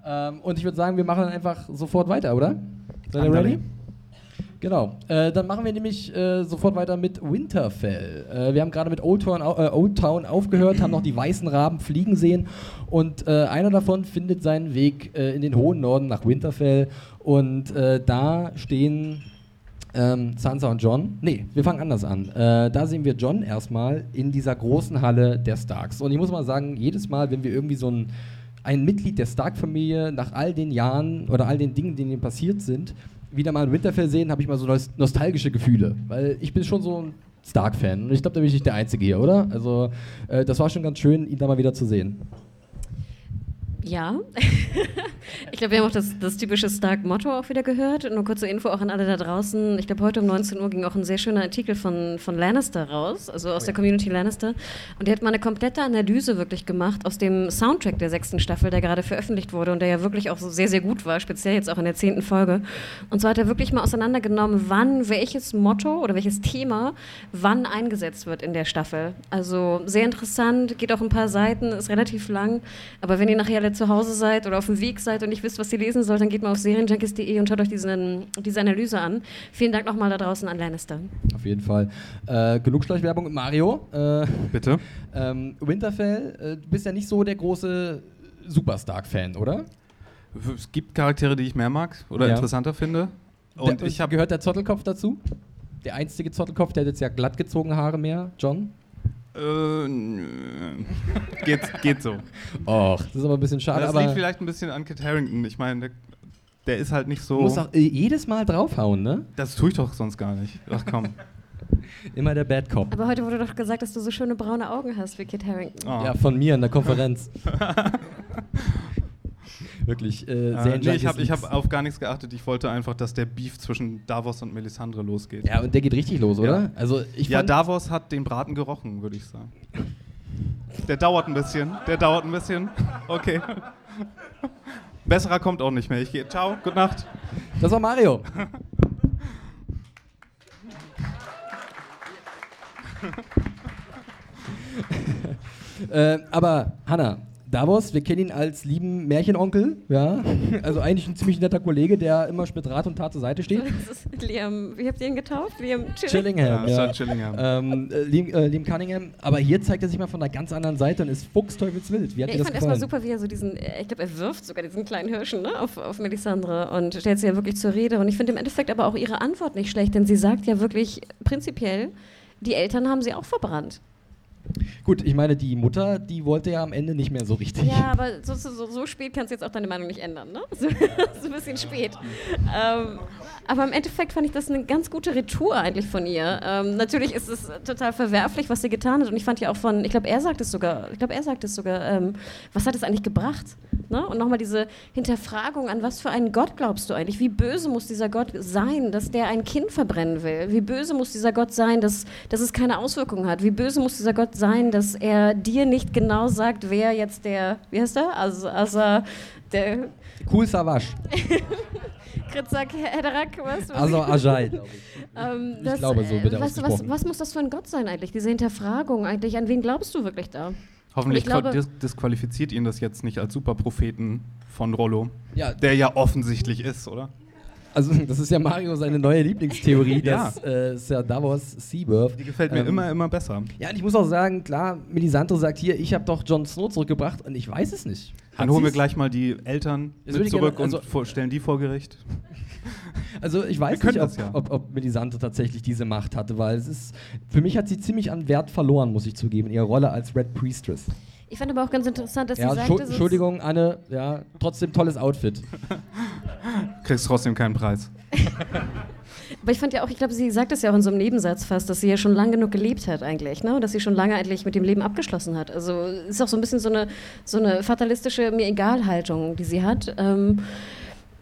[SPEAKER 2] Ähm, und ich würde sagen, wir machen dann einfach sofort weiter, oder? Seid ihr ready? Genau. Äh, dann machen wir nämlich äh, sofort weiter mit Winterfell. Äh, wir haben gerade mit Old Town, äh, Old Town aufgehört, haben noch die weißen Raben fliegen sehen und äh, einer davon findet seinen Weg äh, in den hohen Norden nach Winterfell und da stehen ähm, Sansa und John. Nee, wir fangen anders an. Äh, da sehen wir John erstmal in dieser großen Halle der Starks. Und ich muss mal sagen, jedes Mal, wenn wir irgendwie so ein, ein Mitglied der Stark-Familie nach all den Jahren oder all den Dingen, die ihnen passiert sind, wieder mal in Winterfell sehen, habe ich mal so nos- nostalgische Gefühle. Weil ich bin schon so ein Stark-Fan. Und ich glaube, da bin ich nicht der Einzige hier, oder? Also, äh, das war schon ganz schön, ihn da mal wieder zu sehen.
[SPEAKER 3] Ja. ich glaube, wir haben auch das, das typische Stark-Motto auch wieder gehört. Nur kurze Info auch an alle da draußen. Ich glaube, heute um 19 Uhr ging auch ein sehr schöner Artikel von, von Lannister raus, also aus der Community Lannister. Und der hat mal eine komplette Analyse wirklich gemacht aus dem Soundtrack der sechsten Staffel, der gerade veröffentlicht wurde und der ja wirklich auch so sehr, sehr gut war, speziell jetzt auch in der zehnten Folge. Und so hat er wirklich mal auseinandergenommen, wann welches Motto oder welches Thema wann eingesetzt wird in der Staffel. Also sehr interessant, geht auch ein paar Seiten, ist relativ lang. Aber wenn ihr nachher alle zu Hause seid oder auf dem Weg seid und nicht wisst, was ihr lesen sollt, dann geht mal auf serienjunkies.de und schaut euch diesen, diese Analyse an. Vielen Dank nochmal da draußen an Lannister.
[SPEAKER 2] Auf jeden Fall. Äh, genug Schleichwerbung mit Mario. Äh,
[SPEAKER 1] Bitte?
[SPEAKER 2] ähm, Winterfell, äh, du bist ja nicht so der große Super Stark-Fan, oder?
[SPEAKER 1] Es gibt Charaktere, die ich mehr mag oder
[SPEAKER 2] Ja.
[SPEAKER 1] interessanter finde. Und
[SPEAKER 2] der,
[SPEAKER 1] ich habe
[SPEAKER 2] gehört der Zottelkopf dazu? Der einstige Zottelkopf, der hat jetzt ja glatt gezogene Haare mehr, John?
[SPEAKER 1] Äh, nö. geht, geht so.
[SPEAKER 2] Och, das ist aber ein bisschen schade.
[SPEAKER 1] das
[SPEAKER 2] aber
[SPEAKER 1] liegt vielleicht ein bisschen an Kit Harington. Ich meine, der, der ist halt nicht
[SPEAKER 2] du
[SPEAKER 1] so.
[SPEAKER 2] musst auch äh, jedes Mal draufhauen, ne?
[SPEAKER 1] Das tue ich doch sonst gar nicht. Ach komm.
[SPEAKER 2] Immer der Bad Cop.
[SPEAKER 3] Aber heute wurde doch gesagt, dass du so schöne braune Augen hast wie Kit Harington.
[SPEAKER 1] Oh.
[SPEAKER 2] Ja, von mir in der Konferenz. Wirklich, äh,
[SPEAKER 1] Äh,
[SPEAKER 2] sehr
[SPEAKER 1] nee, ich habe hab auf gar nichts geachtet. Ich wollte einfach, dass der Beef zwischen Davos und Melisandre losgeht.
[SPEAKER 2] Ja, und der geht richtig los, oder?
[SPEAKER 1] Ja.
[SPEAKER 2] Also ich
[SPEAKER 1] Ja, Davos hat den Braten gerochen, würde ich sagen. Der dauert ein bisschen. Der dauert ein bisschen. Okay. Besserer kommt auch nicht mehr. Ich gehe. Ciao, gute Nacht.
[SPEAKER 2] das war Mario. äh, aber Hanna, Davos, wir kennen ihn als lieben Märchenonkel, ja. Also eigentlich ein ziemlich netter Kollege, der immer mit Rat und Tat zur Seite steht.
[SPEAKER 3] Das ist Liam, wie habt ihr ihn getauft? Liam
[SPEAKER 2] Chillingham,
[SPEAKER 1] Ja,
[SPEAKER 2] ja.
[SPEAKER 1] Chillingham.
[SPEAKER 2] Ähm, äh, Liam, äh, Liam Cunningham, aber hier zeigt er sich mal von einer ganz anderen Seite und ist fuchsteufelswild. Wie hat
[SPEAKER 3] Ja, ich
[SPEAKER 2] das
[SPEAKER 3] fand erstmal
[SPEAKER 2] gefallen?
[SPEAKER 3] super, wie er so diesen, äh, ich glaube, er wirft sogar diesen kleinen Hirschen ne, auf, auf Melisandre und stellt sie ja wirklich zur Rede. Und ich finde im Endeffekt aber auch ihre Antwort nicht schlecht, denn sie sagt ja wirklich prinzipiell, die Eltern haben sie auch verbrannt.
[SPEAKER 2] Gut, ich meine, die Mutter, die wollte ja am Ende nicht mehr so richtig.
[SPEAKER 3] Ja, aber so, so, so, spät kannst du jetzt auch deine Meinung nicht ändern, ne? So, so ein bisschen spät. Ähm, aber im Endeffekt fand ich das eine ganz gute Retour eigentlich von ihr. Ähm, natürlich ist es total verwerflich, was sie getan hat. Und ich fand ja auch von, ich glaube, er sagt es sogar, ich glaube, er sagt es sogar, ähm, was hat es eigentlich gebracht? Ne? Und nochmal diese Hinterfragung, an was für einen Gott glaubst du eigentlich? Wie böse muss dieser Gott sein, dass der ein Kind verbrennen will? Wie böse muss dieser Gott sein, dass, dass es keine Auswirkungen hat? Wie böse muss dieser Gott sein, dass er dir nicht genau sagt, wer jetzt der, wie heißt der? Also, also der
[SPEAKER 2] Cool Savage.
[SPEAKER 3] Kritzak Hederak, was? was
[SPEAKER 2] Also Ajay, glaube ich.
[SPEAKER 3] ähm,
[SPEAKER 2] ich glaube, so wird er
[SPEAKER 3] weißt du, was,
[SPEAKER 2] ausgesprochen.
[SPEAKER 3] was muss das für ein Gott sein eigentlich? Diese Hinterfragung eigentlich, an wen glaubst du wirklich da?
[SPEAKER 1] Hoffentlich
[SPEAKER 3] ich glaube-
[SPEAKER 1] dis disqualifiziert ihn das jetzt nicht als Superpropheten von Rollo.
[SPEAKER 2] Ja,
[SPEAKER 1] Der ja offensichtlich ist, oder?
[SPEAKER 2] Also, das ist ja Mario seine neue Lieblingstheorie,
[SPEAKER 1] Ja.
[SPEAKER 2] das äh, ist ja Davos Seabirth.
[SPEAKER 1] Die gefällt mir
[SPEAKER 2] Ähm,
[SPEAKER 1] immer, immer besser.
[SPEAKER 2] Ja, und ich muss auch sagen, klar, Melisandre sagt hier, ich habe doch Jon Snow zurückgebracht und ich weiß es nicht.
[SPEAKER 1] Dann
[SPEAKER 2] Hat
[SPEAKER 1] holen wir gleich mal die Eltern zurück
[SPEAKER 2] gerne-
[SPEAKER 1] und
[SPEAKER 2] also-
[SPEAKER 1] vor, stellen die vor Gericht.
[SPEAKER 2] Also ich weiß nicht, ob,
[SPEAKER 1] das ja.
[SPEAKER 2] ob, ob Melisandre tatsächlich diese Macht hatte, weil es ist, für mich hat sie ziemlich an Wert verloren, muss ich zugeben, in ihrer Rolle als Red Priestess.
[SPEAKER 3] Ich fand aber auch ganz interessant, dass
[SPEAKER 2] Ja,
[SPEAKER 3] sie sagte,
[SPEAKER 2] Entschuldigung, Anne, ja, trotzdem tolles Outfit.
[SPEAKER 1] Kriegst trotzdem keinen Preis.
[SPEAKER 3] aber ich fand ja auch, ich glaube, sie sagt es ja auch in so einem Nebensatz fast, dass sie ja schon lang genug gelebt hat eigentlich, ne? Und dass sie schon lange eigentlich mit dem Leben abgeschlossen hat. Also es ist auch so ein bisschen so eine, so eine fatalistische Mir-Egal-Haltung, die sie hat. Ähm,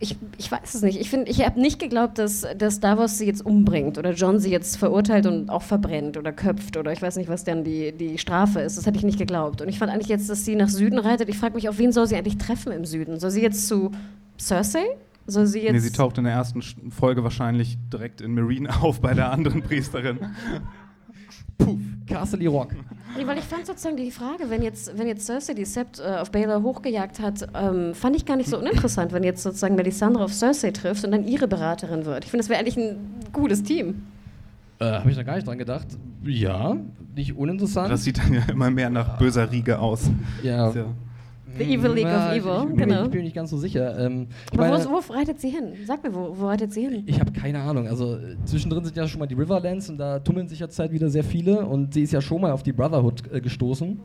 [SPEAKER 3] ich, ich weiß es nicht. Ich, find, ich habe nicht geglaubt, dass, dass Davos sie jetzt umbringt oder John sie jetzt verurteilt und auch verbrennt oder köpft oder ich weiß nicht, was dann die, die Strafe ist. Das hätte ich nicht geglaubt. Und ich fand eigentlich jetzt, dass sie nach Süden reitet. Ich frage mich, auf wen soll sie eigentlich treffen im Süden? Soll sie jetzt zu Cersei? Soll sie jetzt.
[SPEAKER 1] Nee, sie taucht in der ersten Folge wahrscheinlich direkt in Marine auf bei der anderen Priesterin.
[SPEAKER 2] Puff, Castle Rock.
[SPEAKER 3] Nee, weil ich fand sozusagen die Frage, wenn jetzt, wenn jetzt Cersei die Sept äh, auf Baylor hochgejagt hat, ähm, fand ich gar nicht so uninteressant, wenn jetzt sozusagen Melisandre auf Cersei trifft und dann ihre Beraterin wird. Ich finde, das wäre eigentlich ein cooles Team.
[SPEAKER 2] Äh, Habe ich noch gar nicht dran gedacht. Ja, nicht uninteressant.
[SPEAKER 1] Das sieht dann ja immer mehr nach böser Riege aus.
[SPEAKER 2] ja.
[SPEAKER 1] Ja-
[SPEAKER 3] The Evil League
[SPEAKER 2] Ja,
[SPEAKER 3] of
[SPEAKER 2] ich,
[SPEAKER 3] Evil,
[SPEAKER 2] ich,
[SPEAKER 3] genau.
[SPEAKER 2] Ich bin mir nicht ganz so sicher. Ähm, ich
[SPEAKER 3] Aber
[SPEAKER 2] meine,
[SPEAKER 3] wo, wo reitet sie hin? Sag mir, wo, wo reitet sie hin?
[SPEAKER 2] Ich habe keine Ahnung. Also äh, zwischendrin sind ja schon mal die Riverlands und da tummeln sich ja zurzeit wieder sehr viele und sie ist ja schon mal auf die Brotherhood äh, gestoßen.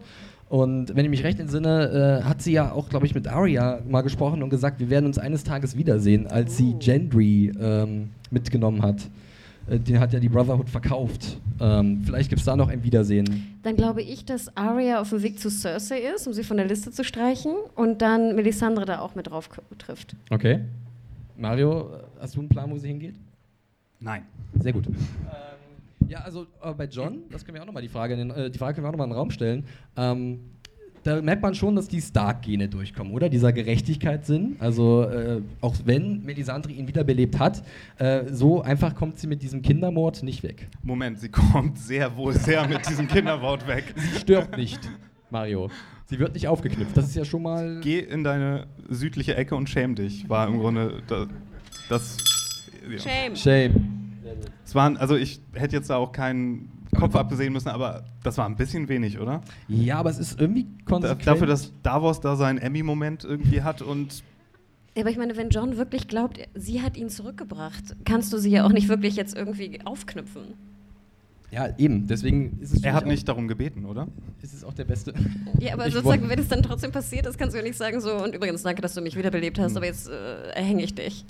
[SPEAKER 2] Und wenn ich mich recht entsinne, äh, hat sie ja auch, glaube ich, mit Arya mal gesprochen und gesagt, wir werden uns eines Tages wiedersehen, als sie
[SPEAKER 3] Oh.
[SPEAKER 2] Gendry ähm, mitgenommen hat. Äh, den hat ja die Brotherhood verkauft. Ähm, vielleicht gibt es da noch ein Wiedersehen.
[SPEAKER 3] Dann glaube ich, dass Arya auf dem Weg zu Cersei ist, um sie von der Liste zu streichen und dann Melisandre da auch mit drauf trifft.
[SPEAKER 2] Okay. Mario, äh, hast du einen Plan, wo sie hingeht?
[SPEAKER 1] Nein.
[SPEAKER 2] Sehr gut. Ähm, ja, also aber bei John, das können wir auch nochmal die Frage, in den, äh, die Frage können wir auch nochmal in den Raum stellen. Ähm, da merkt man schon, dass die Stark-Gene durchkommen, oder? Dieser Gerechtigkeitssinn. Also äh, auch wenn Melisandre ihn wiederbelebt hat, äh, so einfach kommt sie mit diesem Kindermord nicht weg.
[SPEAKER 1] Moment, sie kommt sehr wohl sehr mit diesem Kinderwort weg.
[SPEAKER 2] Sie stirbt nicht, Mario. Sie wird nicht aufgeknüpft. Das ist ja schon mal.
[SPEAKER 1] Geh in deine südliche Ecke und schäm dich, war im Grunde da, das. Ja.
[SPEAKER 3] Shame.
[SPEAKER 2] Shame.
[SPEAKER 1] Es waren, also ich hätte jetzt da auch keinen Kopf abgesehen müssen, aber das war ein bisschen wenig, oder?
[SPEAKER 2] Ja, aber es ist irgendwie
[SPEAKER 1] Da,
[SPEAKER 2] konsequent.
[SPEAKER 1] dafür, dass Davos da seinen Emmy-Moment irgendwie hat und
[SPEAKER 3] Ja, aber ich meine, wenn John wirklich glaubt, sie hat ihn zurückgebracht, kannst du sie ja auch nicht wirklich jetzt irgendwie aufknüpfen.
[SPEAKER 2] ja, eben. Deswegen ist es.
[SPEAKER 1] er hat nicht darum gebeten, oder?
[SPEAKER 2] Ist es auch der beste.
[SPEAKER 3] Ja, aber
[SPEAKER 2] Ich
[SPEAKER 3] sozusagen, wenn es dann trotzdem passiert ist, kannst du ja nicht sagen so, und übrigens, danke, dass du mich wiederbelebt hast,
[SPEAKER 1] Hm.
[SPEAKER 3] aber jetzt äh, erhänge ich dich.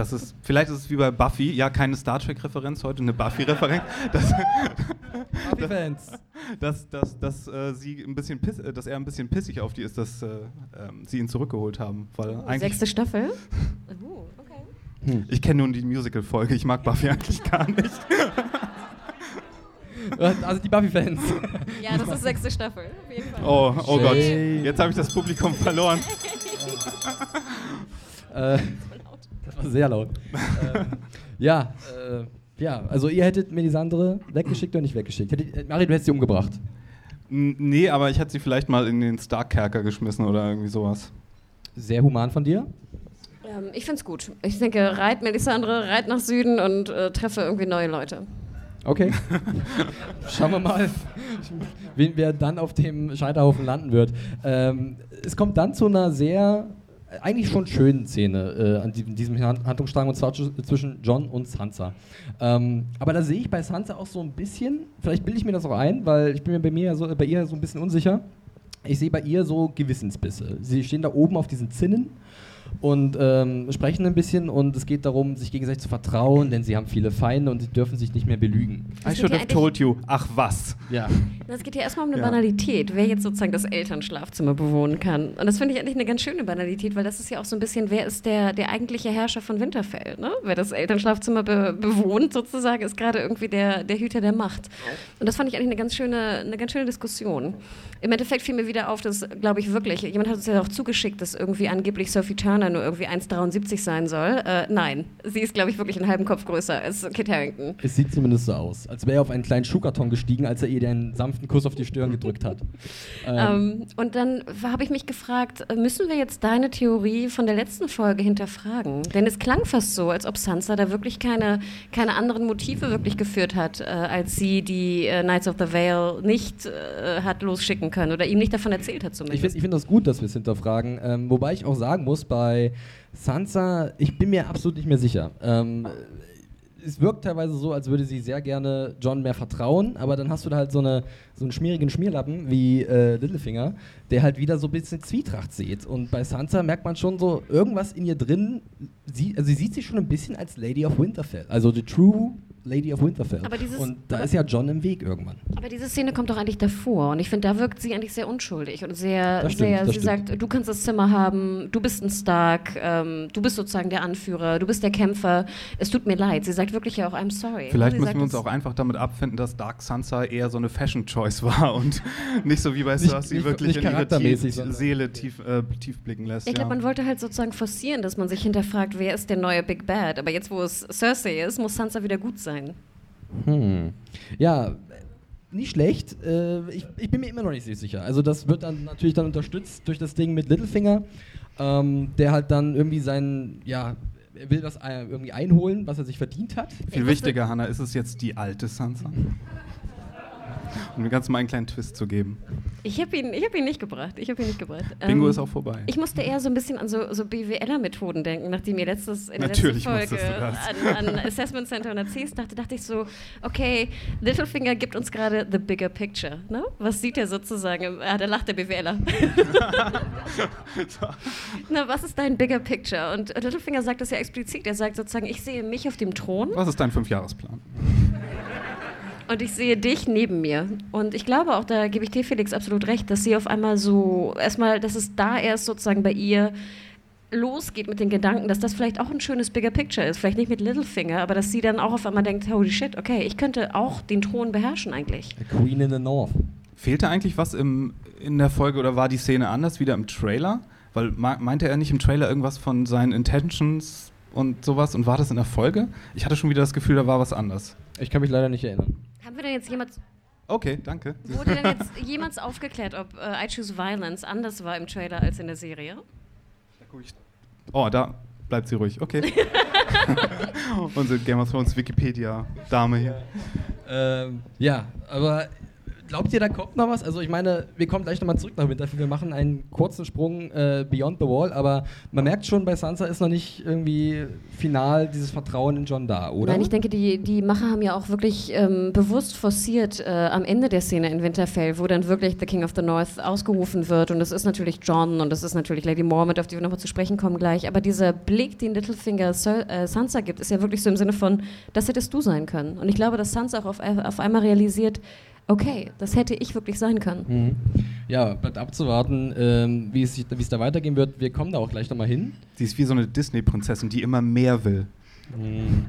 [SPEAKER 1] Das ist, vielleicht ist es wie bei Buffy, ja, keine Star Trek-Referenz heute, eine Buffy-Referenz, dass,
[SPEAKER 2] Buffy-Fans.
[SPEAKER 1] dass, dass, dass, äh, sie ein bisschen piss, äh, dass er ein bisschen pissig auf die ist, dass äh, ähm, sie ihn zurückgeholt haben. Weil eigentlich,
[SPEAKER 3] Sechste Staffel? Uh, okay.
[SPEAKER 2] Hm.
[SPEAKER 1] ich kenne nur die Musical-Folge, ich mag Buffy eigentlich gar nicht.
[SPEAKER 2] Also die Buffy-Fans.
[SPEAKER 3] Ja, das ist sechste Staffel, auf jeden Fall.
[SPEAKER 1] Oh, oh Gott, jetzt habe ich das Publikum verloren.
[SPEAKER 2] äh, das war sehr laut. ähm, ja, äh, ja, also ihr hättet Melisandre weggeschickt oder nicht weggeschickt? Hättet, äh, Marie, du hättest sie umgebracht.
[SPEAKER 1] Nee, aber ich hätte sie vielleicht mal in den Stark-Kerker geschmissen oder irgendwie sowas.
[SPEAKER 2] Sehr human von dir.
[SPEAKER 3] Ähm, ich find's gut. Ich denke, reit Melisandre, reit nach Süden und äh, treffe irgendwie neue Leute.
[SPEAKER 2] Okay. Schauen wir mal, wen wer dann auf dem Scheiterhaufen landen wird. Ähm, es kommt dann zu einer sehr, eigentlich schon schönen Szene äh, an diesem, diesem Han- Handlungsstrang und zwar zw- zwischen John und Sansa. Ähm, aber da sehe ich bei Sansa auch so ein bisschen, vielleicht bilde ich mir das auch ein, weil ich bin mir bei mir so, bei ihr so ein bisschen unsicher. Ich sehe bei ihr so Gewissensbisse. Sie stehen da oben auf diesen Zinnen und ähm, sprechen ein bisschen und es geht darum, sich gegenseitig zu vertrauen, denn sie haben viele Feinde und sie dürfen sich nicht mehr belügen.
[SPEAKER 3] Das
[SPEAKER 1] I should have told you. Ach was.
[SPEAKER 2] Ja.
[SPEAKER 3] Es geht ja erstmal um eine
[SPEAKER 1] Ja.
[SPEAKER 3] Banalität, wer jetzt sozusagen das Elternschlafzimmer bewohnen kann. Und das finde ich eigentlich eine ganz schöne Banalität, weil das ist ja auch so ein bisschen, wer ist der, der eigentliche Herrscher von Winterfell? Ne? Wer das Elternschlafzimmer be bewohnt, sozusagen, ist gerade irgendwie der, der Hüter der Macht. Und das fand ich eigentlich eine ganz schöne, eine ganz schöne Diskussion. Im Endeffekt fiel mir wieder auf, dass, glaube ich, wirklich, jemand hat uns ja auch zugeschickt, dass irgendwie angeblich Sophie Turner nur irgendwie 1,73 sein soll. Äh, nein, sie ist, glaube ich, wirklich einen halben Kopf größer als Kit Harington.
[SPEAKER 2] Es sieht zumindest so aus, als wäre er auf einen kleinen Schuhkarton gestiegen, als er ihr den sanften Kuss auf die Stirn gedrückt hat. Ähm,
[SPEAKER 3] Ähm, und dann habe ich mich gefragt, äh, müssen wir jetzt deine Theorie von der letzten Folge hinterfragen? Denn es klang fast so, als ob Sansa da wirklich keine, keine anderen Motive wirklich geführt hat, äh, als sie die äh, Knights of the Vale nicht äh, hat losschicken können oder ihm nicht davon erzählt hat
[SPEAKER 2] ich
[SPEAKER 3] zumindest.
[SPEAKER 2] finde ich find das gut, dass wir es hinterfragen. Ähm, wobei ich auch sagen muss, bei Sansa, ich bin mir absolut nicht mehr sicher. Ähm, es wirkt teilweise so, als würde sie sehr gerne John mehr vertrauen, aber dann hast du da halt so, eine, so einen schmierigen Schmierlappen wie äh, Littlefinger, der halt wieder so ein bisschen Zwietracht sieht. Und bei Sansa merkt man schon so irgendwas in ihr drin. Sie, also sie sieht sich schon ein bisschen als Lady of Winterfell, also the true Lady of Winterfell.
[SPEAKER 3] Aber dieses-
[SPEAKER 2] und da
[SPEAKER 3] aber-
[SPEAKER 2] ist ja John im Weg irgendwann.
[SPEAKER 3] Aber diese Szene kommt doch eigentlich davor und ich finde, da wirkt sie eigentlich sehr unschuldig und sehr,
[SPEAKER 2] stimmt,
[SPEAKER 3] sehr, sie
[SPEAKER 2] stimmt.
[SPEAKER 3] sagt, du kannst das Zimmer haben, du bist ein Stark, ähm, du bist sozusagen der Anführer, du bist der Kämpfer, es tut mir leid. Sie sagt wirklich ja auch, I'm sorry.
[SPEAKER 1] Vielleicht müssen
[SPEAKER 3] sagt
[SPEAKER 1] wir uns auch einfach damit abfinden, dass Dark Sansa eher so eine Fashion Choice war und nicht so wie bei Cersei
[SPEAKER 2] nicht-
[SPEAKER 1] wirklich
[SPEAKER 2] nicht
[SPEAKER 1] in ihre tief, Seele tief, äh, tief blicken lässt.
[SPEAKER 3] Ich glaube,
[SPEAKER 1] ja.
[SPEAKER 3] man wollte halt sozusagen forcieren, dass man sich hinterfragt, wer ist der neue Big Bad. Aber jetzt, wo es Cersei ist, muss Sansa wieder gut sein.
[SPEAKER 2] Hm. Ja, nicht schlecht. Äh, ich, ich bin mir immer noch nicht so sicher. Also das wird dann natürlich dann unterstützt durch das Ding mit Littlefinger, ähm, der halt dann irgendwie seinen, ja, er will was äh, irgendwie einholen, was er sich verdient hat.
[SPEAKER 1] Viel wichtiger, Hannah, ist es jetzt die alte Sansa? Um dem Ganzen mal einen kleinen Twist zu geben.
[SPEAKER 3] Ich habe ihn, ich hab ihn nicht gebracht. Ich habe ihn nicht gebracht.
[SPEAKER 1] Bingo
[SPEAKER 3] Ähm,
[SPEAKER 1] ist auch vorbei.
[SPEAKER 3] Ich musste eher so ein bisschen an so, so BWLer-Methoden denken, nachdem ihr letztes, in der letzten Folge an, an Assessment Center und Erzähls dachte, dachte ich so, okay, Littlefinger gibt uns gerade the bigger picture. Ne? Was sieht er sozusagen? Ah, da lacht der BWLer. Na, was ist dein bigger picture? Und Littlefinger sagt das ja explizit. Er sagt sozusagen, ich sehe mich auf dem Thron
[SPEAKER 1] Was ist dein Fünfjahresplan?
[SPEAKER 3] Und ich sehe dich neben mir. Und ich glaube auch, da gebe ich dir, Felix, absolut recht, dass sie auf einmal so, erstmal, dass es da erst sozusagen bei ihr losgeht mit den Gedanken, dass das vielleicht auch ein schönes Bigger Picture ist. Vielleicht nicht mit Littlefinger, aber dass sie dann auch auf einmal denkt, holy shit, okay, ich könnte auch den Thron beherrschen eigentlich.
[SPEAKER 2] A Queen in the North.
[SPEAKER 1] Fehlte eigentlich was im, in der Folge oder war die Szene anders wieder im Trailer? Weil meinte er nicht im Trailer irgendwas von seinen Intentions und sowas und war das in der Folge? Ich hatte schon wieder das Gefühl, da war was anders.
[SPEAKER 2] Ich kann mich leider nicht erinnern.
[SPEAKER 3] Haben wir denn jetzt jemals,
[SPEAKER 1] Okay, danke.
[SPEAKER 3] wurde denn jetzt jemals aufgeklärt, ob äh, I Choose Violence anders war im Trailer als in der Serie?
[SPEAKER 1] Da guck ich- Oh, da bleibt sie ruhig. Okay. Unsere Game of Thrones Wikipedia-Dame hier.
[SPEAKER 2] Ähm, ja, aber glaubt ihr, da kommt noch was? Also ich meine, wir kommen gleich nochmal zurück nach Winterfell. Wir machen einen kurzen Sprung äh, Beyond the Wall, aber man merkt schon, bei Sansa ist noch nicht irgendwie final dieses Vertrauen in John da, oder?
[SPEAKER 3] Nein, ich denke, die, die Macher haben ja auch wirklich ähm, bewusst forciert äh, am Ende der Szene in Winterfell, wo dann wirklich The King of the North ausgerufen wird. Und das ist natürlich John und das ist natürlich Lady Mormont, auf die wir nochmal zu sprechen kommen gleich. Aber dieser Blick, den Littlefinger Sir, äh, Sansa gibt, ist ja wirklich so im Sinne von, das hättest du sein können. Und ich glaube, dass Sansa auch auf, auf einmal realisiert, okay, das hätte ich wirklich sein können.
[SPEAKER 2] Mhm. Ja, bleibt abzuwarten, ähm, wie es da weitergehen wird. Wir kommen da auch gleich nochmal hin.
[SPEAKER 1] Sie ist wie so eine Disney-Prinzessin, die immer mehr will.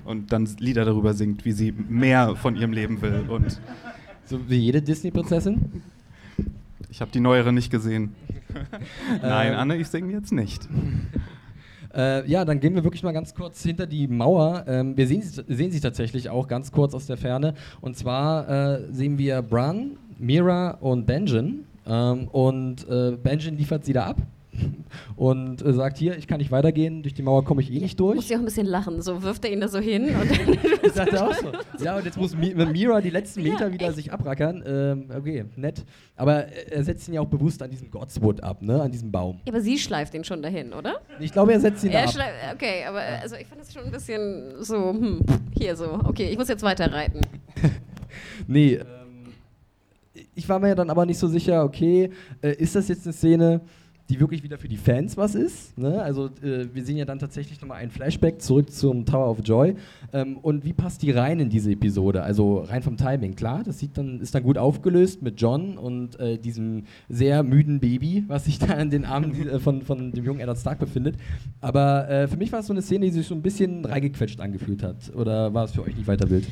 [SPEAKER 1] Und dann Lieder darüber singt, wie sie mehr von ihrem Leben will. Und
[SPEAKER 2] So wie jede Disney-Prinzessin.
[SPEAKER 1] ich habe die neuere nicht gesehen. Nein,
[SPEAKER 2] Ähm.
[SPEAKER 1] Anne, ich singe jetzt nicht.
[SPEAKER 2] Äh, ja, dann gehen wir wirklich mal ganz kurz hinter die Mauer. Ähm, wir sehen, sie- sehen sie tatsächlich auch ganz kurz aus der Ferne. Und zwar äh, sehen wir Bran, Mira und Benjen. Ähm, und äh, Benjen liefert sie da ab und äh, sagt: Hier, ich kann nicht weitergehen, durch die Mauer komme ich eh nicht
[SPEAKER 3] Muss
[SPEAKER 2] durch.
[SPEAKER 3] ja auch ein bisschen lachen. So wirft er ihn da so hin und dann
[SPEAKER 2] dachte auch so. Ja, und jetzt muss Mi Mira die letzten Meter
[SPEAKER 3] Ja,
[SPEAKER 2] wieder
[SPEAKER 3] echt.
[SPEAKER 2] sich abrackern. Ähm, okay, nett. Aber er setzt ihn ja auch bewusst an diesem Godswood ab, ne? an diesem Baum.
[SPEAKER 3] Ja, aber sie schleift ihn schon dahin, oder?
[SPEAKER 2] Ich glaube, er setzt ihn
[SPEAKER 3] Er
[SPEAKER 2] ab.
[SPEAKER 3] okay, aber äh, also ich fand das schon ein bisschen so, hm, hier so, okay, ich muss jetzt weiter reiten.
[SPEAKER 2] Nee, ähm, ich war mir ja dann aber nicht so sicher, okay, äh, ist das jetzt eine Szene, die wirklich wieder für die Fans was ist? Ne? Also äh, wir sehen ja dann tatsächlich nochmal ein Flashback zurück zum Tower of Joy. Ähm, und wie passt die rein in diese Episode? Also rein vom Timing, klar, das sieht dann, ist dann gut aufgelöst mit John und äh, diesem sehr müden Baby, was sich da in den Armen äh, von, von dem jungen Eddard Stark befindet. Aber äh, für mich war es so eine Szene, die sich so ein bisschen reingequetscht angefühlt hat. Oder war es für euch nicht weiter wild?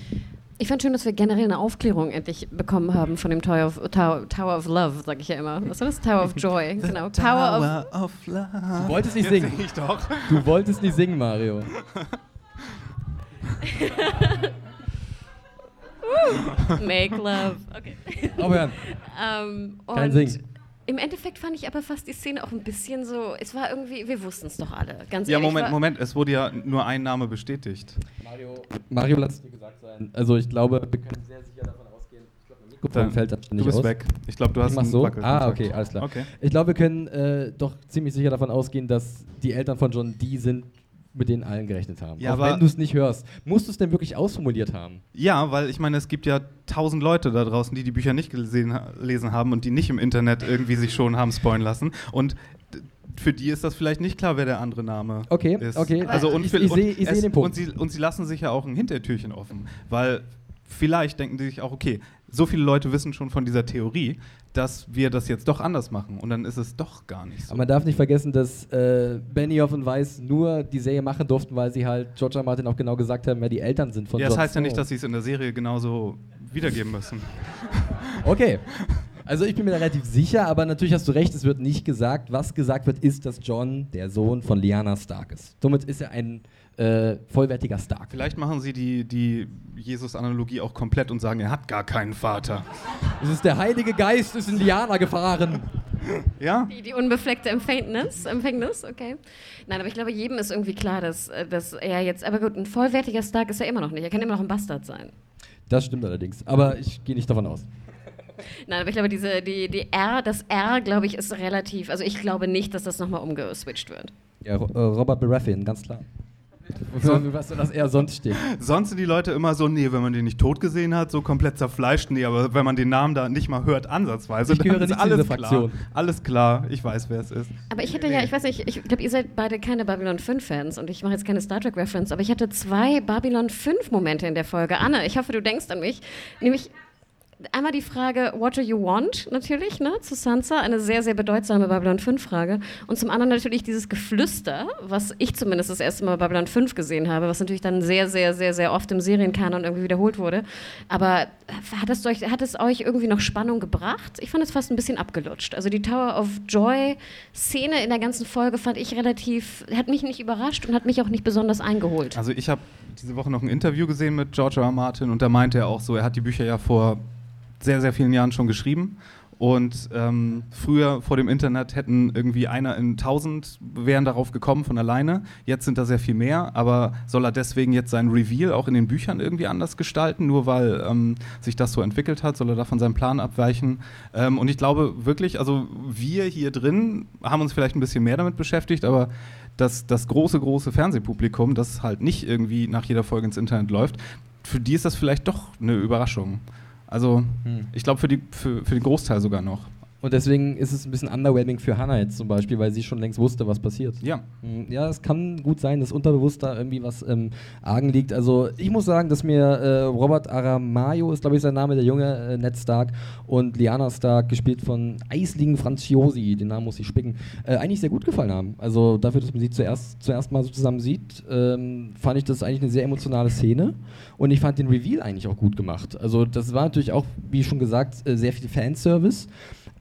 [SPEAKER 3] Ich fand schön, dass wir generell eine Aufklärung endlich bekommen haben von dem Tower of, Tower, Tower of Love, sag ich ja immer. Was war das? Tower of Joy, genau. Tower of,
[SPEAKER 1] of Love.
[SPEAKER 2] Du wolltest nicht singen.
[SPEAKER 1] Ich doch.
[SPEAKER 2] Du wolltest nicht singen, Mario.
[SPEAKER 3] Make Love. Okay.
[SPEAKER 2] Aufhören.
[SPEAKER 3] ähm,
[SPEAKER 2] Kein Singen.
[SPEAKER 3] Im Endeffekt fand ich aber fast die Szene auch ein bisschen so, es war irgendwie, wir wussten es doch alle, ganz
[SPEAKER 1] Ja,
[SPEAKER 3] ehrlich.
[SPEAKER 1] Moment,
[SPEAKER 3] war,
[SPEAKER 1] Moment. Es wurde ja nur ein Name bestätigt.
[SPEAKER 2] Mario, Mario lass es dir gesagt sein. Also ich glaube, wir können sehr sicher davon ausgehen. Ich glaube, mein Mikrofon
[SPEAKER 1] Dann-
[SPEAKER 2] fällt da
[SPEAKER 1] Du
[SPEAKER 2] ständig
[SPEAKER 1] bist
[SPEAKER 2] aus.
[SPEAKER 1] weg. Ich glaube, du hast einen
[SPEAKER 2] so.
[SPEAKER 1] Wackelkontakt.
[SPEAKER 2] Ah, okay, alles klar.
[SPEAKER 1] Okay.
[SPEAKER 2] Ich glaube, wir können äh, doch ziemlich sicher davon ausgehen, dass die Eltern von John die sind, mit denen allen gerechnet haben.
[SPEAKER 1] Ja,
[SPEAKER 2] Auch
[SPEAKER 1] aber-
[SPEAKER 2] wenn du es nicht hörst. Musst du es denn wirklich ausformuliert haben?
[SPEAKER 1] Ja, weil ich meine, es gibt ja tausend Leute da draußen, die die Bücher nicht gelesen, gelesen haben und die nicht im Internet irgendwie sich schon haben spoilen lassen. Und für die ist das vielleicht nicht klar, wer der andere Name
[SPEAKER 2] Okay,
[SPEAKER 1] ist.
[SPEAKER 2] okay.
[SPEAKER 1] Also und,
[SPEAKER 2] Ich- ich
[SPEAKER 1] und
[SPEAKER 2] seh- den Punkt.
[SPEAKER 1] Und sie, und sie lassen sich ja auch ein Hintertürchen offen, weil vielleicht denken die sich auch, okay, so viele Leute wissen schon von dieser Theorie, dass wir das jetzt doch anders machen und dann ist es doch gar nicht so.
[SPEAKER 2] Aber man darf nicht vergessen, dass äh, Benioff und Weiss nur die Serie machen durften, weil sie halt George R. Martin auch genau gesagt haben, wer die Eltern sind von
[SPEAKER 1] ja, das
[SPEAKER 2] Jon
[SPEAKER 1] heißt ja nicht, dass sie es in der Serie genauso wiedergeben müssen.
[SPEAKER 2] Okay. Also ich bin mir relativ sicher, aber natürlich hast du recht, es wird nicht gesagt. Was gesagt wird, ist, dass John der Sohn von Lyanna Stark ist. Somit ist er ein äh, vollwertiger Stark.
[SPEAKER 1] Vielleicht machen sie die, die Jesus-Analogie auch komplett und sagen, er hat gar keinen Vater.
[SPEAKER 2] Es ist der Heilige Geist, ist in Liana gefahren.
[SPEAKER 1] Ja?
[SPEAKER 3] Die, die unbefleckte Empfängnis, Empfängnis, okay. Nein, aber ich glaube, jedem ist irgendwie klar, dass, äh, dass er jetzt, aber gut, ein vollwertiger Stark ist er immer noch nicht. Er kann immer noch ein Bastard sein.
[SPEAKER 2] Das stimmt allerdings. Aber ich gehe nicht davon aus.
[SPEAKER 3] Nein, aber ich glaube, diese, die, die R, das R, glaube ich, ist relativ, also ich glaube nicht, dass das nochmal umgeswitcht wird.
[SPEAKER 2] Ja, äh, Robert Baratheon, ganz klar. Was soll das eher sonst stehen?
[SPEAKER 1] Sonst sind die Leute immer so, nee, wenn man den nicht tot gesehen hat, so komplett zerfleischt, nee, aber wenn man den Namen da nicht mal hört, ansatzweise,
[SPEAKER 2] Ich gehöre
[SPEAKER 1] dann ist
[SPEAKER 2] nicht zu
[SPEAKER 1] alles
[SPEAKER 2] dieser
[SPEAKER 1] klar.
[SPEAKER 2] Fraktion.
[SPEAKER 1] Alles klar, ich weiß, wer es ist.
[SPEAKER 3] Aber ich hätte ja, ich weiß nicht, ich glaube, ihr seid beide keine Babylon 5-Fans und ich mache jetzt keine Star Trek-Reference, aber ich hatte zwei Babylon 5-Momente in der Folge. Anne, ich hoffe, du denkst an mich. Nämlich einmal die Frage What do you want, natürlich, ne, zu Sansa, eine sehr, sehr bedeutsame Babylon 5-Frage. Und zum anderen natürlich dieses Geflüster, was ich zumindest das erste Mal bei Babylon 5 gesehen habe, was natürlich dann sehr, sehr, sehr, sehr oft im Serienkanon irgendwie wiederholt wurde. Aber hat es, euch, hat es euch irgendwie noch Spannung gebracht? Ich fand es fast ein bisschen abgelutscht. Also die Tower of Joy-Szene in der ganzen Folge fand ich relativ, hat mich nicht überrascht und hat mich auch nicht besonders eingeholt.
[SPEAKER 1] Also ich habe diese Woche noch ein Interview gesehen mit George R. R. Martin und da meinte er auch so, er hat die Bücher ja vor sehr, sehr vielen Jahren schon geschrieben. Und ähm, früher vor dem Internet hätten irgendwie einer in tausend wären darauf gekommen von alleine. Jetzt sind da sehr viel mehr, aber soll er deswegen jetzt seinen Reveal auch in den Büchern irgendwie anders gestalten, nur weil ähm, sich das so entwickelt hat? Soll er da von seinem Plan abweichen? Ähm, und ich glaube wirklich, also wir hier drin haben uns vielleicht ein bisschen mehr damit beschäftigt, aber das, das große, große Fernsehpublikum, das halt nicht irgendwie nach jeder Folge ins Internet läuft, für die ist das vielleicht doch eine Überraschung. Also
[SPEAKER 2] Hm.
[SPEAKER 1] ich glaube für, die- für, für den Großteil sogar noch.
[SPEAKER 2] Und deswegen ist es ein bisschen underwhelming für Hannah jetzt zum Beispiel, weil sie schon längst wusste, was passiert.
[SPEAKER 1] Ja.
[SPEAKER 2] Mm, Ja, es kann gut sein, dass unterbewusst da irgendwie was im Argen liegt. Also ich muss sagen, dass mir äh, Robert Aramayo, ist glaube ich sein Name, der junge äh, Ned Stark und Liana Stark, gespielt von Eisling Franziosi, den Namen muss ich spicken, äh, eigentlich sehr gut gefallen haben. Also dafür, dass man sie zuerst, zuerst mal so zusammen sieht, ähm, fand ich das eigentlich eine sehr emotionale Szene und ich fand den Reveal eigentlich auch gut gemacht. Also das war natürlich auch, wie schon gesagt, äh, sehr viel Fanservice.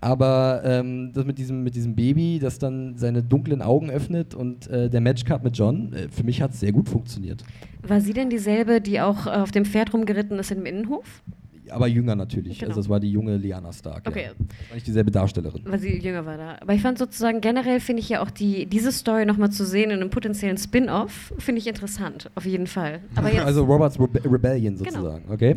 [SPEAKER 2] Aber ähm, das mit diesem, mit diesem Baby, das dann seine dunklen Augen öffnet und äh, der Matchcut mit John, äh, für mich hat es sehr gut funktioniert.
[SPEAKER 3] War sie denn dieselbe, die auch äh, auf dem Pferd rumgeritten ist im Innenhof?
[SPEAKER 2] Aber jünger natürlich.
[SPEAKER 3] Genau.
[SPEAKER 2] Also es war die junge Liana Stark.
[SPEAKER 3] Okay.
[SPEAKER 2] Ja. Das war nicht dieselbe Darstellerin.
[SPEAKER 3] Weil sie jünger war da. Aber ich fand sozusagen generell finde ich ja auch die, diese Story nochmal zu sehen in einem potenziellen Spin-off, finde ich interessant, auf jeden Fall.
[SPEAKER 2] Also Roberts Rebe Rebellion
[SPEAKER 3] Genau.
[SPEAKER 2] sozusagen, okay?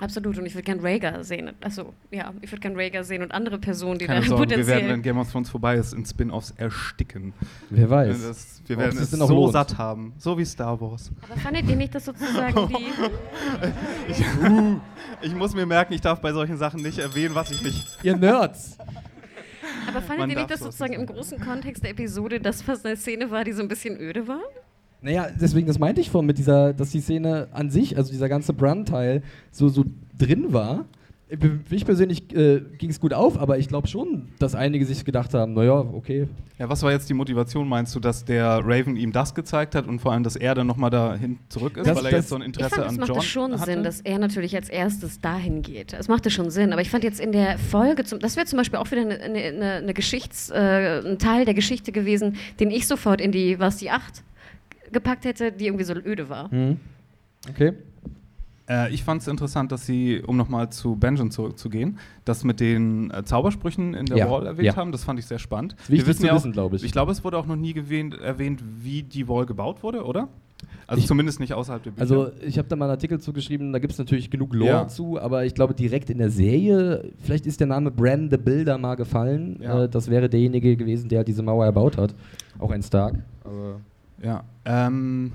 [SPEAKER 3] Absolut. Und ich würde gern Rhaegar sehen. Also ja, ich würde gern Rhaegar sehen und andere Personen, die
[SPEAKER 1] Keine
[SPEAKER 3] da
[SPEAKER 1] Sorge, wir
[SPEAKER 3] potenziell...
[SPEAKER 1] werden, wenn Game of Thrones vorbei ist, in Spin-Offs ersticken.
[SPEAKER 2] Wer weiß.
[SPEAKER 1] Das, wir werden
[SPEAKER 2] es
[SPEAKER 1] so
[SPEAKER 2] lohnt.
[SPEAKER 1] satt haben. So wie Star Wars.
[SPEAKER 3] Aber fandet ihr nicht, dass sozusagen die...
[SPEAKER 1] Ich muss mir merken, ich darf bei solchen Sachen nicht erwähnen, was ich nicht.
[SPEAKER 2] Ihr Nerds!
[SPEAKER 3] Aber fandet
[SPEAKER 1] Man
[SPEAKER 3] ihr nicht, dass sozusagen im großen Kontext der Episode das fast eine Szene war, die so ein bisschen öde war?
[SPEAKER 2] Naja, deswegen, das meinte ich von mit dieser, dass die Szene an sich, also dieser ganze Brun-Teil, so, so drin war. Für mich persönlich äh, ging es gut auf, aber ich glaube schon, dass einige sich gedacht haben, naja, okay.
[SPEAKER 1] Ja, was war jetzt die Motivation, meinst du, dass der Raven ihm das gezeigt hat und vor allem, dass er dann nochmal dahin zurück ist,
[SPEAKER 2] Das-
[SPEAKER 1] weil er jetzt so ein
[SPEAKER 3] Ich
[SPEAKER 1] Interesse
[SPEAKER 3] fand, es
[SPEAKER 1] an
[SPEAKER 3] machte
[SPEAKER 1] John
[SPEAKER 3] schon
[SPEAKER 1] hatte?
[SPEAKER 3] Sinn, dass er natürlich als erstes dahin geht. Es machte schon Sinn, aber ich fand jetzt in der Folge, zum, das wäre zum Beispiel auch wieder eine, eine, eine, eine Geschichts-, äh, ein Teil der Geschichte gewesen, den ich sofort in die, was die acht gepackt hätte, die irgendwie so öde war.
[SPEAKER 2] Hm. Okay.
[SPEAKER 1] Äh, ich fand es interessant, dass sie, um nochmal zu Benjen zurückzugehen, das mit den äh, Zaubersprüchen in der
[SPEAKER 2] Ja,
[SPEAKER 1] Wall erwähnt
[SPEAKER 2] ja.
[SPEAKER 1] haben. Das fand ich sehr spannend.
[SPEAKER 2] Ist wichtig zu
[SPEAKER 1] ja
[SPEAKER 2] wissen, glaube ich.
[SPEAKER 1] Ich glaube, es wurde auch noch nie gewähnt, erwähnt, wie die Wall gebaut wurde, oder? Also
[SPEAKER 2] Ich-
[SPEAKER 1] zumindest nicht außerhalb der Bücher.
[SPEAKER 2] Also ich habe da mal einen Artikel zugeschrieben, da gibt es natürlich genug Lore
[SPEAKER 1] Ja.
[SPEAKER 2] zu, aber ich glaube direkt in der Serie, vielleicht ist der Name Bran the Builder mal gefallen.
[SPEAKER 1] Ja.
[SPEAKER 2] Äh, das wäre derjenige gewesen, der diese Mauer erbaut hat. Auch ein Stark. Aber
[SPEAKER 1] ja. Ähm,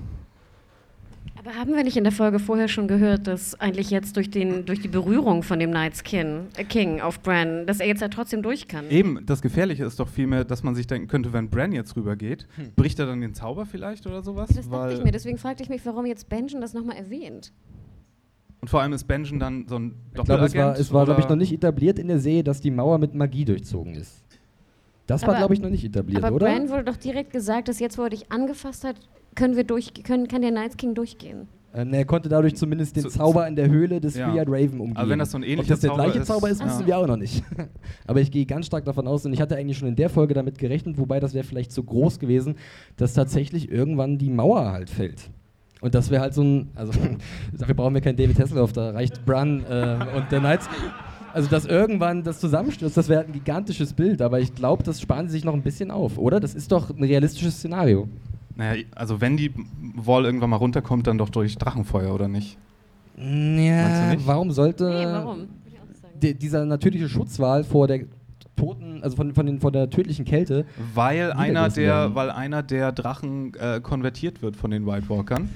[SPEAKER 3] Aber haben wir nicht in der Folge vorher schon gehört, dass eigentlich jetzt durch, den, durch die Berührung von dem Night's King, äh King auf Bran, dass er jetzt ja trotzdem durch kann?
[SPEAKER 1] Eben, das Gefährliche ist doch vielmehr, dass man sich denken könnte, wenn Bran jetzt rübergeht,
[SPEAKER 2] Hm.
[SPEAKER 1] bricht er dann den Zauber vielleicht oder sowas?
[SPEAKER 3] Das dachte ich mir, deswegen fragte ich mich, warum jetzt Benjen das nochmal erwähnt.
[SPEAKER 1] Und vor allem ist Benjen dann so ein
[SPEAKER 2] ich glaube, es war,
[SPEAKER 1] Doppelagent?
[SPEAKER 2] es war glaube ich, noch nicht etabliert in der Serie, dass die Mauer mit Magie durchzogen ist. Das war,
[SPEAKER 3] Aber-
[SPEAKER 2] glaube ich, noch nicht etabliert,
[SPEAKER 3] Aber
[SPEAKER 2] oder?
[SPEAKER 3] Bran wurde doch direkt gesagt, dass jetzt, wo er dich angefasst hat, können wir durch, können, kann der Night's King durchgehen.
[SPEAKER 2] Ähm, er konnte dadurch zumindest den Zauber in der Höhle des
[SPEAKER 1] Ja.
[SPEAKER 2] Three-Eyed Raven umgehen.
[SPEAKER 1] Aber wenn das so ein
[SPEAKER 2] Ob
[SPEAKER 1] ähnlicher
[SPEAKER 2] das der
[SPEAKER 1] Zauber
[SPEAKER 2] gleiche
[SPEAKER 1] ist-
[SPEAKER 2] Zauber ist, wissen
[SPEAKER 1] Ja.
[SPEAKER 2] wir auch noch nicht. Aber ich gehe ganz stark davon aus, und ich hatte eigentlich schon in der Folge damit gerechnet, wobei das wäre vielleicht zu groß gewesen, dass tatsächlich irgendwann die Mauer halt fällt. Und das wäre halt so ein, also dafür brauchen wir keinen David Hasselhoff, da reicht Brun äh, und der Knights. Also, dass irgendwann das zusammenstürzt, das wäre ein gigantisches Bild, aber ich glaube, das sparen sie sich noch ein bisschen auf, oder? Das ist doch ein realistisches Szenario.
[SPEAKER 1] Naja, also wenn die Wall irgendwann mal runterkommt, dann doch durch Drachenfeuer, oder nicht?
[SPEAKER 2] Ja,
[SPEAKER 1] nicht?
[SPEAKER 2] warum sollte
[SPEAKER 3] Nee, warum?
[SPEAKER 2] Dieser natürliche Schutzwall vor der toten, also von, von, den, von der tödlichen Kälte,
[SPEAKER 1] Weil einer, der,
[SPEAKER 2] werden.
[SPEAKER 1] weil einer der Drachen äh, konvertiert wird von den White Walkern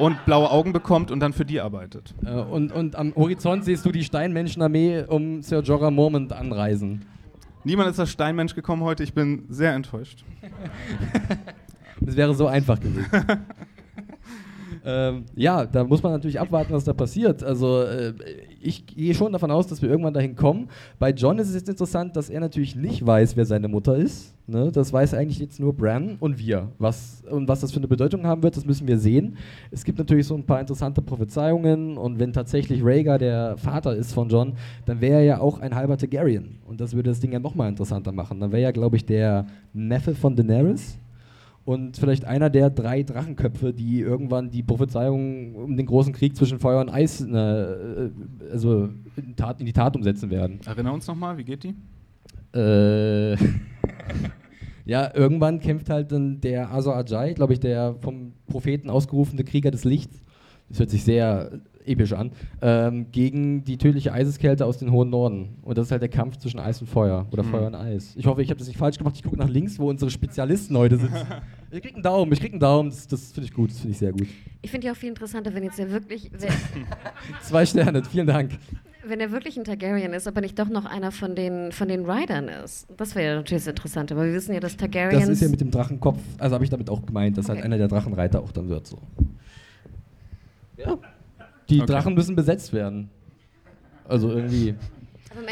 [SPEAKER 1] und blaue Augen bekommt und dann für die arbeitet.
[SPEAKER 2] äh, und, und am Horizont siehst du die Steinmenschenarmee um Sir Jorah Mormont anreisen.
[SPEAKER 1] Niemand ist als Steinmensch gekommen heute, ich bin sehr enttäuscht.
[SPEAKER 2] Es wäre so einfach gewesen. ähm, ja, da muss man natürlich abwarten, was da passiert. Also äh, ich gehe schon davon aus, dass wir irgendwann dahin kommen. Bei John ist es jetzt interessant, dass er natürlich nicht weiß, wer seine Mutter ist. Ne? Das weiß eigentlich jetzt nur Bran und wir. Was, und was das für eine Bedeutung haben wird, das müssen wir sehen. Es gibt natürlich so ein paar interessante Prophezeiungen und wenn tatsächlich Rhaegar der Vater ist von John, dann wäre er ja auch ein halber Targaryen. Und das würde das Ding ja nochmal interessanter machen. Dann wäre ja, glaube ich, der Neffe von Daenerys und vielleicht einer der drei Drachenköpfe, die irgendwann die Prophezeiung um den großen Krieg zwischen Feuer und Eis ne, also in, Tat, in die Tat umsetzen werden.
[SPEAKER 1] Erinner uns nochmal, wie geht die?
[SPEAKER 2] Äh, ja, irgendwann kämpft halt dann der Azor Ajay, glaube ich, der vom Propheten ausgerufene Krieger des Lichts, das hört sich sehr episch an, ähm, gegen die tödliche Eiseskälte aus dem hohen Norden. Und das ist halt der Kampf zwischen Eis und Feuer oder
[SPEAKER 1] Mhm.
[SPEAKER 2] Feuer und Eis. Ich hoffe, ich habe das nicht falsch gemacht. Ich gucke nach links, wo unsere Spezialisten heute sitzen. ich krieg einen Daumen, ich krieg einen Daumen. Das, das finde ich gut, das finde ich sehr gut.
[SPEAKER 3] Ich finde ja auch viel interessanter, wenn jetzt ja wirklich,
[SPEAKER 2] Zwei Sterne, vielen Dank.
[SPEAKER 3] wenn er wirklich ein Targaryen ist, aber nicht doch noch einer von den, von den Riders ist. Das wäre ja natürlich das Interessante, weil wir wissen ja, dass Targaryens...
[SPEAKER 2] Das ist ja mit dem Drachenkopf, also habe ich damit auch gemeint, dass halt
[SPEAKER 3] Okay.
[SPEAKER 2] einer der Drachenreiter auch dann wird. So. Ja. Die
[SPEAKER 1] Okay.
[SPEAKER 2] Drachen müssen besetzt werden. Also irgendwie.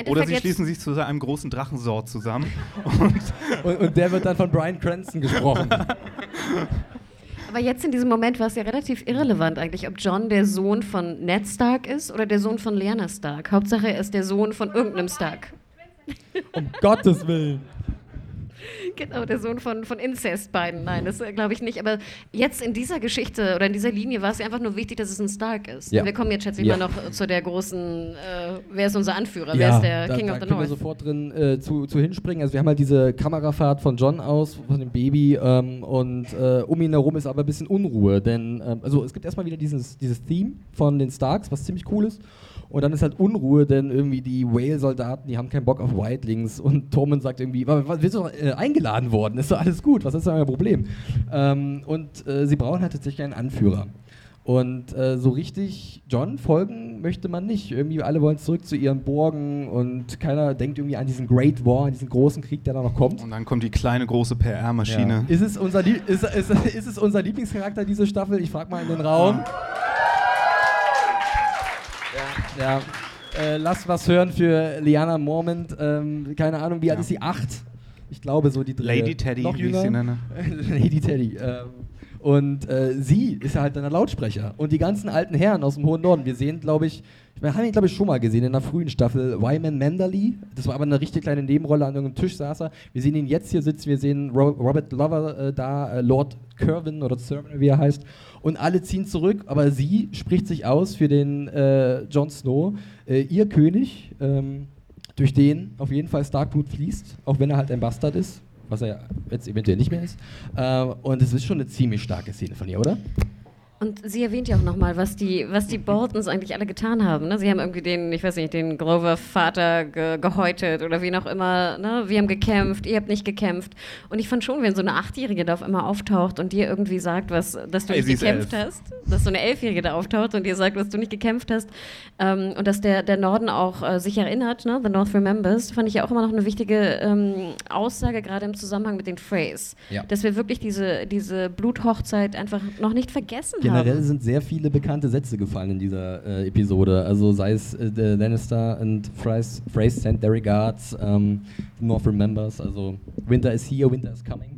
[SPEAKER 1] Oder sie schließen sich zu einem großen Drachensort zusammen.
[SPEAKER 2] Und, und der wird dann von Brian Cranston gesprochen.
[SPEAKER 3] Aber jetzt in diesem Moment war es ja relativ irrelevant eigentlich, ob John der Sohn von Ned Stark ist oder der Sohn von Lyanna Stark. Hauptsache er ist der Sohn von irgendeinem Stark.
[SPEAKER 2] um Gottes Willen.
[SPEAKER 3] Genau, der Sohn von, von Incest beiden. Nein, das äh, glaube ich nicht. Aber jetzt in dieser Geschichte oder in dieser Linie war es ja einfach nur wichtig, dass es ein Stark ist.
[SPEAKER 2] Ja.
[SPEAKER 3] Wir kommen jetzt, schätze ich
[SPEAKER 2] Ja.
[SPEAKER 3] mal, noch zu der großen, äh, wer ist unser Anführer? wer ist der
[SPEAKER 2] da,
[SPEAKER 3] King
[SPEAKER 2] da
[SPEAKER 3] of the
[SPEAKER 2] können wir
[SPEAKER 3] North?
[SPEAKER 2] sofort drin äh, zu, zu hinspringen. Also wir haben halt diese Kamerafahrt von John aus, von dem Baby ähm, und äh, um ihn herum ist aber ein bisschen Unruhe, denn ähm, also es gibt erstmal wieder dieses, dieses Theme von den Starks, was ziemlich cool ist. Und dann ist halt Unruhe, denn irgendwie die Whale-Soldaten, die haben keinen Bock auf Whitelings und Tormund sagt irgendwie, "Was, wir sind doch äh, eingeladen worden, ist doch alles gut, was ist denn euer Problem? Ähm, und äh, sie brauchen halt tatsächlich einen Anführer. Und äh, so richtig John folgen möchte man nicht. Irgendwie alle wollen zurück zu ihren Burgen und keiner denkt irgendwie an diesen Great War, an diesen großen Krieg, der da noch kommt.
[SPEAKER 1] Und dann kommt die kleine große PR-Maschine.
[SPEAKER 2] Ist, es unser Lie- ist, ist, ist es unser Lieblingscharakter diese Staffel? Ich frage mal in den Raum. Ja. Äh, lass was hören für Liana Mormont. Ähm, keine Ahnung, wie alt
[SPEAKER 1] Ja.
[SPEAKER 2] ist sie? Acht? Ich glaube so die dritte.
[SPEAKER 1] Lady Teddy,
[SPEAKER 2] Noch
[SPEAKER 1] wie ich sie nenne.
[SPEAKER 2] Lady Teddy. Ähm, und äh, sie ist ja halt dann der Lautsprecher. Und die ganzen alten Herren aus dem hohen Norden. Wir sehen, glaube ich, wir haben ihn, glaube ich, schon mal gesehen in der frühen Staffel. Wyman Manderly. Das war aber eine richtig kleine Nebenrolle. An irgendeinem Tisch saß er. Wir sehen ihn jetzt hier sitzen. Wir sehen Ro Robert Lover äh, da, äh, Lord Kervin oder Servant, wie er heißt. Und alle ziehen zurück. Aber sie spricht sich aus für den äh, Jon Snow, äh, ihr König, ähm, durch den auf jeden Fall Starkblut fließt. Auch wenn er halt ein Bastard ist. Was er jetzt eventuell nicht mehr ist. Äh, und es ist schon eine ziemlich starke Szene von ihr, oder?
[SPEAKER 3] Und sie erwähnt ja auch nochmal, was die, was die Boltons eigentlich alle getan haben. Ne? Sie haben irgendwie den, ich weiß nicht, den Grover-Vater ge gehäutet oder wie noch immer. Ne? Wir haben gekämpft, ihr habt nicht gekämpft. Und ich fand schon, wenn so eine Achtjährige da auf einmal auftaucht und dir irgendwie sagt, was, dass du
[SPEAKER 1] Hey,
[SPEAKER 3] nicht gekämpft
[SPEAKER 1] elf.
[SPEAKER 3] hast, dass so eine Elfjährige da auftaucht und dir sagt, dass du nicht gekämpft hast ähm, und dass der, der Norden auch äh, sich erinnert, ne? The North Remembers, fand ich ja auch immer noch eine wichtige ähm, Aussage, gerade im Zusammenhang mit den Freys.
[SPEAKER 2] Ja.
[SPEAKER 3] Dass wir wirklich diese, diese Bluthochzeit einfach noch nicht vergessen
[SPEAKER 2] Generell
[SPEAKER 3] haben.
[SPEAKER 2] sind sehr viele bekannte Sätze gefallen in dieser äh, Episode. Also sei es äh, der Lannister und Phrase sent their regards, ähm, the North remembers, also Winter is here, Winter is coming.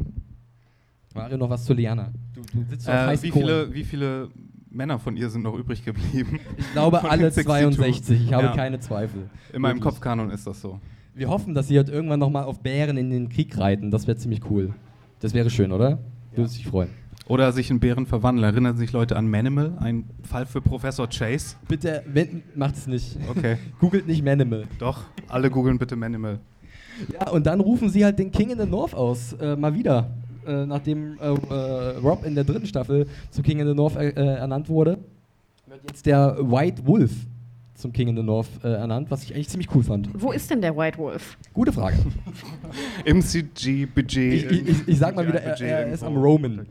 [SPEAKER 2] Mario, noch was zu Liana. Du, du sitzt auf
[SPEAKER 1] Äh,
[SPEAKER 2] heißen
[SPEAKER 1] wie, viele, wie viele Männer von ihr sind noch übrig geblieben?
[SPEAKER 2] Ich glaube
[SPEAKER 1] Von
[SPEAKER 2] alle
[SPEAKER 1] den 62.
[SPEAKER 2] 62, ich habe
[SPEAKER 1] Ja.
[SPEAKER 2] keine Zweifel.
[SPEAKER 1] In meinem
[SPEAKER 2] Wirklich.
[SPEAKER 1] Kopfkanon ist das so.
[SPEAKER 2] Wir hoffen, dass sie halt irgendwann nochmal auf Bären in den Krieg reiten. Das wäre ziemlich cool. Das wäre schön, oder? Würde dich freuen.
[SPEAKER 1] Oder sich in Bären verwandeln. Erinnern sich Leute an Manimal, ein Fall für Professor Chase?
[SPEAKER 2] Bitte, wenn, macht es nicht.
[SPEAKER 1] Okay.
[SPEAKER 2] Googelt nicht Manimal.
[SPEAKER 1] Doch, alle googeln bitte Manimal.
[SPEAKER 2] Ja, und dann rufen sie halt den King in the North aus, äh, mal wieder. Äh, nachdem äh, äh, Rob in der dritten Staffel zu King in the North äh, äh, ernannt wurde, wird jetzt der White Wolf zum King in the North äh, ernannt, was ich eigentlich ziemlich cool fand.
[SPEAKER 3] Wo ist denn der White Wolf?
[SPEAKER 2] Gute Frage.
[SPEAKER 1] Im CG-Budget.
[SPEAKER 2] Ich, ich, ich, ich sag mal wieder, er, er ist am Roman.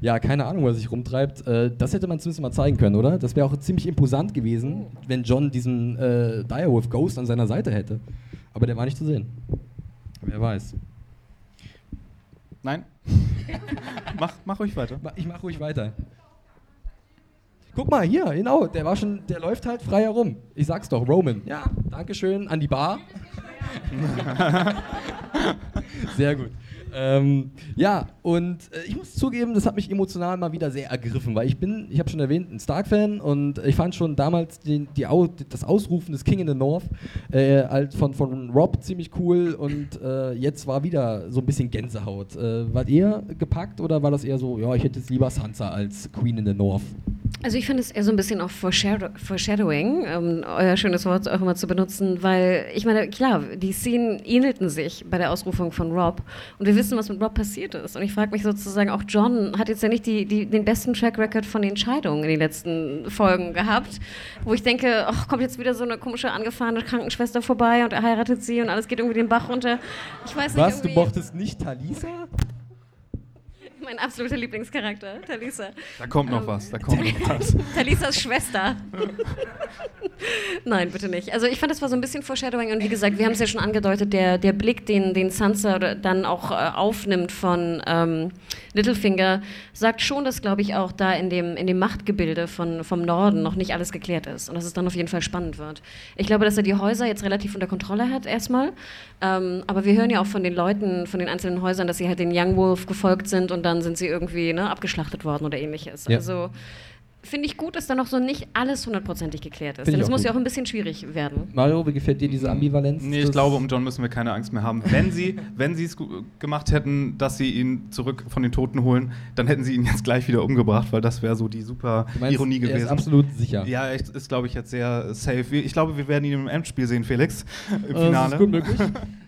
[SPEAKER 2] Ja, keine Ahnung, was sich rumtreibt. Äh, das hätte man zumindest mal zeigen können, oder? Das wäre auch ziemlich imposant gewesen, wenn John diesen äh, Direwolf Ghost an seiner Seite hätte. Aber der war nicht zu sehen. Wer weiß.
[SPEAKER 1] Nein? mach, mach ruhig weiter.
[SPEAKER 2] Ich mach ruhig weiter. Guck mal, hier, genau, der war schon, der läuft halt frei herum. Ich sag's doch, Roman. Ja, Dankeschön an die Bar. Sehr gut. Ähm, ja, und äh, ich muss zugeben, das hat mich emotional mal wieder sehr ergriffen, weil ich bin, ich habe schon erwähnt, ein Stark-Fan und ich fand schon damals den, die Au das Ausrufen des King in the North äh, von, von Rob ziemlich cool und äh, jetzt war wieder so ein bisschen Gänsehaut. Äh, wart ihr gepackt oder war das eher so, ja, ich hätte jetzt lieber Sansa als Queen in the North?
[SPEAKER 3] Also ich finde es eher so ein bisschen auch Foreshadow Foreshadowing, um euer schönes Wort auch immer zu benutzen, weil ich meine, klar, die Szenen ähnelten sich bei der Ausrufung von Rob und wir wissen, was mit Rob passiert ist. Und ich frage mich sozusagen, auch John hat jetzt ja nicht die, die, den besten Track Record von Entscheidungen in den letzten Folgen gehabt, wo ich denke, ach, kommt jetzt wieder so eine komische angefahrene Krankenschwester vorbei und er heiratet sie und alles geht irgendwie den Bach runter. Ich weiß nicht,
[SPEAKER 2] Was, du mochtest nicht Talisa?
[SPEAKER 3] Mein absoluter Lieblingscharakter, Talisa.
[SPEAKER 1] Da kommt noch
[SPEAKER 3] Ähm,
[SPEAKER 1] was, da kommt noch was.
[SPEAKER 3] Talisas Schwester. Nein, bitte nicht. Also ich fand, das war so ein bisschen Foreshadowing und wie gesagt, wir haben es ja schon angedeutet, der, der Blick, den, den Sansa dann auch äh, aufnimmt von ähm, Littlefinger, sagt schon, dass, glaube ich, auch da in dem, in dem Machtgebilde von, vom Norden noch nicht alles geklärt ist und dass es dann auf jeden Fall spannend wird. Ich glaube, dass er die Häuser jetzt relativ unter Kontrolle hat erstmal, ähm, aber wir hören ja auch von den Leuten, von den einzelnen Häusern, dass sie halt den Young Wolf gefolgt sind und dann sind sie irgendwie ne, abgeschlachtet worden oder ähnliches.
[SPEAKER 2] Ja.
[SPEAKER 3] Also finde ich gut, dass da noch so nicht alles hundertprozentig geklärt ist. Denn es muss
[SPEAKER 2] gut.
[SPEAKER 3] ja auch ein bisschen schwierig werden.
[SPEAKER 2] Mario, wie gefällt dir diese Ambivalenz?
[SPEAKER 1] Nee, ich glaube, um John müssen wir keine Angst mehr haben. Wenn sie wenn sie es gemacht hätten, dass sie ihn zurück von den Toten holen, dann hätten sie ihn jetzt gleich wieder umgebracht, weil das wäre so die super
[SPEAKER 2] Du meinst,
[SPEAKER 1] Ironie
[SPEAKER 2] Er ist
[SPEAKER 1] gewesen.
[SPEAKER 2] absolut sicher.
[SPEAKER 1] Ja, ist, glaube ich, jetzt sehr safe. Ich glaube, wir werden ihn im Endspiel sehen, Felix, im
[SPEAKER 2] Äh, das
[SPEAKER 1] Finale.
[SPEAKER 2] ist gut möglich.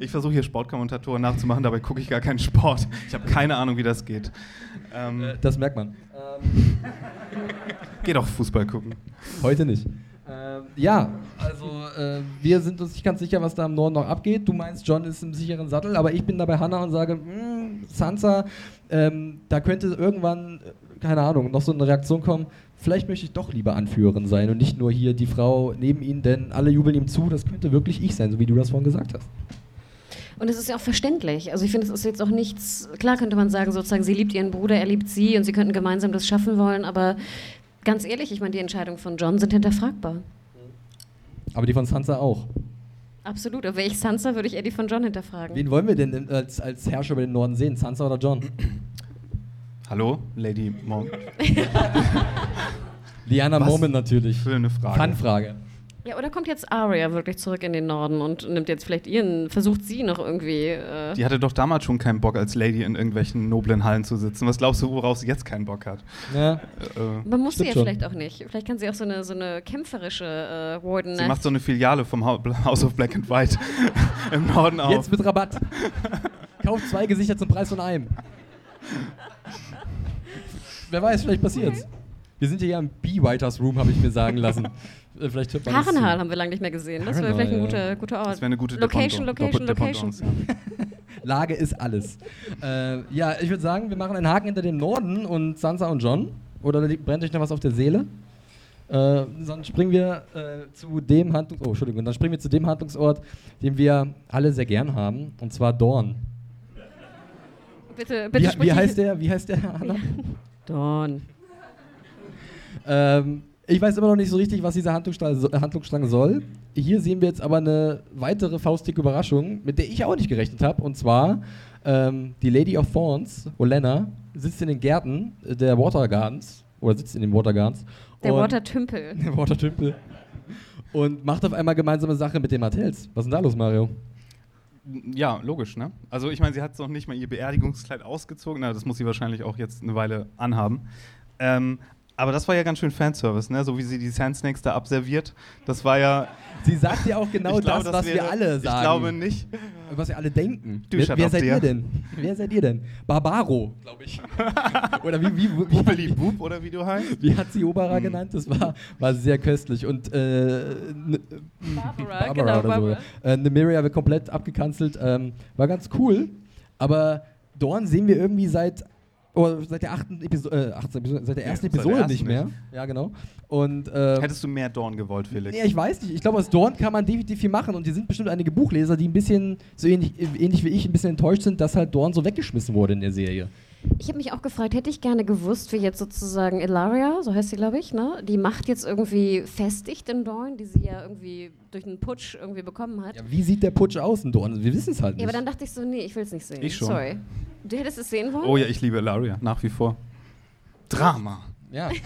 [SPEAKER 1] Ich versuche hier Sportkommentatoren nachzumachen, dabei gucke ich gar keinen Sport. Ich habe keine Ahnung, wie das geht. Ähm,
[SPEAKER 2] Äh, das merkt man. Ähm,
[SPEAKER 1] geh doch Fußball gucken.
[SPEAKER 2] heute nicht. Ähm, ja, also äh, wir sind uns nicht ganz sicher, was da im Norden noch abgeht. Du meinst, John ist im sicheren Sattel, aber ich bin da bei Hannah und sage, "Hm, Sansa, ähm, da könnte irgendwann, äh, keine Ahnung, noch so eine Reaktion kommen. Vielleicht möchte ich doch lieber Anführerin sein und nicht nur hier die Frau neben ihm, denn alle jubeln ihm zu. Das könnte wirklich ich sein, so wie du das vorhin gesagt hast.
[SPEAKER 3] Und es ist ja auch verständlich. Also ich finde, es ist jetzt auch nichts, klar könnte man sagen, sozusagen, sie liebt ihren Bruder, er liebt sie und sie könnten gemeinsam das schaffen wollen, aber ganz ehrlich, ich meine, die Entscheidungen von John sind hinterfragbar.
[SPEAKER 2] Aber die von Sansa auch.
[SPEAKER 3] Absolut. Aber ich Sansa, würde ich eher die von John hinterfragen.
[SPEAKER 2] Wen wollen wir denn als, als Herrscher über den Norden sehen? Sansa oder John?
[SPEAKER 1] Hallo, Lady Monk.
[SPEAKER 2] Liana
[SPEAKER 1] Was
[SPEAKER 2] Mormon natürlich.
[SPEAKER 1] Für eine Frage.
[SPEAKER 2] Fun-Frage.
[SPEAKER 3] Ja, oder kommt jetzt Arya wirklich zurück in den Norden und nimmt jetzt vielleicht ihren, versucht sie noch irgendwie. Äh,
[SPEAKER 1] Die hatte doch damals schon keinen Bock, als Lady in irgendwelchen noblen Hallen zu sitzen. Was glaubst du, worauf sie jetzt keinen Bock hat?
[SPEAKER 2] Ja.
[SPEAKER 1] Äh,
[SPEAKER 3] man muss sie ja
[SPEAKER 2] schon.
[SPEAKER 3] vielleicht auch nicht. Vielleicht kann sie auch so eine, so eine kämpferische äh, Warden.
[SPEAKER 1] sie macht so eine Filiale vom House of Black and White im Norden auf.
[SPEAKER 2] Jetzt mit Rabatt. Kauft zwei Gesichter zum Preis von einem. Wer weiß, vielleicht passiert's. Wir sind hier ja im B-Writers Room, habe ich mir sagen lassen. Äh, vielleicht hört man das
[SPEAKER 3] Harrenhal haben wir lange nicht mehr gesehen. Das wäre vielleicht ein
[SPEAKER 2] ja.
[SPEAKER 3] guter, guter Ort.
[SPEAKER 1] das wäre eine gute
[SPEAKER 3] Location. Location, Location.
[SPEAKER 2] Lage ist alles. Äh, ja, ich würde sagen, wir machen einen Haken hinter dem Norden und Sansa und John. Oder brennt euch noch was auf der Seele? Äh, dann springen wir äh, zu dem Handlungs oh, Entschuldigung, dann springen wir zu dem Handlungsort, den wir alle sehr gern haben, und zwar Dorn.
[SPEAKER 3] Bitte, bitte
[SPEAKER 2] Wie,
[SPEAKER 3] sprich
[SPEAKER 2] wie heißt der? Wie heißt der? Anna?
[SPEAKER 3] Dawn.
[SPEAKER 2] Ähm, ich weiß immer noch nicht so richtig, was diese Handlungsstrang, so, äh, soll. Hier sehen wir jetzt aber eine weitere faustdicke Überraschung, mit der ich auch nicht gerechnet habe. Und zwar ähm, die Lady of Thorns, Olenna, sitzt in den Gärten äh, der Water Gardens oder sitzt in den Water Gardens.
[SPEAKER 3] Der Watertümpel.
[SPEAKER 2] der Watertümpel. Und macht auf einmal gemeinsame Sache mit den Martells. Was ist denn da los, Mario?
[SPEAKER 1] Ja, logisch, ne? Also ich meine, sie hat noch nicht mal ihr Beerdigungskleid ausgezogen, na, das muss sie wahrscheinlich auch jetzt eine Weile anhaben. Ähm, aber das war ja ganz schön Fanservice, ne? So wie sie die Sand Snakes da abserviert. Das war ja.
[SPEAKER 2] Sie sagt ja auch genau
[SPEAKER 1] glaube,
[SPEAKER 2] das,
[SPEAKER 1] das
[SPEAKER 2] was wir
[SPEAKER 1] wäre-
[SPEAKER 2] alle sagen.
[SPEAKER 1] Ich glaube nicht.
[SPEAKER 2] Was wir alle denken.
[SPEAKER 1] Du,
[SPEAKER 2] wer wer seid ihr denn? Wer seid ihr denn? Barbaro, glaube ich. Oder wie, wie, wie,
[SPEAKER 1] Bubbeli Boop oder wie du heißt?
[SPEAKER 2] wie hat sie
[SPEAKER 1] Hm.
[SPEAKER 2] Obara genannt? Das war, war sehr köstlich. Und äh,
[SPEAKER 3] Barbara,
[SPEAKER 2] Barbara
[SPEAKER 3] genau,
[SPEAKER 2] oder
[SPEAKER 3] Barbara.
[SPEAKER 2] so. Äh, Nymeria wird komplett abgekanzelt. Ähm, war ganz cool. Aber Dorn sehen wir irgendwie seit, oh, seit der achten Episode, äh, 18 Episode, seit der
[SPEAKER 1] Ja,
[SPEAKER 2] ersten
[SPEAKER 1] der
[SPEAKER 2] Episode
[SPEAKER 1] ersten
[SPEAKER 2] nicht mehr.
[SPEAKER 1] nicht.
[SPEAKER 2] Ja, genau. Und äh,
[SPEAKER 1] Hättest du mehr Dorn gewollt, Felix?
[SPEAKER 2] Nee, ich weiß nicht. Ich glaube, aus Dorn kann man definitiv viel machen. Und hier sind bestimmt einige Buchleser, die ein bisschen, so ähnlich, ähnlich wie ich, ein bisschen enttäuscht sind, dass halt Dorn so weggeschmissen wurde in der Serie.
[SPEAKER 3] Ich habe mich auch gefragt, hätte ich gerne gewusst, wie jetzt sozusagen Ilaria, so heißt sie, glaube ich, ne? die Macht jetzt irgendwie festigt in Dorn, die sie ja irgendwie durch einen Putsch irgendwie bekommen hat.
[SPEAKER 2] Ja, wie sieht der Putsch aus in Dorn? Wir wissen es halt nicht.
[SPEAKER 3] Ja, aber dann dachte ich so, nee, ich will es nicht sehen.
[SPEAKER 1] Ich schon.
[SPEAKER 3] Sorry. Du hättest es sehen wollen?
[SPEAKER 1] Oh ja, ich liebe Ilaria, nach wie vor. Drama.
[SPEAKER 2] ja.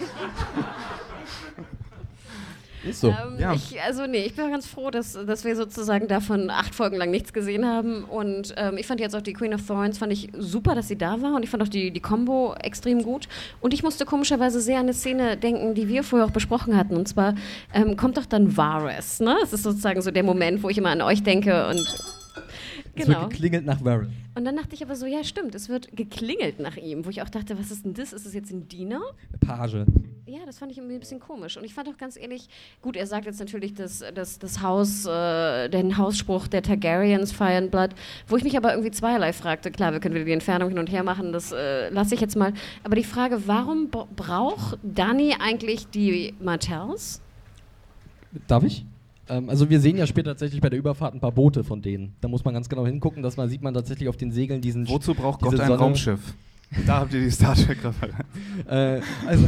[SPEAKER 2] Ist so.
[SPEAKER 3] Ähm,
[SPEAKER 1] Ja.
[SPEAKER 3] ich, also nee, ich bin ganz froh, dass, dass wir sozusagen davon acht Folgen lang nichts gesehen haben. Und ähm, ich fand jetzt auch die Queen of Thorns, fand ich super, dass sie da war. Und ich fand auch die, die Combo extrem gut. Und ich musste komischerweise sehr an eine Szene denken, die wir vorher auch besprochen hatten. Und zwar ähm, kommt doch dann Varys. Ne? Das ist sozusagen so der Moment, wo ich immer an euch denke. Und
[SPEAKER 2] Es
[SPEAKER 3] genau.
[SPEAKER 2] wird geklingelt nach Varys.
[SPEAKER 3] Und dann dachte ich aber so, ja stimmt, es wird geklingelt nach ihm. Wo ich auch dachte, was ist denn das? Ist es jetzt ein Diener?
[SPEAKER 2] Page.
[SPEAKER 3] Ja, das fand ich irgendwie ein bisschen komisch. Und ich fand auch ganz ehrlich, gut, er sagt jetzt natürlich das, das, das Haus, äh, den Hausspruch der Targaryens, Fire and Blood, wo ich mich aber irgendwie zweierlei fragte. Klar, wir können wieder die Entfernung hin und her machen, das äh, lasse ich jetzt mal. Aber die Frage, warum bra- braucht Dani eigentlich die Martells?
[SPEAKER 2] Darf ich? Ähm, also wir sehen ja später tatsächlich bei der Überfahrt ein paar Boote von denen. Da muss man ganz genau hingucken, dass man sieht man tatsächlich auf den Segeln diesen
[SPEAKER 1] Wozu braucht Gott ein
[SPEAKER 2] Sonne-
[SPEAKER 1] Raumschiff? Da habt ihr die Star Trek-Referenz.
[SPEAKER 2] Äh, also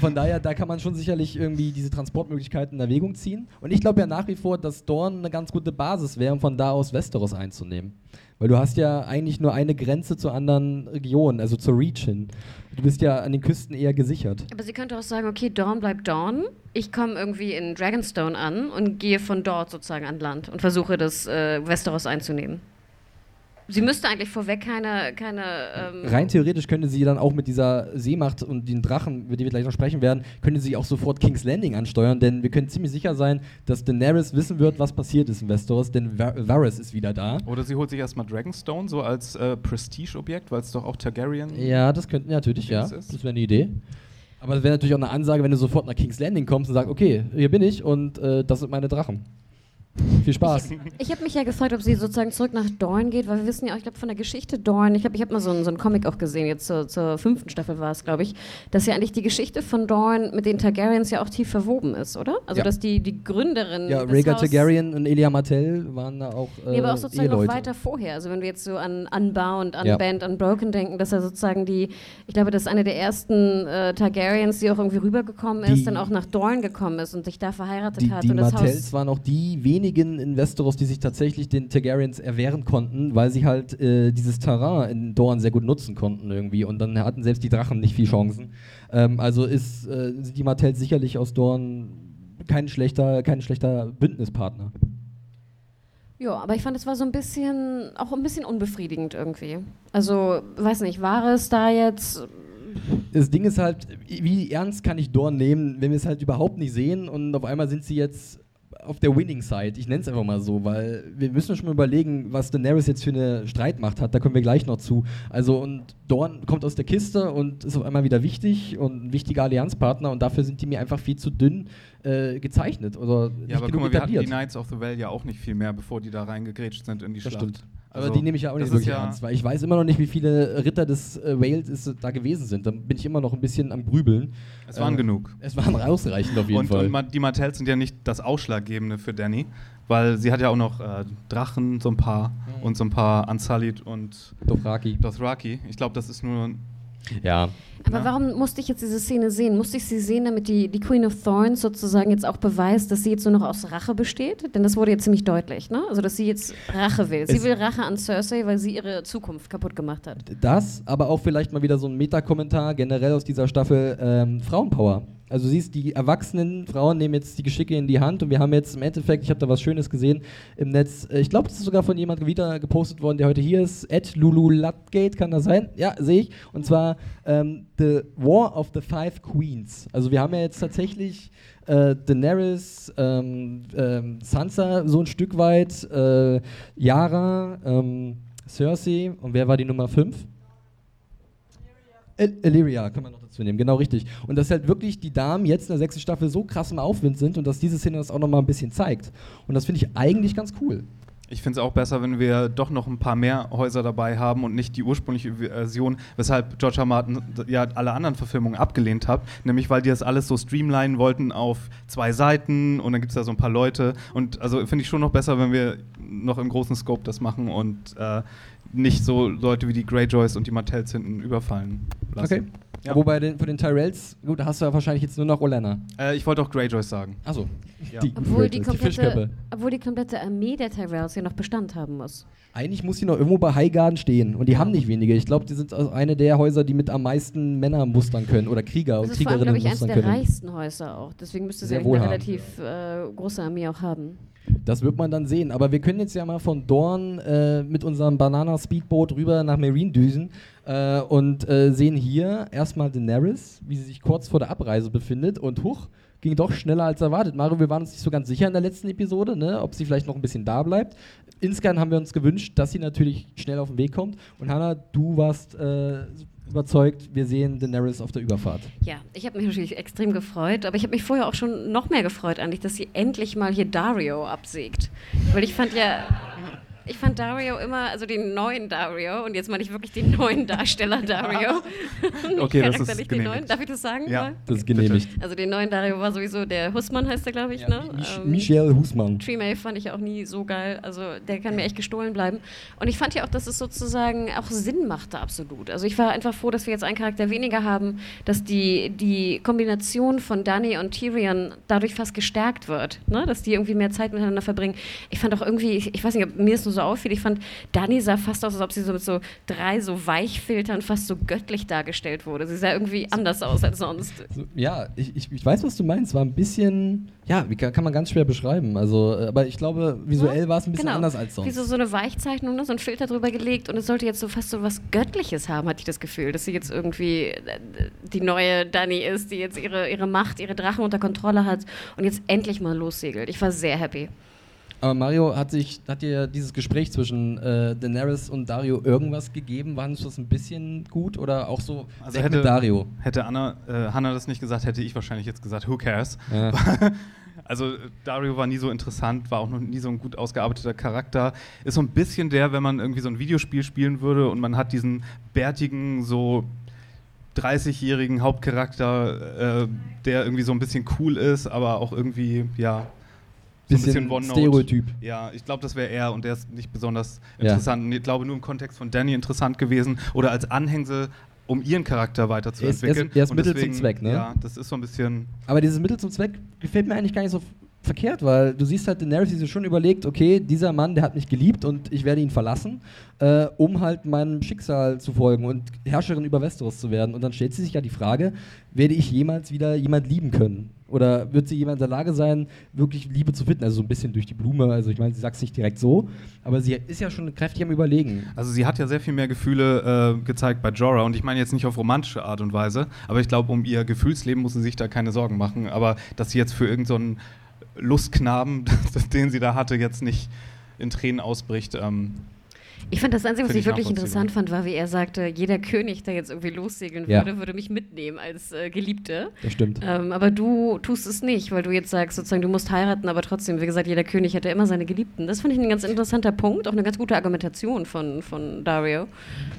[SPEAKER 2] von daher, da kann man schon sicherlich irgendwie diese Transportmöglichkeiten in Erwägung ziehen. Und ich glaube ja nach wie vor, dass Dorn eine ganz gute Basis wäre, um von da aus Westeros einzunehmen. Weil du hast ja eigentlich nur eine Grenze zu anderen Regionen, also zur hin. Du bist ja an den Küsten eher gesichert.
[SPEAKER 3] Aber sie könnte auch sagen, okay, Dawn bleibt Dawn. Ich komme irgendwie in Dragonstone an und gehe von dort sozusagen an Land und versuche das äh, Westeros einzunehmen. Sie müsste eigentlich vorweg keine, keine ähm,
[SPEAKER 2] Rein theoretisch könnte sie dann auch mit dieser Seemacht und den Drachen, über die wir gleich noch sprechen werden, könnte sie auch sofort King's Landing ansteuern, denn wir können ziemlich sicher sein, dass Daenerys wissen wird, was passiert ist in Westeros, denn Var Varys ist wieder da.
[SPEAKER 1] Oder sie holt sich erstmal Dragonstone, so als äh, Prestige-Objekt, weil es doch auch Targaryen
[SPEAKER 2] Ja, das könnten ja, natürlich, ja.
[SPEAKER 1] Ist.
[SPEAKER 2] Das wäre eine Idee. Aber das wäre natürlich auch eine Ansage, wenn du sofort nach King's Landing kommst und sagst, okay, hier bin ich und äh, das sind meine Drachen. Viel Spaß.
[SPEAKER 3] Ich habe mich ja gefragt, ob sie sozusagen zurück nach Dorn geht, weil wir wissen ja auch, ich glaube, von der Geschichte Dorn, ich glaube, ich habe mal so, einen- so einen Comic auch gesehen, jetzt zur, zur fünften Staffel war es, glaube ich, dass ja eigentlich die Geschichte von Dorn mit den Targaryens ja auch tief verwoben ist, oder? Also,
[SPEAKER 2] Ja.
[SPEAKER 3] dass die, die Gründerin.
[SPEAKER 2] ja, Rhaegar Targaryen und Elia Martell waren da auch äh,
[SPEAKER 3] Nee, aber auch sozusagen noch weiter vorher. Also wenn wir jetzt so an Unbound,
[SPEAKER 2] Ja.
[SPEAKER 3] Unbanned, Unbroken denken, dass er sozusagen die, ich glaube, das ist eine der ersten äh, Targaryens, die auch irgendwie rübergekommen
[SPEAKER 2] Die-
[SPEAKER 3] ist, dann auch nach Dorn gekommen ist und sich da verheiratet
[SPEAKER 2] Die,
[SPEAKER 3] hat.
[SPEAKER 2] die
[SPEAKER 3] und das
[SPEAKER 2] Martells
[SPEAKER 3] Haus
[SPEAKER 2] waren auch die wenigen in Westeros, die sich tatsächlich den Targaryens erwehren konnten, weil sie halt äh, dieses Terrain in Dorn sehr gut nutzen konnten irgendwie. Und dann hatten selbst die Drachen nicht viel Chancen. Ähm, also ist, äh, sind die Martells sicherlich aus Dorn kein schlechter, kein schlechter Bündnispartner.
[SPEAKER 3] Ja, aber ich fand, es war so ein bisschen, auch ein bisschen unbefriedigend irgendwie. Also, weiß nicht, war es da jetzt.
[SPEAKER 2] Das Ding ist halt, wie ernst kann ich Dorn nehmen, wenn wir es halt überhaupt nicht sehen und auf einmal sind sie jetzt auf der Winning Side. Ich nenne es einfach mal so, weil wir müssen schon mal überlegen, was Daenerys jetzt für eine Streitmacht hat. Da kommen wir gleich noch zu. Also und Dorn kommt aus der Kiste und ist auf einmal wieder wichtig und ein wichtiger Allianzpartner und dafür sind die mir einfach viel zu dünn äh, gezeichnet oder nicht
[SPEAKER 1] Ja, aber guck mal, wir hatten die. Knights of the Well ja auch nicht viel mehr, bevor die da reingegrätscht sind in die
[SPEAKER 2] Das
[SPEAKER 1] Schlacht.
[SPEAKER 2] stimmt.
[SPEAKER 1] Also,
[SPEAKER 2] aber die nehme ich ja auch nicht wirklich
[SPEAKER 1] ja-
[SPEAKER 2] ernst, weil ich weiß immer noch nicht, wie viele Ritter des äh, Wales es da gewesen sind. Da bin ich immer noch ein bisschen am Grübeln.
[SPEAKER 1] Es waren
[SPEAKER 2] Äh,
[SPEAKER 1] genug.
[SPEAKER 2] Es waren ausreichend auf jeden
[SPEAKER 1] Und,
[SPEAKER 2] Fall.
[SPEAKER 1] und die Martells sind ja nicht das Ausschlaggebende für Danny, weil sie hat ja auch noch äh, Drachen, so ein paar,
[SPEAKER 2] Mhm.
[SPEAKER 1] und so ein paar Unsullied und
[SPEAKER 2] Dothraki.
[SPEAKER 1] Dothraki. Ich glaube, das ist nur.
[SPEAKER 2] Ja.
[SPEAKER 3] Aber
[SPEAKER 1] Ja.
[SPEAKER 3] warum musste ich jetzt diese Szene sehen? Musste ich sie sehen, damit die, die Queen of Thorns sozusagen jetzt auch beweist, dass sie jetzt nur noch aus Rache besteht? Denn das wurde jetzt ziemlich deutlich, ne? Also, dass sie jetzt Rache will. Sie
[SPEAKER 2] Es-
[SPEAKER 3] will Rache an Cersei, weil sie ihre Zukunft kaputt gemacht hat.
[SPEAKER 2] Das, aber auch vielleicht mal wieder so ein Meta-Kommentar generell aus dieser Staffel ähm, Frauenpower. Also du siehst, die erwachsenen Frauen nehmen jetzt die Geschicke in die Hand und wir haben jetzt im Endeffekt, ich habe da was Schönes gesehen im Netz, äh, ich glaube, das ist sogar von jemandem wieder gepostet worden, der heute hier ist, Ed Lulu Lutgate, kann das sein? Ja, sehe ich. Und zwar ähm, The War of the Five Queens. Also wir haben ja jetzt tatsächlich äh, Daenerys, ähm, ähm, Sansa so ein Stück weit, äh, Yara, ähm, Cersei und wer war die Nummer 5? El Illyria, kann man noch dazu nehmen, genau richtig. Und dass halt wirklich die Damen jetzt in der sechsten Staffel so krass im Aufwind sind und dass diese Szene das auch nochmal ein bisschen zeigt. Und das finde ich eigentlich ganz cool.
[SPEAKER 1] Ich finde es auch besser, wenn wir doch noch ein paar mehr Häuser dabei haben und nicht die ursprüngliche Version, weshalb George R. Martin ja alle anderen Verfilmungen abgelehnt hat, nämlich weil die das alles so streamlinen wollten auf zwei Seiten und dann gibt es da so ein paar Leute. Und also finde ich schon noch besser, wenn wir noch im großen Scope das machen und äh, nicht so Leute wie die Greyjoys und die Martells hinten überfallen lassen.
[SPEAKER 2] Okay.
[SPEAKER 1] Ja.
[SPEAKER 2] Wobei den, von den Tyrells, gut, da hast du ja wahrscheinlich jetzt nur noch Olenna.
[SPEAKER 1] Äh, ich wollte auch Greyjoys sagen.
[SPEAKER 2] Achso.
[SPEAKER 1] Ja.
[SPEAKER 3] Obwohl die, komplette, obwohl die komplette Armee der Tyrells ja noch Bestand haben muss.
[SPEAKER 2] Eigentlich muss sie noch irgendwo bei Highgarden stehen. Und die haben nicht wenige. Ich glaube, die sind also eine der Häuser, die mit am meisten Männer mustern können. Oder Krieger
[SPEAKER 3] Das
[SPEAKER 2] und
[SPEAKER 3] ist vor allem,
[SPEAKER 2] Kriegerinnen
[SPEAKER 3] glaube ich, eines
[SPEAKER 2] mustern
[SPEAKER 3] der
[SPEAKER 2] können.
[SPEAKER 3] reichsten Häuser auch. Deswegen müsste sie eine relativ äh, große Armee auch haben.
[SPEAKER 2] Das wird man dann sehen. Aber wir können jetzt ja mal von Dorn äh, mit unserem Banana-Speedboot rüber nach Marine düsen äh, und äh, sehen hier erstmal Daenerys, wie sie sich kurz vor der Abreise befindet. Und huch, ging doch schneller als erwartet. Mario, wir waren uns nicht so ganz sicher in der letzten Episode, ne, ob sie vielleicht noch ein bisschen da bleibt. Insgesamt haben wir uns gewünscht, dass sie natürlich schnell auf den Weg kommt. Und Hannah, du warst äh, überzeugt, wir sehen Daenerys auf der Überfahrt.
[SPEAKER 3] Ja, ich habe mich natürlich extrem gefreut, aber ich habe mich vorher auch schon noch mehr gefreut eigentlich, dass sie endlich mal hier Dario absägt. Weil ich fand ja, ich fand Dario immer, also den neuen Dario, und jetzt meine ich wirklich den neuen Darsteller Dario. Nicht
[SPEAKER 1] Okay, das ist genehmigt.
[SPEAKER 3] neuen. Darf ich das sagen?
[SPEAKER 1] Ja.
[SPEAKER 3] mal?
[SPEAKER 2] Das ist genehmigt.
[SPEAKER 3] Also den neuen Dario war sowieso der Hussmann, heißt der, glaube ich, ne?
[SPEAKER 2] Mich
[SPEAKER 3] Ähm,
[SPEAKER 2] Michel Husmann.
[SPEAKER 3] Tremay fand ich auch nie so geil. Also der kann mir echt gestohlen bleiben. Und ich fand ja auch, dass es sozusagen auch Sinn machte, absolut. Also ich war einfach froh, dass wir jetzt einen Charakter weniger haben, dass die, die Kombination von Dany und Tyrion dadurch fast gestärkt wird. Ne? Dass die irgendwie mehr Zeit miteinander verbringen. Ich fand auch irgendwie, ich, ich weiß nicht, ob mir es nur so auffiel, ich fand, Dany sah fast aus, als ob sie so mit so drei so Weichfiltern fast so göttlich dargestellt wurde. Sie sah irgendwie anders aus als sonst.
[SPEAKER 2] So, ja, ich, ich, ich weiß, was du meinst. War ein bisschen, ja, wie kann, kann man ganz schwer beschreiben. Also, äh, aber ich glaube, visuell war es ein bisschen
[SPEAKER 3] Genau.
[SPEAKER 2] anders als sonst.
[SPEAKER 3] Wie so, so eine Weichzeichnung, ne? so ein Filter drüber gelegt und es sollte jetzt so fast so was Göttliches haben, hatte ich das Gefühl, dass sie jetzt irgendwie äh, die neue Dani ist, die jetzt ihre, ihre Macht, ihre Drachen unter Kontrolle hat und jetzt endlich mal lossegelt. Ich war sehr happy.
[SPEAKER 2] Aber Mario, hat, sich, hat dir dieses Gespräch zwischen äh, Daenerys und Dario irgendwas gegeben? War das ein bisschen gut oder auch so
[SPEAKER 1] Also hätte,
[SPEAKER 2] mit Dario?
[SPEAKER 1] hätte Anna, äh, Hannah das nicht gesagt, hätte ich wahrscheinlich jetzt gesagt, who cares?
[SPEAKER 2] Ja.
[SPEAKER 1] Also äh, Dario war nie so interessant, war auch noch nie so ein gut ausgearbeiteter Charakter. Ist so ein bisschen der, wenn man irgendwie so ein Videospiel spielen würde und man hat diesen bärtigen, so 30-jährigen Hauptcharakter, äh, der irgendwie so ein bisschen cool ist, aber auch irgendwie, ja, so
[SPEAKER 2] Bisschen
[SPEAKER 1] One-Note.
[SPEAKER 2] Stereotyp.
[SPEAKER 1] Ja, ich glaube, das wäre er und der ist nicht besonders
[SPEAKER 2] Ja.
[SPEAKER 1] interessant. Und ich glaube, nur im Kontext von Danny interessant gewesen oder als Anhängsel, um ihren Charakter
[SPEAKER 2] Er ist-
[SPEAKER 1] weiterzuentwickeln.
[SPEAKER 2] er ist- er ist
[SPEAKER 1] Und
[SPEAKER 2] Mittel zum Zweck, ne?
[SPEAKER 1] Ja, das ist so ein bisschen.
[SPEAKER 2] Aber dieses Mittel zum Zweck gefällt mir eigentlich gar nicht so verkehrt, weil du siehst halt Daenerys, die sich schon überlegt, okay, dieser Mann, der hat mich geliebt und ich werde ihn verlassen, äh, um halt meinem Schicksal zu folgen und Herrscherin über Westeros zu werden. Und dann stellt sie sich ja die Frage, werde ich jemals wieder jemand lieben können? Oder wird sie jemand in der Lage sein, wirklich Liebe zu finden? Also so ein bisschen durch die Blume, also ich meine, sie sagt es nicht direkt so, aber sie ist ja schon kräftig am Überlegen.
[SPEAKER 1] Also sie hat ja sehr viel mehr Gefühle äh, gezeigt bei Jorah und ich meine jetzt nicht auf romantische Art und Weise, aber ich glaube, um ihr Gefühlsleben muss sie sich da keine Sorgen machen. Aber dass sie jetzt für irgendeinen Lustknaben, den sie da hatte, jetzt nicht in Tränen ausbricht, ähm,
[SPEAKER 3] Ich fand das Einzige, was ich
[SPEAKER 1] ich
[SPEAKER 3] wirklich interessant fand, war, wie er sagte, jeder König, der jetzt irgendwie lossegeln
[SPEAKER 2] Ja.
[SPEAKER 3] würde, würde mich mitnehmen als äh, Geliebte.
[SPEAKER 2] Das stimmt.
[SPEAKER 3] Ähm, aber du tust es nicht, weil du jetzt sagst, sozusagen, du musst heiraten, aber trotzdem, wie gesagt, jeder König hätte immer seine Geliebten. Das fand ich ein ganz interessanter Punkt, auch eine ganz gute Argumentation von, von Dario.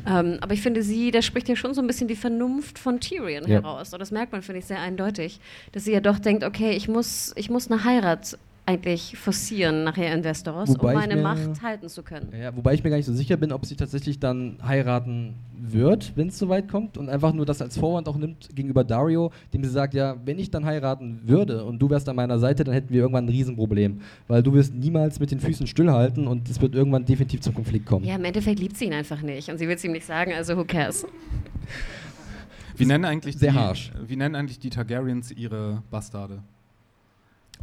[SPEAKER 3] Ähm, aber ich finde, sie, da spricht ja schon so ein bisschen die Vernunft von Tyrion
[SPEAKER 2] Ja.
[SPEAKER 3] heraus. Und das merkt man, finde ich, sehr eindeutig. Dass sie ja doch denkt, okay, ich muss, ich muss eine Heirat eigentlich forcieren nachher in Westeros,
[SPEAKER 2] Wobei
[SPEAKER 3] um
[SPEAKER 2] ich
[SPEAKER 3] meine
[SPEAKER 2] mir-
[SPEAKER 3] Macht halten zu können.
[SPEAKER 2] Ja, wobei ich mir gar nicht so sicher bin, ob sie tatsächlich dann heiraten wird, wenn es soweit kommt und einfach nur das als Vorwand auch nimmt gegenüber Dario, dem sie sagt, ja, wenn ich dann heiraten würde und du wärst an meiner Seite, dann hätten wir irgendwann ein Riesenproblem, weil du wirst niemals mit den Füßen stillhalten und es wird irgendwann definitiv zum Konflikt kommen.
[SPEAKER 3] Ja, im Endeffekt liebt sie ihn einfach nicht und sie will es ihm nicht sagen, also who cares?
[SPEAKER 1] Wie nennen eigentlich
[SPEAKER 2] sehr
[SPEAKER 1] die,
[SPEAKER 2] harsch.
[SPEAKER 1] Wie nennen eigentlich die Targaryens ihre Bastarde?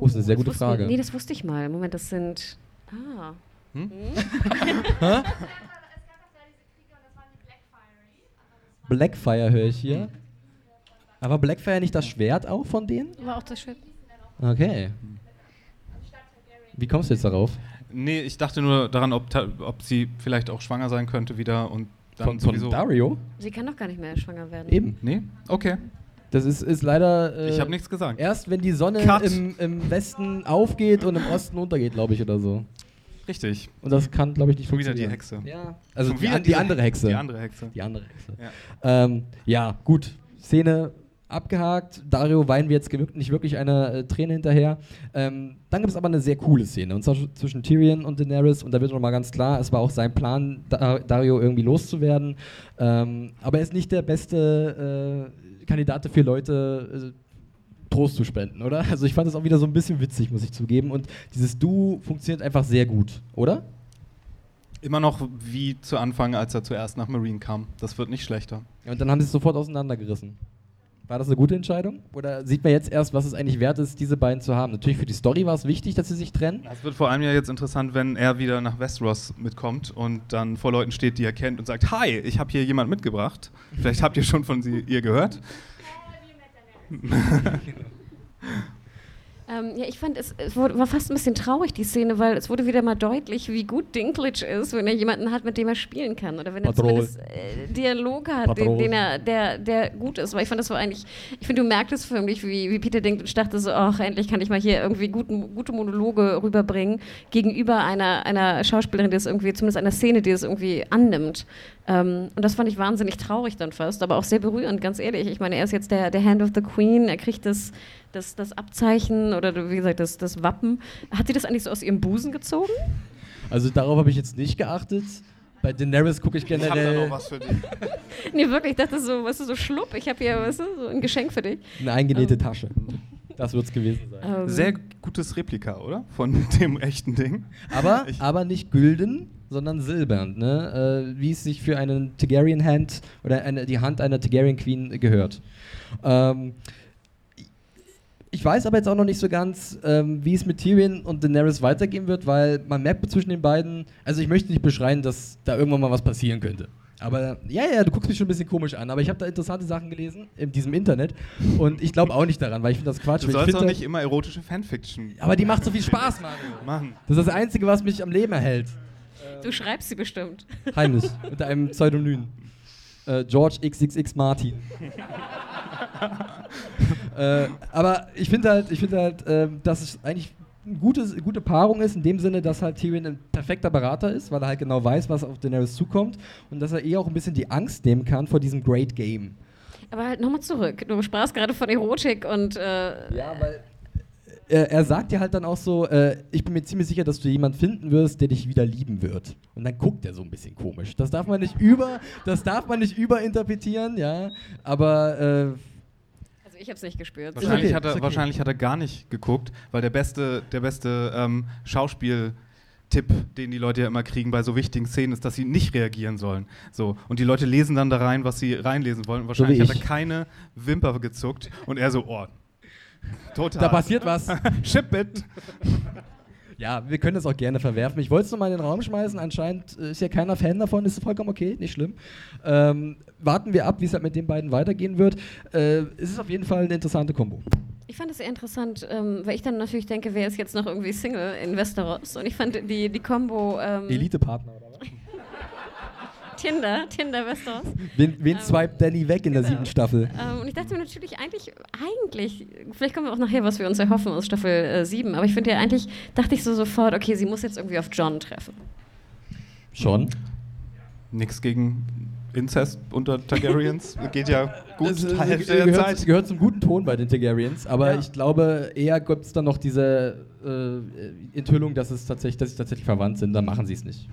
[SPEAKER 2] Oh, ist eine sehr
[SPEAKER 3] Das
[SPEAKER 2] gute
[SPEAKER 3] wusste-
[SPEAKER 2] Frage.
[SPEAKER 3] Nee, das wusste ich mal. Moment, das sind. Ah.
[SPEAKER 1] Hm?
[SPEAKER 2] Hä?
[SPEAKER 4] Es gab doch da diese Kriege und das waren die Blackfires.
[SPEAKER 2] Blackfire höre ich hier. Aber Blackfire nicht das Schwert auch von denen?
[SPEAKER 3] War auch das schön.
[SPEAKER 2] Okay. Wie kommst du jetzt darauf?
[SPEAKER 1] Nee, ich dachte nur daran, ob, ob sie vielleicht auch schwanger sein könnte wieder und dann
[SPEAKER 2] Von, von
[SPEAKER 1] sowieso.
[SPEAKER 2] Dario?
[SPEAKER 3] Sie kann doch gar nicht mehr schwanger werden.
[SPEAKER 2] Eben.
[SPEAKER 1] Nee? Okay.
[SPEAKER 2] Das ist, ist leider. Äh,
[SPEAKER 1] ich habe nichts gesagt.
[SPEAKER 2] Erst wenn die Sonne im, im Westen aufgeht und im Osten untergeht, glaube ich, oder so.
[SPEAKER 1] Richtig.
[SPEAKER 2] Und das kann, glaube ich, nicht
[SPEAKER 1] Schon wieder die
[SPEAKER 2] funktionieren.
[SPEAKER 1] Hexe.
[SPEAKER 2] Ja. Also die,
[SPEAKER 1] wieder
[SPEAKER 2] an, die andere Hexe.
[SPEAKER 1] Die andere Hexe.
[SPEAKER 2] Die andere Hexe.
[SPEAKER 1] Ja.
[SPEAKER 2] Ähm, ja, gut. Szene abgehakt. Dario weinen wir jetzt nicht wirklich eine äh, Träne hinterher. Ähm, dann gibt es aber eine sehr coole Szene. Und zwar zwischen Tyrion und Daenerys. Und da wird nochmal ganz klar, es war auch sein Plan, da Dario irgendwie loszuwerden. Ähm, aber er ist nicht der beste äh, Kandidat für Leute. Äh, Trost zu spenden, oder? Also ich fand das auch wieder so ein bisschen witzig, muss ich zugeben. Und dieses Du funktioniert einfach sehr gut, oder?
[SPEAKER 1] Immer noch wie zu Anfang, als er zuerst nach Marine kam. Das wird nicht schlechter.
[SPEAKER 2] Ja, und dann haben sie es sofort auseinandergerissen. War das eine gute Entscheidung? Oder sieht man jetzt erst, was es eigentlich wert ist, diese beiden zu haben? Natürlich für die Story war es wichtig, dass sie sich trennen.
[SPEAKER 1] Es wird vor allem ja jetzt interessant, wenn er wieder nach Westeros mitkommt und dann vor Leuten steht, die er kennt und sagt, Hi, ich habe hier jemand mitgebracht. Vielleicht habt ihr schon von sie, ihr gehört.
[SPEAKER 3] Ähm, ja, ich fand, es, es wurde, war fast ein bisschen traurig, die Szene, weil es wurde wieder mal deutlich, wie gut Dinklage ist, wenn er jemanden hat, mit dem er spielen kann. Oder wenn er
[SPEAKER 2] Patrol.
[SPEAKER 3] zumindest äh, Dialog hat, den, den er, der, der gut ist. Weil ich fand, das war eigentlich, ich finde, du merkst es förmlich, wie, wie Peter Dinklage dachte so, ach, endlich kann ich mal hier irgendwie guten, gute Monologe rüberbringen, gegenüber einer, einer Schauspielerin, die es irgendwie, zumindest einer Szene, die es irgendwie annimmt. Ähm, und das fand ich wahnsinnig traurig dann fast, aber auch sehr berührend, ganz ehrlich. Ich meine, er ist jetzt der, der Hand of the Queen, er kriegt das, das, das Abzeichen oder wie gesagt, das, das Wappen. Hat sie das eigentlich so aus ihrem Busen gezogen?
[SPEAKER 2] Also darauf habe ich jetzt nicht geachtet. Bei Daenerys gucke ich
[SPEAKER 1] Ich habe da
[SPEAKER 2] generell
[SPEAKER 1] noch was für dich.
[SPEAKER 3] Nee, wirklich, ich dachte so, weißt du, so schlupp, ich habe hier, weißt du, so ein Geschenk für dich.
[SPEAKER 2] eine eingenähte Tasche. Das wird es gewesen sein.
[SPEAKER 3] Ähm,
[SPEAKER 1] Sehr gutes Replika, oder? Von dem echten Ding.
[SPEAKER 2] Aber,
[SPEAKER 1] Ich-
[SPEAKER 2] aber nicht gülden, sondern silbern, ne? äh, wie es sich für einen Targaryen Hand oder eine, die Hand einer Targaryen Queen gehört. Ähm, ich weiß aber jetzt auch noch nicht so ganz, ähm, wie es mit Tyrion und Daenerys weitergehen wird, weil man merkt zwischen den beiden, also ich möchte nicht beschreien, dass da irgendwann mal was passieren könnte. Aber ja, ja, du guckst mich schon ein bisschen komisch an, aber ich habe da interessante Sachen gelesen in diesem Internet und ich glaube auch nicht daran, weil ich finde das Quatsch.
[SPEAKER 1] Du sollst doch
[SPEAKER 2] da-
[SPEAKER 1] nicht immer erotische Fanfiction.
[SPEAKER 2] aber die macht so viel Spaß, Mario.
[SPEAKER 1] Mann.
[SPEAKER 2] Das ist das Einzige, was mich am Leben erhält.
[SPEAKER 3] Du schreibst sie bestimmt.
[SPEAKER 2] Heimlich, mit einem Pseudonym. Äh, George XXX Martin. äh, aber ich finde halt, ich finde halt, ähm, dass es eigentlich eine gute, gute Paarung ist, in dem Sinne, dass halt Tyrion ein perfekter Berater ist, weil er halt genau weiß, was auf Daenerys zukommt und dass er eh auch ein bisschen die Angst nehmen kann vor diesem Great Game.
[SPEAKER 3] Aber halt nochmal zurück. Du sprachst gerade von Erotik und äh,
[SPEAKER 2] Ja, weil er, er sagt ja halt dann auch so, äh, ich bin mir ziemlich sicher, dass du jemanden finden wirst, der dich wieder lieben wird. Und dann guckt er so ein bisschen komisch. Das darf man nicht über, das darf man nicht überinterpretieren, ja. Aber äh,
[SPEAKER 3] ich habe es nicht gespürt.
[SPEAKER 1] Wahrscheinlich,
[SPEAKER 2] okay,
[SPEAKER 1] hat er,
[SPEAKER 2] okay.
[SPEAKER 1] wahrscheinlich hat er gar nicht geguckt, weil der beste, der beste ähm, Schauspieltipp, den die Leute ja immer kriegen bei so wichtigen Szenen, ist, dass sie nicht reagieren sollen. So. Und die Leute lesen dann da rein, was sie reinlesen wollen. Und wahrscheinlich
[SPEAKER 2] wie
[SPEAKER 1] hat er keine Wimper gezuckt und er so, oh, total.
[SPEAKER 2] da passiert was.
[SPEAKER 1] Ship it.
[SPEAKER 2] Ja, wir können das auch gerne verwerfen. Ich wollte es nur mal in den Raum schmeißen. Anscheinend äh, ist ja keiner Fan davon. Ist vollkommen okay, nicht schlimm. Ähm, warten wir ab, wie es halt mit den beiden weitergehen wird. Äh, es ist auf jeden Fall eine interessante Kombo.
[SPEAKER 3] Ich fand es sehr interessant, ähm, weil ich dann natürlich denke, wer ist jetzt noch irgendwie Single in Westeros? Und ich fand die, die Combo ähm,
[SPEAKER 2] Elite-Partner, was?
[SPEAKER 3] Tinder, Tinder Westeros.
[SPEAKER 2] Wen, wen
[SPEAKER 3] Ähm,
[SPEAKER 2] swiped Danny weg in der
[SPEAKER 3] genau.
[SPEAKER 2] siebten Staffel?
[SPEAKER 3] Ähm, und ich dachte mir natürlich eigentlich, eigentlich, vielleicht kommen wir auch nachher, was wir uns erhoffen aus Staffel äh, 7, aber ich finde ja eigentlich, dachte ich so sofort, okay, sie muss jetzt irgendwie auf John treffen.
[SPEAKER 2] Schon.
[SPEAKER 1] Nix gegen Inzest unter Targaryens. Geht ja gut
[SPEAKER 2] Es, es,
[SPEAKER 1] Hälfte der
[SPEAKER 2] gehört,
[SPEAKER 1] Zeit.
[SPEAKER 2] gehört zum guten Ton bei den Targaryens, aber
[SPEAKER 1] Ja.
[SPEAKER 2] ich glaube, eher gibt es dann noch diese äh, Enthüllung, dass, es tatsächlich, dass sie tatsächlich verwandt sind, dann machen sie es nicht.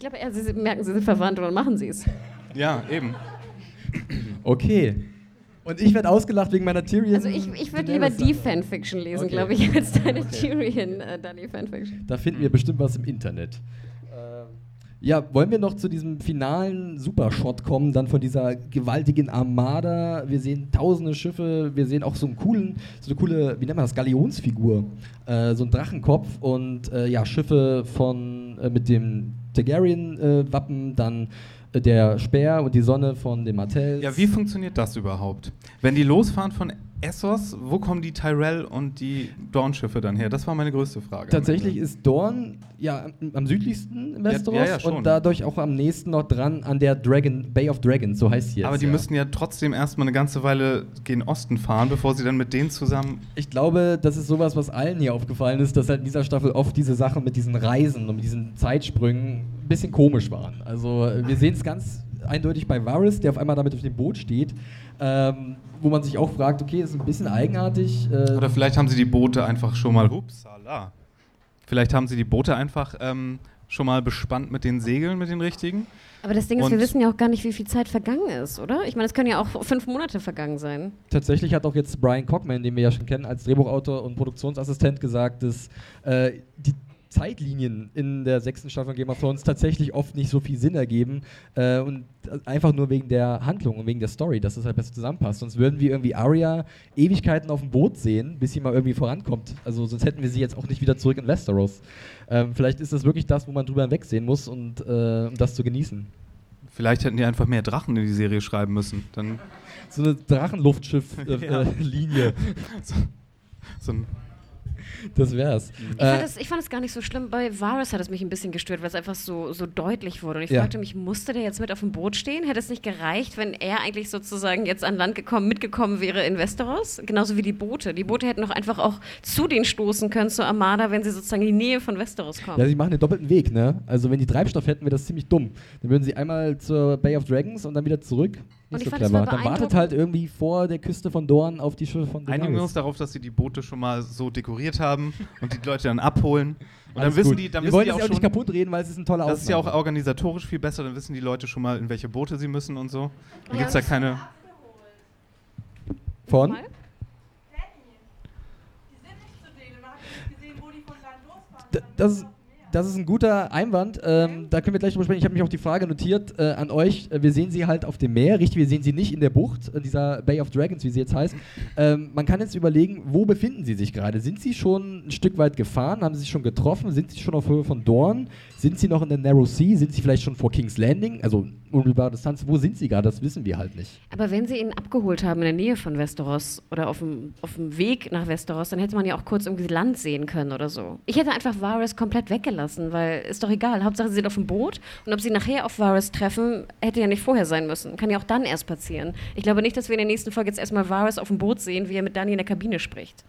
[SPEAKER 3] Ich glaube eher, sie sie merken, sie sind verwandt und dann machen sie es.
[SPEAKER 1] Ja, eben.
[SPEAKER 2] Okay. Und ich werde ausgelacht wegen meiner Tyrion.
[SPEAKER 3] Also ich, ich würde lieber die. Fanfiction lesen,
[SPEAKER 2] Okay.
[SPEAKER 3] glaube ich, als deine Tyrion, äh, Dani Fanfiction.
[SPEAKER 2] Da finden wir bestimmt was im Internet. Ähm, Ja, wollen wir noch zu diesem finalen Supershot kommen, dann von dieser gewaltigen Armada. Wir sehen tausende Schiffe, wir sehen auch so einen coolen, so eine coole, wie nennt man das, Galionsfigur. Äh, so ein Drachenkopf und äh, ja, Schiffe von äh, mit dem Targaryen-Wappen, dann äh, der Speer und die Sonne von den Martells.
[SPEAKER 1] Ja, wie funktioniert das überhaupt? Wenn die losfahren von Essos, wo kommen die Tyrell und die Dawn-Schiffe dann her? Das war meine größte Frage.
[SPEAKER 2] Tatsächlich ist Dorn ja am, südlichsten in Westeros
[SPEAKER 1] ja, ja, schon.
[SPEAKER 2] und dadurch auch am nächsten noch dran an der Dragon, Bay of Dragons, so heißt sie jetzt.
[SPEAKER 1] Aber die
[SPEAKER 2] ja.
[SPEAKER 1] müssten ja trotzdem erstmal eine ganze Weile gen Osten fahren, bevor sie dann mit denen zusammen.
[SPEAKER 2] Ich glaube, das ist sowas, was allen hier aufgefallen ist, dass halt in dieser Staffel oft diese Sachen mit diesen Reisen und mit diesen Zeitsprüngen ein bisschen komisch waren. Also wir sehen es ganz eindeutig bei Varys, der auf einmal damit auf dem Boot steht, ähm, wo man sich auch fragt, okay, das ist ein bisschen eigenartig. Äh,
[SPEAKER 1] Oder vielleicht haben sie die Boote einfach schon mal. Hupsala. Vielleicht haben sie die Boote einfach ähm, schon mal bespannt mit den Segeln, mit den richtigen.
[SPEAKER 3] Aber das Ding ist,
[SPEAKER 1] Und-
[SPEAKER 3] wir wissen ja auch gar nicht, wie viel Zeit vergangen ist, oder? Ich meine, es können ja auch fünf Monate vergangen sein.
[SPEAKER 2] Tatsächlich hat auch jetzt Brian Cockman, den wir ja schon kennen, als Drehbuchautor und Produktionsassistent gesagt, dass äh, die Zeitlinien in der sechsten Staffel von Game of Thrones tatsächlich oft nicht so viel Sinn ergeben äh, und einfach nur wegen der Handlung und wegen der Story, dass das halt besser zusammenpasst. Sonst würden wir irgendwie Arya Ewigkeiten auf dem Boot sehen, bis sie mal irgendwie vorankommt. Also sonst hätten wir sie jetzt auch nicht wieder zurück in Westeros. Ähm, vielleicht ist das wirklich das, wo man drüber hinwegsehen muss und äh, um das zu genießen.
[SPEAKER 1] Vielleicht hätten die einfach mehr Drachen in die Serie schreiben müssen. Dann
[SPEAKER 2] So eine Drachenluftschiff-Linie.
[SPEAKER 1] Ja.
[SPEAKER 2] Äh, Linie.
[SPEAKER 1] so ein
[SPEAKER 2] das wär's.
[SPEAKER 3] Ich,
[SPEAKER 2] Äh,
[SPEAKER 3] fand es, ich fand es gar nicht so schlimm. Bei Varys hat es mich ein bisschen gestört, weil es einfach so, so deutlich wurde. Und ich
[SPEAKER 2] Ja.
[SPEAKER 3] fragte mich, musste der jetzt mit auf dem Boot stehen? Hätte es nicht gereicht, wenn er eigentlich sozusagen jetzt an Land gekommen, mitgekommen wäre in Westeros? Genauso wie die Boote. Die Boote hätten doch einfach auch zu denen stoßen können, zur Armada, wenn sie sozusagen in die Nähe von Westeros kommen.
[SPEAKER 2] Ja, sie machen den doppelten Weg, ne? Also wenn die Treibstoff hätten, wäre das ziemlich dumm. Dann würden sie einmal zur Bay of Dragons und dann wieder zurück.
[SPEAKER 3] Und
[SPEAKER 2] Nicht
[SPEAKER 3] ich
[SPEAKER 2] so clever. Dann wartet halt irgendwie vor der Küste von Dorn auf die Schiffe von
[SPEAKER 1] Einigen wir uns darauf, dass sie die Boote schon mal so dekoriert haben und die Leute dann abholen. Und dann
[SPEAKER 2] Alles
[SPEAKER 1] wissen
[SPEAKER 2] gut.
[SPEAKER 1] die, dann
[SPEAKER 2] Wir
[SPEAKER 1] wissen
[SPEAKER 2] wollen
[SPEAKER 1] die
[SPEAKER 2] das
[SPEAKER 1] auch
[SPEAKER 2] auch
[SPEAKER 1] schon,
[SPEAKER 2] nicht kaputt reden, weil es ist ein toller
[SPEAKER 1] das ist ja auch organisatorisch viel besser, dann wissen die Leute schon mal, in welche Boote sie müssen und so. Dann gibt es da keine.
[SPEAKER 2] Von?
[SPEAKER 3] Mal?
[SPEAKER 4] Danny. Die sind nicht zu denen. Man hat nicht gesehen, wo die von Land losfahren.
[SPEAKER 2] D- Das ist, das ist ein guter Einwand. Ähm, da können wir gleich drüber sprechen. Ich habe mich auch die Frage notiert äh, an euch. Äh, wir sehen sie halt auf dem Meer, richtig? Wir sehen sie nicht in der Bucht, in dieser Bay of Dragons, wie sie jetzt heißt. Ähm, man kann jetzt überlegen, wo befinden sie sich gerade? Sind sie schon ein Stück weit gefahren? Haben sie sich schon getroffen? Sind sie schon auf Höhe von Dorn? Sind sie noch in der Narrow Sea? Sind sie vielleicht schon vor King's Landing? Also unmittelbare Distanz. Wo sind sie gerade? Das wissen wir halt nicht.
[SPEAKER 3] Aber wenn sie ihn abgeholt haben in der Nähe von Westeros oder auf dem, auf dem Weg nach Westeros, dann hätte man ja auch kurz irgendwie Land sehen können oder so. Ich hätte einfach Varys komplett weggelassen, weil ist doch egal. Hauptsache sie sind auf dem Boot und ob sie nachher auf Varys treffen, hätte ja nicht vorher sein müssen. Kann ja auch dann erst passieren. Ich glaube nicht, dass wir in der nächsten Folge jetzt erstmal Varys auf dem Boot sehen, wie er mit Dani in der Kabine spricht.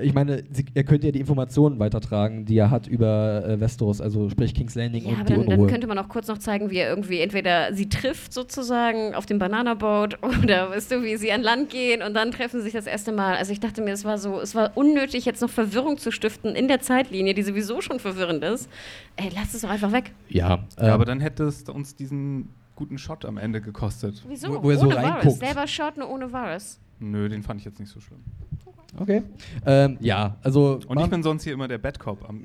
[SPEAKER 2] Ich meine, sie, er könnte ja die Informationen weitertragen, die er hat über äh, Westeros, also sprich King's Landing
[SPEAKER 3] Ja,
[SPEAKER 2] und
[SPEAKER 3] aber
[SPEAKER 2] die
[SPEAKER 3] dann, dann
[SPEAKER 2] Unruhe.
[SPEAKER 3] könnte man auch kurz noch zeigen, wie er irgendwie entweder sie trifft sozusagen auf dem Bananaboot oder weißt du, wie sie an Land gehen und dann treffen sie sich das erste Mal. Also ich dachte mir, es war so, es war unnötig, jetzt noch Verwirrung zu stiften in der Zeitlinie, die sowieso schon verwirrend ist. Ey, lass es doch einfach weg.
[SPEAKER 2] ja, ähm,
[SPEAKER 1] Ja, aber dann hätte es uns diesen guten Shot am Ende gekostet.
[SPEAKER 3] Wieso?
[SPEAKER 2] Wo- wo er so
[SPEAKER 3] ohne
[SPEAKER 2] reinguckt.
[SPEAKER 3] Varys. Selber Shot, nur ohne Varys.
[SPEAKER 1] Nö, den fand ich jetzt nicht so schlimm.
[SPEAKER 2] Okay. Ähm, ja, also
[SPEAKER 1] Und ich bin sonst hier immer der Bad Cop. Am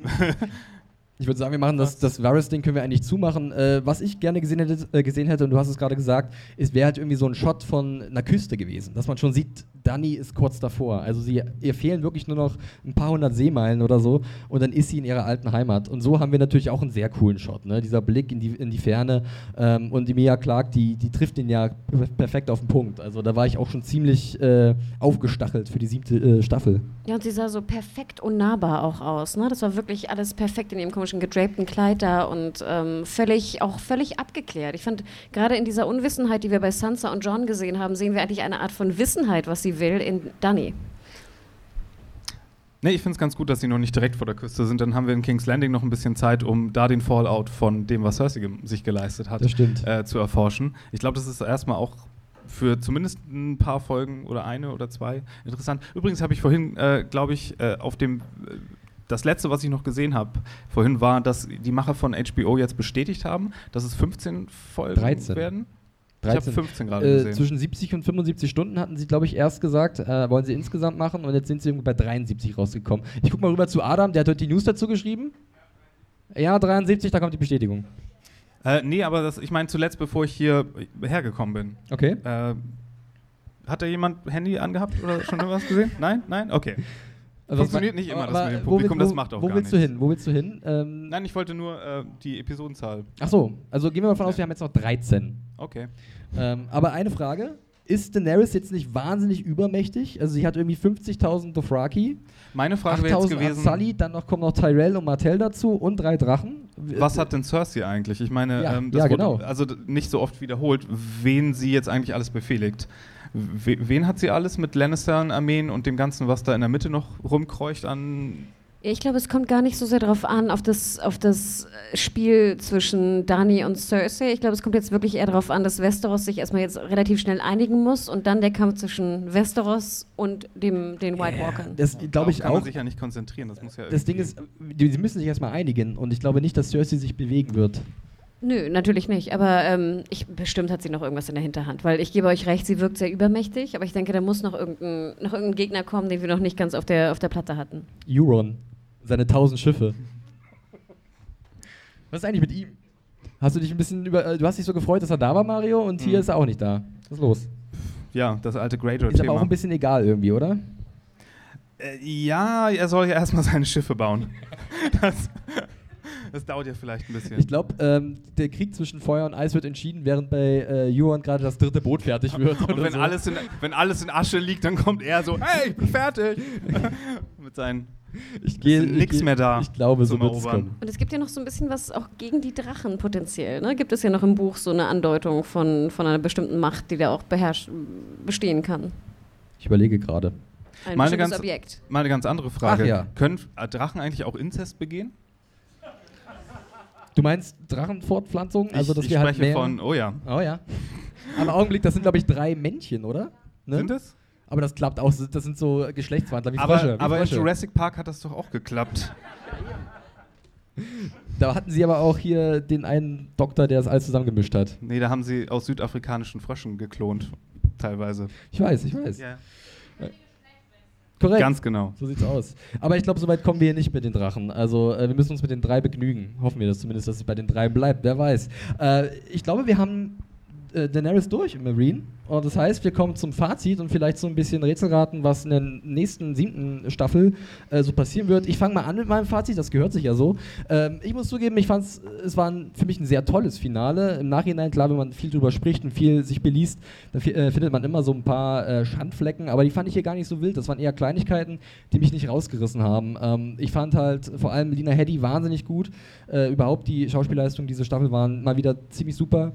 [SPEAKER 2] ich würde sagen, wir machen das, das Varys-Ding können wir eigentlich zumachen. Äh, was ich gerne gesehen hätte, äh, gesehen hätte, und du hast es gerade gesagt, ist, wäre halt irgendwie so ein Shot von einer Küste gewesen. Dass man schon sieht, Dani ist kurz davor. Also sie, ihr fehlen wirklich nur noch ein paar hundert Seemeilen oder so und dann ist sie in ihrer alten Heimat. Und so haben wir natürlich auch einen sehr coolen Shot. Ne? Dieser Blick in die, in die Ferne. Ähm, und die Mia Clark, die, die trifft den ja perfekt auf den Punkt. Also da war ich auch schon ziemlich äh, aufgestachelt für die siebte äh, Staffel.
[SPEAKER 3] Ja, und sie sah so perfekt unnahbar auch aus. Ne? Das war wirklich alles perfekt in ihrem komischen gedrapten Kleid da und ähm, völlig, auch völlig abgeklärt. Ich fand, gerade in dieser Unwissenheit, die wir bei Sansa und John gesehen haben, sehen wir eigentlich eine Art von Wissenheit, was sie will, in Dani.
[SPEAKER 1] Nee, ich finde es ganz gut, dass sie noch nicht direkt vor der Küste sind. Dann haben wir in King's Landing noch ein bisschen Zeit, um da den Fallout von dem, was Cersei ge sich geleistet hat. Äh, zu erforschen. Ich glaube, das ist erstmal auch für zumindest ein paar Folgen oder eine oder zwei interessant. Übrigens habe ich vorhin, äh, glaube ich, äh, auf dem äh, das letzte, was ich noch gesehen habe vorhin, war, dass die Macher von HBO jetzt bestätigt haben, dass es 15 Folgen
[SPEAKER 2] 13.
[SPEAKER 1] werden. Ich habe
[SPEAKER 2] 13.
[SPEAKER 1] 15 gerade
[SPEAKER 2] Äh,
[SPEAKER 1] gesehen.
[SPEAKER 2] zwischen 70 und 75 Stunden hatten sie, glaube ich, erst gesagt, äh, wollen sie insgesamt machen und jetzt sind sie irgendwie bei 73 rausgekommen. Ich gucke mal rüber zu Adam, der hat heute die News dazu geschrieben. Ja, 73, da kommt die Bestätigung.
[SPEAKER 1] Äh, nee, aber das, ich meine zuletzt, bevor ich hier hergekommen bin.
[SPEAKER 2] Okay.
[SPEAKER 1] Äh, hat da jemand Handy angehabt oder schon irgendwas gesehen? Nein? Nein? Okay.
[SPEAKER 2] Also
[SPEAKER 1] Funktioniert
[SPEAKER 2] mein-
[SPEAKER 1] nicht immer, das mit dem
[SPEAKER 2] wo
[SPEAKER 1] Publikum,
[SPEAKER 2] will-
[SPEAKER 1] das
[SPEAKER 2] wo-
[SPEAKER 1] macht auch
[SPEAKER 2] Wo
[SPEAKER 1] gar
[SPEAKER 2] willst du
[SPEAKER 1] nichts.
[SPEAKER 2] hin? Wo willst du hin? Ähm,
[SPEAKER 1] Nein, ich wollte nur äh, die Episodenzahl.
[SPEAKER 2] ach so, also gehen wir mal davon aus, wir haben jetzt noch 13.
[SPEAKER 1] Okay.
[SPEAKER 2] Ähm, aber eine Frage. Ist Daenerys jetzt nicht wahnsinnig übermächtig? Also sie hat irgendwie 50.000 Dothraki,
[SPEAKER 1] Meine Frage wäre jetzt
[SPEAKER 2] 8.000
[SPEAKER 1] gewesen,
[SPEAKER 2] Sully, dann noch kommen noch Tyrell und Martell dazu und drei Drachen.
[SPEAKER 1] was hat denn Cersei eigentlich? Ich meine,
[SPEAKER 2] Ja,
[SPEAKER 1] ähm, das
[SPEAKER 2] ja,
[SPEAKER 1] wurde
[SPEAKER 2] genau.
[SPEAKER 1] also nicht so oft wiederholt, wen sie jetzt eigentlich alles befehligt. We wen hat sie alles mit Lannistern, Armeen und dem Ganzen, was da in der Mitte noch rumkreucht an
[SPEAKER 3] Ich glaube, es kommt gar nicht so sehr darauf an, auf das, auf das äh, Spiel zwischen Dani und Cersei. Ich glaube, es kommt jetzt wirklich eher darauf an, dass Westeros sich erstmal jetzt relativ schnell einigen muss und dann der Kampf zwischen Westeros und dem, den White Walkern.
[SPEAKER 2] Das glaube ich
[SPEAKER 1] kann
[SPEAKER 2] auch.
[SPEAKER 1] man sich ja nicht konzentrieren. Das muss ja
[SPEAKER 2] Das Ding ist, die, sie müssen sich erstmal einigen und ich glaube nicht, dass Cersei sich bewegen wird.
[SPEAKER 3] Nö, natürlich nicht. Aber ähm, ich, bestimmt hat sie noch irgendwas in der Hinterhand. Weil ich gebe euch recht, sie wirkt sehr übermächtig. Aber ich denke, da muss noch irgendein, noch irgendein Gegner kommen, den wir noch nicht ganz auf der, auf der Platte hatten.
[SPEAKER 2] Euron, seine tausend Schiffe. Was ist eigentlich mit ihm? Hast du dich ein bisschen über. äh, Du hast dich so gefreut, dass er da war, Mario, und hier
[SPEAKER 1] Mhm.
[SPEAKER 2] ist er auch nicht da. Was ist los?
[SPEAKER 1] ja, das alte
[SPEAKER 2] Ist aber auch ein bisschen egal irgendwie, oder?
[SPEAKER 1] Äh, ja, er soll ja erstmal seine Schiffe bauen. Das, das dauert ja vielleicht ein bisschen.
[SPEAKER 2] Ich glaube, ähm, der Krieg zwischen Feuer und Eis wird entschieden, während bei äh, Euron gerade das dritte Boot fertig wird.
[SPEAKER 1] Und wenn,
[SPEAKER 2] so.
[SPEAKER 1] alles in, wenn alles in Asche liegt, dann kommt er so, hey, ich bin fertig. Mit seinen
[SPEAKER 2] ich gehe, ich geh-
[SPEAKER 1] mehr da
[SPEAKER 2] Ich glaube, so
[SPEAKER 1] zum
[SPEAKER 2] wird es
[SPEAKER 1] Erobern.
[SPEAKER 2] kommen.
[SPEAKER 3] Und es gibt ja noch so ein bisschen was auch gegen die Drachen potenziell. Ne? Gibt es ja noch im Buch so eine Andeutung von, von einer bestimmten Macht, die da auch bestehen kann.
[SPEAKER 2] Ich überlege gerade.
[SPEAKER 3] Ein
[SPEAKER 1] Meine ganze-
[SPEAKER 3] Objekt.
[SPEAKER 1] Mal eine ganz andere Frage.
[SPEAKER 2] Ach ja.
[SPEAKER 1] Können äh, Drachen eigentlich auch Inzest begehen?
[SPEAKER 2] Du meinst Drachenfortpflanzung? Also,
[SPEAKER 1] ich
[SPEAKER 2] dass
[SPEAKER 1] ich
[SPEAKER 2] wir halt
[SPEAKER 1] spreche
[SPEAKER 2] mehr
[SPEAKER 1] von, oh ja.
[SPEAKER 2] Oh ja. Aber Augenblick, das sind, glaube ich, drei Männchen, oder? Ne?
[SPEAKER 1] Sind es?
[SPEAKER 2] Aber das klappt auch. Das sind so Geschlechtswandler wie
[SPEAKER 1] Aber,
[SPEAKER 2] Frösche. Wie
[SPEAKER 1] aber in. Jurassic Park hat das doch auch geklappt.
[SPEAKER 2] Da hatten sie aber auch hier den einen Doktor, der das alles zusammengemischt hat.
[SPEAKER 1] Nee, da haben sie aus südafrikanischen Fröschen geklont, teilweise.
[SPEAKER 2] Ich weiß, ich weiß. Korrekt.
[SPEAKER 1] Ganz genau.
[SPEAKER 2] so sieht's aus. Aber ich glaube, soweit kommen wir hier nicht mit den Drachen. Also äh, wir müssen uns mit den drei begnügen. Hoffen wir das zumindest, dass es bei den drei bleibt. Wer weiß. Äh, ich glaube, wir haben äh, Daenerys durch im Marine. Und das heißt, wir kommen zum Fazit und vielleicht so ein bisschen Rätselraten, was in der nächsten siebten Staffel äh, so passieren wird. Ich fange mal an mit meinem Fazit, das gehört sich ja so. Ähm, ich muss zugeben, ich fand es war ein, für mich ein sehr tolles Finale. Im Nachhinein, klar, wenn man viel drüber spricht und viel sich beliest, da fi- äh, findet man immer so ein paar äh, Schandflecken, aber die fand ich hier gar nicht so wild. Das waren eher Kleinigkeiten, die mich nicht rausgerissen haben. Ähm, ich fand halt vor allem Lina Heddy wahnsinnig gut. Äh, überhaupt die Schauspielleistungen dieser Staffel waren mal wieder ziemlich super.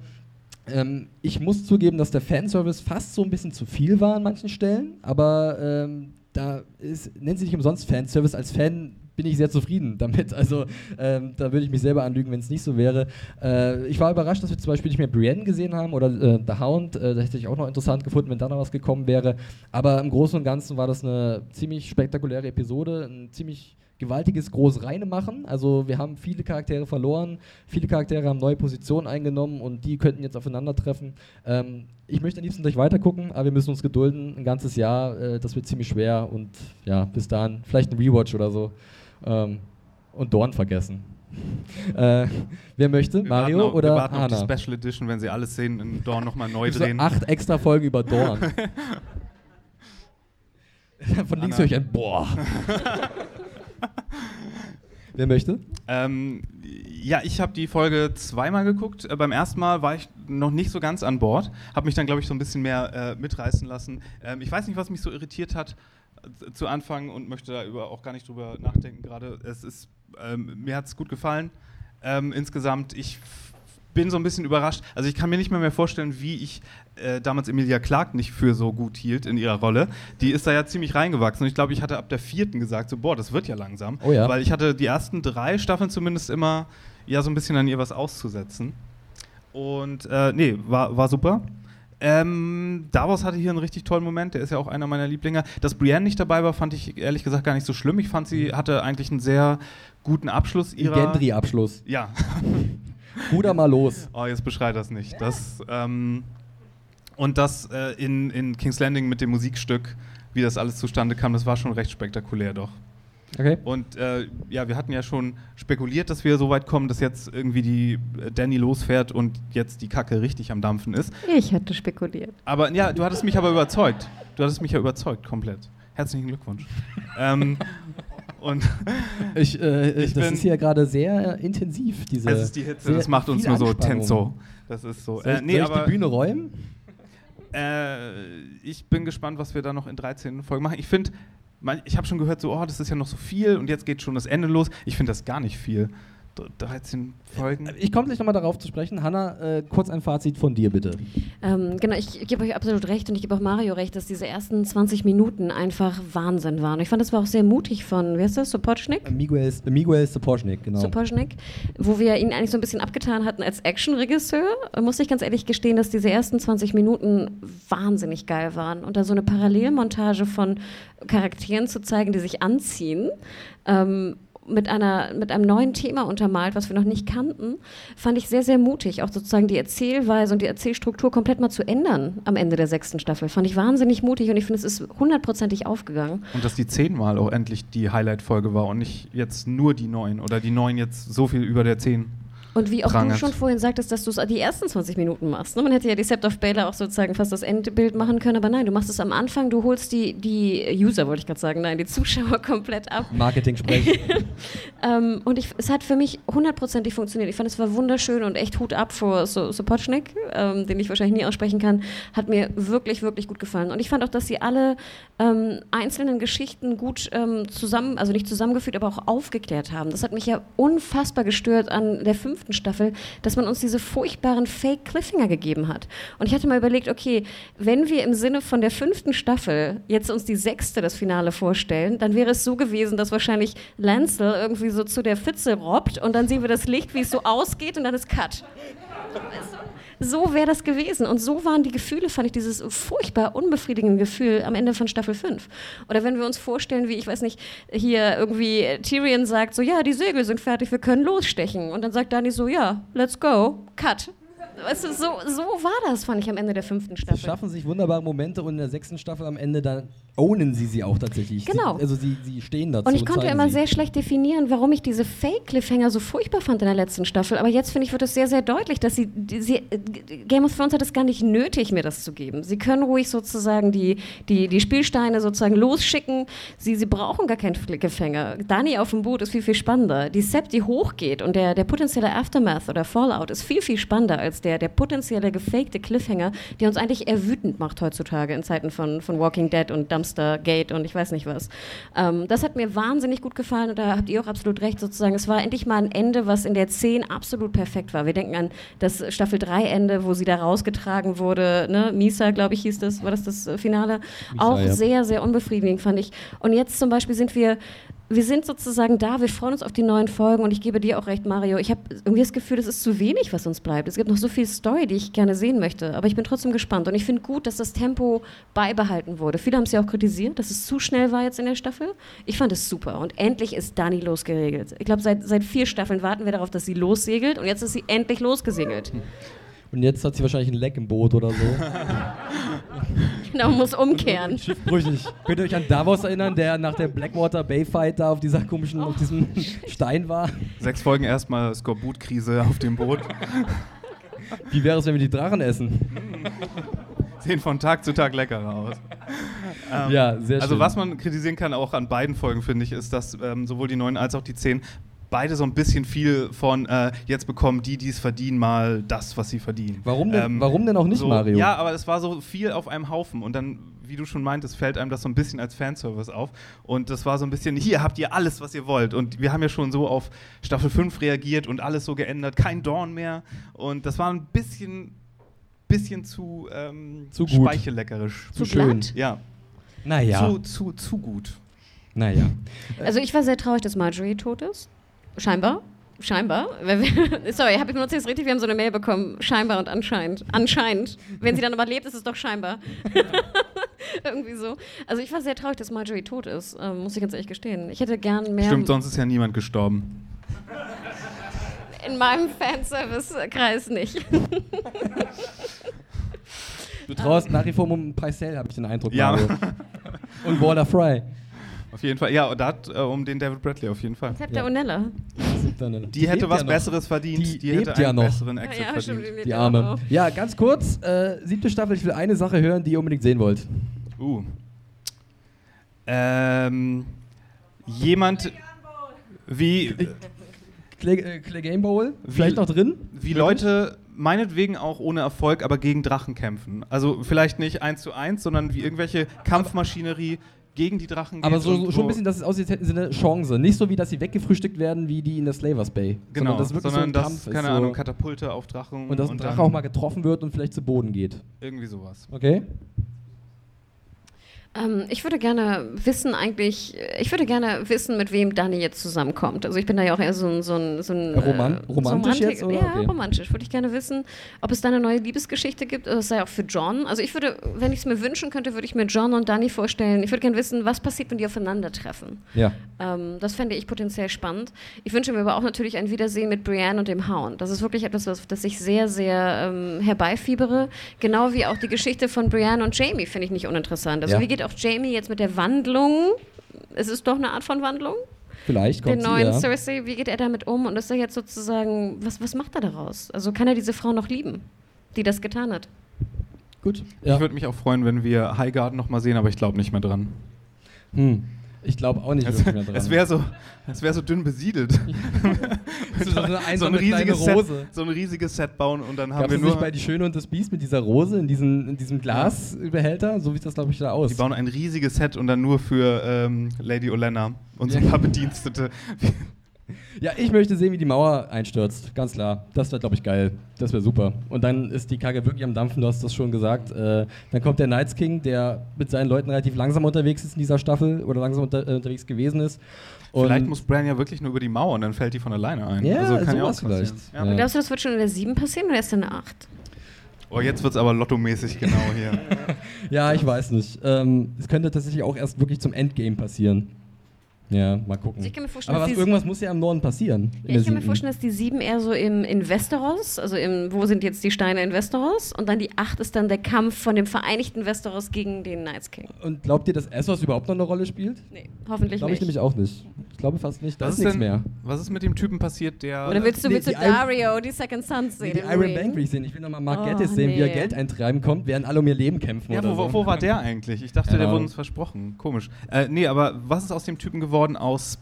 [SPEAKER 2] Ähm, ich muss zugeben, dass der Fanservice fast so ein bisschen zu viel war an manchen Stellen, aber ähm, da ist, nennt sie nicht umsonst Fanservice. Als Fan bin ich sehr zufrieden damit. Also ähm, da würde ich mich selber anlügen, wenn es nicht so wäre. Äh, ich war überrascht, dass wir zum Beispiel nicht mehr Brienne gesehen haben oder äh, The Hound. Äh, das hätte ich auch noch interessant gefunden, wenn da noch was gekommen wäre. Aber im Großen und Ganzen war das eine ziemlich spektakuläre Episode, ein ziemlich gewaltiges Großreine machen. Also wir haben viele Charaktere verloren, viele Charaktere haben neue Positionen eingenommen und die könnten jetzt aufeinandertreffen. Ähm, ich möchte am liebsten gleich weitergucken, aber wir müssen uns gedulden, ein ganzes Jahr, äh, das wird ziemlich schwer und ja, bis dahin vielleicht ein Rewatch oder so. Ähm, und Dorn vergessen. äh, wer möchte?
[SPEAKER 1] Wir
[SPEAKER 2] Mario
[SPEAKER 1] auf,
[SPEAKER 2] oder
[SPEAKER 1] wir warten auf
[SPEAKER 2] Hanna?
[SPEAKER 1] die Special Edition, wenn sie alles sehen, in Dawn nochmal neu
[SPEAKER 2] So
[SPEAKER 1] drehen.
[SPEAKER 2] acht extra Folgen über Dorn. Von links höre ich ein Boah. Wer möchte?
[SPEAKER 1] Ähm, ja, ich habe die Folge zweimal geguckt. Äh, beim ersten Mal war ich noch nicht so ganz an Bord, habe mich dann, glaube ich, so ein bisschen mehr äh, mitreißen lassen. Ähm, ich weiß nicht, was mich so irritiert hat äh, zu Anfang und möchte da auch gar nicht drüber nachdenken gerade. Es ist, ähm, mir hat es gut gefallen. Ähm, insgesamt, ich bin so ein bisschen überrascht. Also ich kann mir nicht mehr, mehr vorstellen, wie ich äh, damals Emilia Clarke nicht für so gut hielt in ihrer Rolle. Die ist da ja ziemlich reingewachsen. Und ich glaube, ich hatte ab der vierten gesagt, so, boah, das wird ja langsam.
[SPEAKER 2] Oh ja.
[SPEAKER 1] Weil ich hatte die ersten drei Staffeln zumindest immer ja so ein bisschen an ihr was auszusetzen. Und äh, nee, war, war super. Ähm, Davos hatte hier einen richtig tollen Moment, der ist ja auch einer meiner Lieblinge. Dass Brienne nicht dabei war, fand ich ehrlich gesagt gar nicht so schlimm. Ich fand, sie hatte eigentlich einen sehr guten Abschluss ihrer.
[SPEAKER 2] Gendry-Abschluss.
[SPEAKER 1] Ja,
[SPEAKER 2] Ruder mal los.
[SPEAKER 1] oh, jetzt beschreit das nicht. Das, ähm, und das äh, in, in King's Landing mit dem Musikstück, wie das alles zustande kam, das war schon recht spektakulär doch.
[SPEAKER 2] Okay.
[SPEAKER 1] Und äh, ja, wir hatten ja schon spekuliert, dass wir so weit kommen, dass jetzt irgendwie die äh, Danny losfährt und jetzt die Kacke richtig am Dampfen ist.
[SPEAKER 3] Ich hatte spekuliert.
[SPEAKER 1] Aber ja, du hattest mich aber überzeugt. Du hattest mich ja überzeugt, komplett. Herzlichen Glückwunsch. ähm, und
[SPEAKER 2] Ich, äh,
[SPEAKER 1] Ich
[SPEAKER 2] das
[SPEAKER 1] bin-
[SPEAKER 2] ist hier gerade sehr intensiv, diese.
[SPEAKER 1] es ist die Hitze, das macht uns nur so tenso. Das ist so.
[SPEAKER 2] Soll,
[SPEAKER 1] Äh,
[SPEAKER 2] ich-
[SPEAKER 1] nee,
[SPEAKER 2] soll ich
[SPEAKER 1] aber
[SPEAKER 2] die Bühne räumen?
[SPEAKER 1] äh, ich bin gespannt, was wir da noch in 13 Folgen machen. Ich finde, ich habe schon gehört, so, oh, das ist ja noch so viel und jetzt geht schon das Ende los. Ich finde das gar nicht viel. D- 13 Folgen.
[SPEAKER 2] Ich komme gleich nochmal darauf zu sprechen. Hanna, äh, kurz ein Fazit von dir, bitte.
[SPEAKER 3] Ähm, genau, ich gebe euch absolut recht und ich gebe auch Mario recht, dass diese ersten 20 Minuten einfach Wahnsinn waren. Ich fand, das war auch sehr mutig von, wie heißt das, Sopochnik?
[SPEAKER 2] Miguel, Miguel Sapochnik, genau.
[SPEAKER 3] Sopochnik, wo wir ihn eigentlich so ein bisschen abgetan hatten als Action-Regisseur, äh, muss ich ganz ehrlich gestehen, dass diese ersten 20 Minuten wahnsinnig geil waren. Und da so eine Parallelmontage von Charakteren zu zeigen, die sich anziehen, ähm, mit, einer, mit einem neuen Thema untermalt, was wir noch nicht kannten, fand ich sehr, sehr mutig. Auch sozusagen die Erzählweise und die Erzählstruktur komplett mal zu ändern am Ende der sechsten Staffel. Fand ich wahnsinnig mutig und ich finde, es ist hundertprozentig aufgegangen.
[SPEAKER 1] Und dass die zehnmal auch endlich die Highlight-Folge war und nicht jetzt nur die neun oder die neun jetzt so viel über der zehn.
[SPEAKER 3] Und wie auch
[SPEAKER 1] prangert.
[SPEAKER 3] du schon vorhin sagtest, dass du es die ersten 20 Minuten machst. Ne? Man hätte ja die Sept of Baylor auch sozusagen fast das Endbild machen können, aber nein, du machst es am Anfang, du holst die, die User, wollte ich gerade sagen, nein, die Zuschauer komplett ab.
[SPEAKER 2] Marketing-Sprech.
[SPEAKER 3] Ähm, und ich, es hat für mich hundertprozentig funktioniert. Ich fand, es war wunderschön und echt Hut ab vor so, Sopochnik, ähm, den ich wahrscheinlich nie aussprechen kann. Hat mir wirklich, wirklich gut gefallen. Und ich fand auch, dass sie alle ähm, einzelnen Geschichten gut ähm, zusammen, also nicht zusammengeführt, aber auch aufgeklärt haben. Das hat mich ja unfassbar gestört an der fünften Staffel, dass man uns diese furchtbaren Fake-Cliffhanger gegeben hat. Und ich hatte mal überlegt, okay, wenn wir im Sinne von der fünften Staffel jetzt uns die sechste, das Finale vorstellen, dann wäre es so gewesen, dass wahrscheinlich Lancel irgendwie so zu der Pfütze robbt und dann sehen wir das Licht, wie es so ausgeht und dann ist Cut. Weißt du? So wäre das gewesen. Und so waren die Gefühle, fand ich, dieses furchtbar unbefriedigende Gefühl am Ende von Staffel 5. Oder wenn wir uns vorstellen, wie, ich weiß nicht, hier irgendwie Tyrion sagt so, ja, die Segel sind fertig, wir können losstechen. Und dann sagt Dani so, ja, let's go, cut. Weißt du, so, so war das, fand ich am Ende der fünften
[SPEAKER 2] Sie
[SPEAKER 3] Staffel.
[SPEAKER 2] schaffen sich wunderbare Momente und in der sechsten Staffel am Ende dann ownen sie sie auch tatsächlich.
[SPEAKER 3] Genau.
[SPEAKER 2] Sie, also sie, sie stehen dazu.
[SPEAKER 3] Und ich konnte immer
[SPEAKER 2] sie.
[SPEAKER 3] sehr schlecht definieren, warum ich diese Fake-Cliffhanger so furchtbar fand in der letzten Staffel. Aber jetzt finde ich, wird es sehr, sehr deutlich, dass sie, die, sie. Game of Thrones hat es gar nicht nötig, mir das zu geben. Sie können ruhig sozusagen die, die, die Spielsteine sozusagen losschicken. Sie, sie brauchen gar keinen Cliffhanger. Dani auf dem Boot ist viel, viel spannender. Die Sept, die hochgeht und der, der potenzielle Aftermath oder Fallout ist viel, viel spannender als der, der potenzielle gefakte Cliffhanger, der uns eigentlich eher wütend macht heutzutage in Zeiten von, von Walking Dead und Dumpster Gate und ich weiß nicht was. Ähm, das hat mir wahnsinnig gut gefallen und da habt ihr auch absolut recht sozusagen. Es war endlich mal ein Ende, was in der 10 absolut perfekt war. Wir denken an das Staffel 3 Ende, wo sie da rausgetragen wurde. Ne? Misa, glaube ich, hieß das, war das das äh, Finale?
[SPEAKER 2] Misa,
[SPEAKER 3] auch
[SPEAKER 2] ja.
[SPEAKER 3] sehr, sehr unbefriedigend, fand ich. Und jetzt zum Beispiel sind wir wir sind sozusagen da, wir freuen uns auf die neuen Folgen und ich gebe dir auch recht, Mario. Ich habe irgendwie das Gefühl, es ist zu wenig, was uns bleibt. Es gibt noch so viel Story, die ich gerne sehen möchte, aber ich bin trotzdem gespannt und ich finde gut, dass das Tempo beibehalten wurde. Viele haben es ja auch kritisiert, dass es zu schnell war jetzt in der Staffel. Ich fand es super und endlich ist Dani losgeregelt. Ich glaube, seit, seit vier Staffeln warten wir darauf, dass sie lossegelt und jetzt ist sie endlich losgesegelt.
[SPEAKER 2] Und jetzt hat sie wahrscheinlich ein Leck im Boot oder so.
[SPEAKER 3] Genau, muss umkehren.
[SPEAKER 2] Schiffbrüchig. Könnt ihr euch an Davos erinnern, der nach der Blackwater Bay Fight da auf dieser komischen, auf diesem Stein war?
[SPEAKER 1] Sechs Folgen erstmal Skorbut-Krise auf dem Boot.
[SPEAKER 2] Wie wäre es, wenn wir die Drachen essen?
[SPEAKER 1] Sehen von Tag zu Tag leckerer aus. Ähm,
[SPEAKER 2] Ja, sehr
[SPEAKER 1] Also
[SPEAKER 2] schön.
[SPEAKER 1] was man kritisieren kann, auch an beiden Folgen, finde ich, ist, dass ähm, sowohl die neun als auch die zehn beide so ein bisschen viel von äh, jetzt bekommen die, die es verdienen, mal das, was sie verdienen.
[SPEAKER 2] Warum denn,
[SPEAKER 1] Ähm,
[SPEAKER 2] warum denn auch nicht,
[SPEAKER 1] so,
[SPEAKER 2] Mario?
[SPEAKER 1] Ja, aber es war so viel auf einem Haufen und dann, wie du schon meintest, fällt einem das so ein bisschen als Fanservice auf und das war so ein bisschen, hier habt ihr alles, was ihr wollt und wir haben ja schon so auf Staffel 5 reagiert und alles so geändert, kein Dorn mehr und das war ein bisschen, bisschen zu, ähm,
[SPEAKER 2] Zu gut.
[SPEAKER 1] speichelleckerisch.
[SPEAKER 2] Zu
[SPEAKER 3] Zu
[SPEAKER 2] schön.
[SPEAKER 3] glatt?
[SPEAKER 1] Ja,
[SPEAKER 2] Naja.
[SPEAKER 1] zu, zu, zu gut.
[SPEAKER 2] naja.
[SPEAKER 3] Also ich war sehr traurig, dass Marjorie tot ist. Scheinbar. Scheinbar. Sorry, habe ich benutzt jetzt richtig? Wir haben so eine Mail bekommen. Scheinbar und anscheinend. Anscheinend. Wenn sie dann aber lebt, ist es doch scheinbar. Irgendwie so. Also ich war sehr traurig, dass Marjorie tot ist, ähm, muss ich ganz ehrlich gestehen. Ich hätte gern mehr
[SPEAKER 1] Stimmt, sonst ist ja niemand gestorben.
[SPEAKER 3] in meinem Fanservice-Kreis nicht.
[SPEAKER 2] Du traust nach wie vor um Preissell, habe ich den Eindruck,
[SPEAKER 1] Ja.
[SPEAKER 2] Mario. Und Waller Fry.
[SPEAKER 1] Auf jeden Fall. Ja, und da hat, äh, um den David Bradley auf jeden Fall.
[SPEAKER 3] Zepter
[SPEAKER 2] Ja.
[SPEAKER 3] Onella.
[SPEAKER 1] Die hätte
[SPEAKER 2] lebt
[SPEAKER 1] was
[SPEAKER 2] ja.
[SPEAKER 1] Besseres verdient.
[SPEAKER 2] Die
[SPEAKER 1] Die, hätte
[SPEAKER 2] ja
[SPEAKER 1] einen
[SPEAKER 2] noch.
[SPEAKER 1] besseren Exit
[SPEAKER 3] ja,
[SPEAKER 1] verdient.
[SPEAKER 3] stimmt,
[SPEAKER 2] Die Arme. Ja, ganz kurz, äh, siebte Staffel, ich will eine Sache hören, die ihr unbedingt sehen wollt.
[SPEAKER 1] Uh. Ähm, jemand wie,
[SPEAKER 2] Clay, äh, Clay Game Bowl,
[SPEAKER 1] Wie-
[SPEAKER 2] vielleicht noch drin?
[SPEAKER 1] wie Leute meinetwegen auch ohne Erfolg, aber gegen Drachen kämpfen. Also vielleicht nicht eins zu eins, sondern wie irgendwelche Kampfmaschinerie gegen die Drachen
[SPEAKER 2] Aber
[SPEAKER 1] geht
[SPEAKER 2] so,
[SPEAKER 1] und
[SPEAKER 2] schon ein bisschen, dass es aussieht, als hätten sie eine Chance. Nicht so wie, dass sie weggefrühstückt werden, wie die in der Slavers Bay.
[SPEAKER 1] Genau,
[SPEAKER 2] sondern dass wirklich
[SPEAKER 1] sondern
[SPEAKER 2] so ein
[SPEAKER 1] dass,
[SPEAKER 2] Kampf ist.
[SPEAKER 1] keine
[SPEAKER 2] so,
[SPEAKER 1] Ahnung, Katapulte auf Drachen
[SPEAKER 2] und dass ein Drache auch mal getroffen wird und vielleicht zu Boden geht.
[SPEAKER 1] irgendwie sowas.
[SPEAKER 2] Okay?
[SPEAKER 3] Ähm, ich würde gerne wissen, eigentlich, ich würde gerne wissen, mit wem Dani jetzt zusammenkommt. Also ich bin da ja auch eher so ein. So ein, so ein
[SPEAKER 2] Roman-
[SPEAKER 3] äh,
[SPEAKER 2] romantisch
[SPEAKER 3] so
[SPEAKER 2] jetzt?
[SPEAKER 3] Ja,
[SPEAKER 2] Okay.
[SPEAKER 3] romantisch. Würde ich gerne wissen, ob es da eine neue Liebesgeschichte gibt. Das sei auch für John. Also ich würde, wenn ich es mir wünschen könnte, würde ich mir John und Dani vorstellen. Ich würde gerne wissen, was passiert, wenn die aufeinandertreffen.
[SPEAKER 2] Ja.
[SPEAKER 3] Ähm, das fände ich potenziell spannend. Ich wünsche mir aber auch natürlich ein Wiedersehen mit Brienne und dem Hound. Das ist wirklich etwas, was, das ich sehr, sehr ähm, herbeifiebere. Genau wie auch die Geschichte von Brienne und Jamie finde ich nicht uninteressant. Also
[SPEAKER 2] Ja.
[SPEAKER 3] wie geht auch Jamie jetzt mit der Wandlung? Es ist doch eine Art von Wandlung.
[SPEAKER 2] Vielleicht kommt sie,
[SPEAKER 3] neuen
[SPEAKER 2] ja.
[SPEAKER 3] Cersei, wie geht er damit um? Und ist er jetzt sozusagen, was, was macht er daraus? Also kann er diese Frau noch lieben, die das getan hat?
[SPEAKER 2] Gut. Ja.
[SPEAKER 1] Ich würde mich auch freuen, wenn wir Highgarden nochmal sehen, aber ich glaube nicht mehr dran.
[SPEAKER 2] Hm. Ich glaube auch nicht
[SPEAKER 1] Es,
[SPEAKER 2] wirklich mehr dran.
[SPEAKER 1] es wäre so, es wär so dünn besiedelt.
[SPEAKER 2] so, so eine
[SPEAKER 1] so ein riesiges Set, so ein riesiges Set bauen und dann haben
[SPEAKER 2] Gab
[SPEAKER 1] wir
[SPEAKER 2] es
[SPEAKER 1] nur
[SPEAKER 2] nicht bei Die Schöne und das Biest mit dieser Rose in, diesen, in diesem Glasbehälter? So sieht das, glaube ich, da aus.
[SPEAKER 1] die bauen ein riesiges Set und dann nur für ähm, Lady Olenna und so ein paar Bedienstete.
[SPEAKER 2] Ja, ich möchte sehen, wie die Mauer einstürzt. Ganz klar. Das wäre, glaube ich, geil. Das wäre super. Und dann ist die Kacke wirklich am Dampfen, du hast das schon gesagt. Äh, dann kommt der Knights King, der mit seinen Leuten relativ langsam unterwegs ist in dieser Staffel oder langsam unter, äh, unterwegs gewesen ist. Und
[SPEAKER 1] Vielleicht muss Bran ja wirklich nur über die Mauer und dann fällt die von alleine ein.
[SPEAKER 2] Ja,
[SPEAKER 1] also kann ja auch
[SPEAKER 2] vielleicht.
[SPEAKER 1] Ja.
[SPEAKER 2] Ja.
[SPEAKER 3] Glaubst du, das wird schon in der 7 passieren oder erst in der 8?
[SPEAKER 1] Oh, jetzt wird es aber lottomäßig genau hier.
[SPEAKER 2] Ja, ich weiß nicht. Ähm, es könnte tatsächlich auch erst wirklich zum Endgame passieren. Ja, mal gucken.
[SPEAKER 3] Also ich kann mir vorstellen,
[SPEAKER 2] Aber was,
[SPEAKER 3] die-
[SPEAKER 2] irgendwas muss ja im Norden passieren.
[SPEAKER 3] Ja, ich kann mir
[SPEAKER 2] siebten.
[SPEAKER 3] vorstellen, dass die 7 eher so im in Westeros, also im, wo sind jetzt die Steine in Westeros? Und dann die 8 ist dann der Kampf von dem vereinigten Westeros gegen den Night's King.
[SPEAKER 2] Und glaubt ihr, dass Essos überhaupt noch eine Rolle spielt?
[SPEAKER 3] Nee, hoffentlich
[SPEAKER 2] Glaube ich
[SPEAKER 3] nicht.
[SPEAKER 2] nämlich auch nicht. Ich glaube fast nicht. Da
[SPEAKER 1] Was
[SPEAKER 2] ist nichts
[SPEAKER 1] denn,
[SPEAKER 2] mehr.
[SPEAKER 1] was ist mit dem Typen passiert, der.
[SPEAKER 3] Oder willst du,
[SPEAKER 2] Nee,
[SPEAKER 3] willst du
[SPEAKER 2] die Iron-
[SPEAKER 3] Dario, die Second Sons
[SPEAKER 2] Nee,
[SPEAKER 3] sehen?
[SPEAKER 2] die
[SPEAKER 3] im
[SPEAKER 2] Iron? Bank will ich sehen. Ich will nochmal Mark
[SPEAKER 3] Oh,
[SPEAKER 2] Gettis sehen, wie er
[SPEAKER 3] nee.
[SPEAKER 2] Geld eintreiben kommt, während alle um ihr Leben kämpfen.
[SPEAKER 1] Ja,
[SPEAKER 2] oder
[SPEAKER 1] wo,
[SPEAKER 2] so.
[SPEAKER 1] wo war der eigentlich? Ich dachte,
[SPEAKER 2] Keine
[SPEAKER 1] der wurde uns versprochen. Komisch. Äh, nee, aber was ist aus dem Typen geworden aus.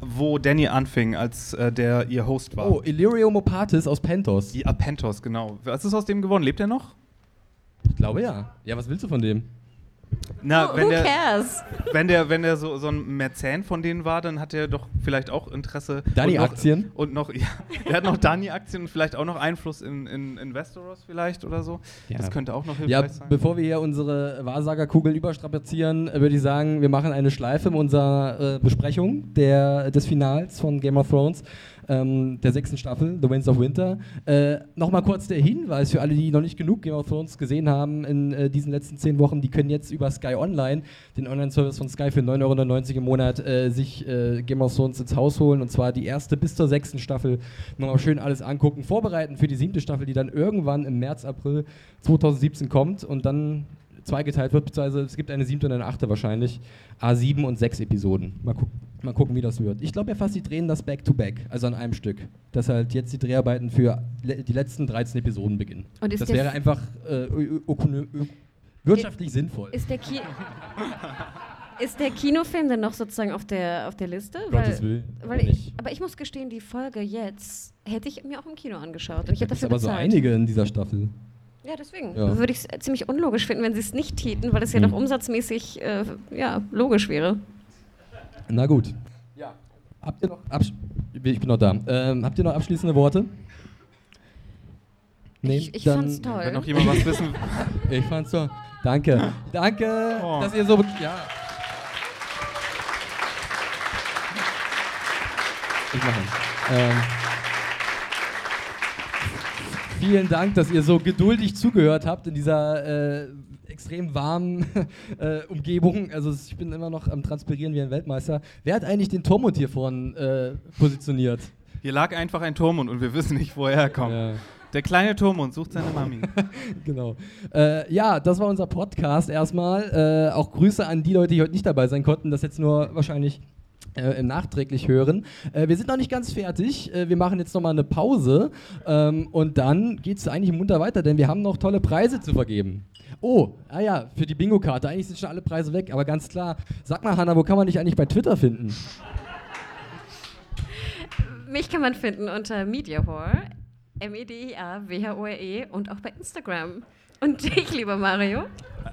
[SPEAKER 1] Wo Danny anfing, als äh, der ihr Host war?
[SPEAKER 2] Oh, Illyrio Mopatis aus Pentos.
[SPEAKER 1] Die Apentos, genau. Was ist aus dem geworden? Lebt er noch?
[SPEAKER 2] Ich glaube ja. Ja, was willst du von dem?
[SPEAKER 1] Na,
[SPEAKER 3] Who,
[SPEAKER 1] wenn
[SPEAKER 3] who
[SPEAKER 1] der,
[SPEAKER 3] cares?
[SPEAKER 1] wenn der, wenn der so, so ein Mäzen von denen war, dann hat er doch vielleicht auch Interesse.
[SPEAKER 2] Dani-Aktien?
[SPEAKER 1] Und noch, ja, der hat noch Dani-Aktien und vielleicht auch noch Einfluss in, in, in Westeros vielleicht oder so.
[SPEAKER 2] Ja.
[SPEAKER 1] Das könnte auch noch hilfreich
[SPEAKER 2] Ja,
[SPEAKER 1] sein.
[SPEAKER 2] bevor wir hier unsere Wahrsagerkugel überstrapazieren, würde ich sagen, wir machen eine Schleife in unserer äh, Besprechung der, des Finals von Game of Thrones, ähm, der sechsten Staffel, The Winds of Winter. Äh, Nochmal kurz der Hinweis für alle, die noch nicht genug Game of Thrones gesehen haben in äh, diesen letzten zehn Wochen, die können jetzt über Sky Online, den Online-Service von Sky für 9,99 Euro im Monat, äh, sich äh, Game of Thrones ins Haus holen. Und zwar die erste bis zur sechsten Staffel nochmal schön alles angucken, vorbereiten für die siebte Staffel, die dann irgendwann im März, April 2017 kommt. Und dann zweigeteilt wird, beziehungsweise es gibt eine siebte und eine achte wahrscheinlich. A7 und sechs Episoden. Mal, guck, mal gucken, wie das wird. Ich glaube ja fast, die drehen das back-to-back, also an einem Stück. Dass halt jetzt die Dreharbeiten für le die letzten 13 Episoden beginnen.
[SPEAKER 3] Und ist
[SPEAKER 2] das wäre einfach äh, wirtschaftlich sinnvoll.
[SPEAKER 3] Ist der, Ki ist der Kinofilm denn noch sozusagen auf der, auf der Liste?
[SPEAKER 2] Gottes Willen,
[SPEAKER 3] Weil
[SPEAKER 2] aber
[SPEAKER 3] ich, aber ich muss gestehen, die Folge jetzt hätte ich mir auch im Kino angeschaut. Und ich hätte dafür
[SPEAKER 2] aber so
[SPEAKER 3] bezahlt.
[SPEAKER 2] einige in dieser Staffel.
[SPEAKER 3] Ja, deswegen
[SPEAKER 2] Ja.
[SPEAKER 3] würde ich es ziemlich unlogisch finden, wenn sie es nicht täten, weil es ja
[SPEAKER 2] Hm.
[SPEAKER 3] doch umsatzmäßig äh, ja, logisch wäre.
[SPEAKER 2] Na gut. Ja. Habt ihr noch absch ich bin noch da. Ähm, habt ihr noch abschließende Worte?
[SPEAKER 3] ich ich
[SPEAKER 2] Dann-
[SPEAKER 3] fand's toll.
[SPEAKER 1] Wenn noch jemand was wissen
[SPEAKER 2] Ich fand's so. Danke. Danke,
[SPEAKER 1] Oh.
[SPEAKER 2] dass ihr so. Ja. Ich mache. Ähm, vielen Dank, dass ihr so geduldig zugehört habt in dieser äh, extrem warmen äh, Umgebung. Also ich bin immer noch am Transpirieren wie ein Weltmeister. Wer hat eigentlich den Tormund hier vorne äh, positioniert?
[SPEAKER 1] Hier lag einfach ein Turm und, wir wissen nicht, wo er herkommt.
[SPEAKER 2] Ja.
[SPEAKER 1] Der kleine Turmund sucht seine Mami.
[SPEAKER 2] genau. Äh, ja, das war unser Podcast erstmal. Äh, auch Grüße an die Leute, die heute nicht dabei sein konnten, das jetzt nur wahrscheinlich äh, nachträglich hören. Äh, wir sind noch nicht ganz fertig. Äh, wir machen jetzt nochmal eine Pause ähm, und dann geht es eigentlich munter weiter, denn wir haben noch tolle Preise zu vergeben. Oh, ah ja, für die Bingo-Karte. Eigentlich sind schon alle Preise weg, aber ganz klar. Sag mal, Hanna, wo kann man dich eigentlich bei Twitter finden?
[SPEAKER 3] Mich kann man finden unter MediaHore, M-E-D-I-A-W-H-O-R-E und auch bei Instagram. Und dich, lieber Mario?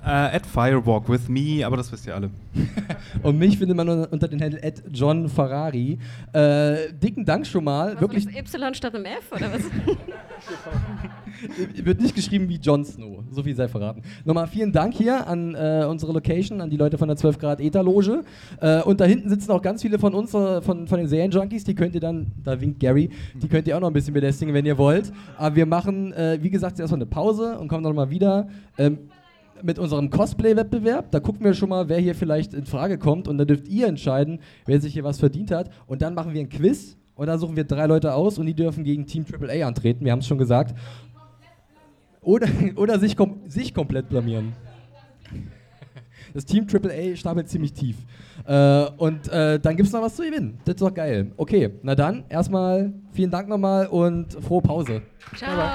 [SPEAKER 1] Äh, at Firewalk with me, aber das wisst ihr alle.
[SPEAKER 2] Und mich findet man un- unter den Handel at John Ferrari. Äh, dicken Dank schon mal.
[SPEAKER 3] Was
[SPEAKER 2] Wirklich,
[SPEAKER 3] Y statt einem F oder was?
[SPEAKER 2] wird nicht geschrieben wie Jon Snow. So viel sei verraten. Nochmal vielen Dank hier an äh, unsere Location, an die Leute von der 12 Grad Ether-Loge. Äh, und da hinten sitzen auch ganz viele von uns, äh, von, von den Serienjunkies. Die könnt ihr dann, da winkt Gary, die könnt ihr auch noch ein bisschen belästigen, wenn ihr wollt. Aber wir machen, äh, wie gesagt, erstmal eine Pause und kommen dann nochmal wieder. Ähm, mit unserem Cosplay-Wettbewerb. Da gucken wir schon mal, wer hier vielleicht in Frage kommt. Und da dürft ihr entscheiden, wer sich hier was verdient hat. Und dann machen wir ein Quiz. Und da suchen wir drei Leute aus und die dürfen gegen Team AAA antreten. Wir haben es schon gesagt. Oder, oder sich, kom sich komplett blamieren. Das Team AAA stapelt ziemlich tief. Äh, und äh, dann gibt es noch was zu gewinnen. Das ist doch geil. Okay, na dann, erstmal vielen Dank nochmal und frohe Pause.
[SPEAKER 3] Ciao.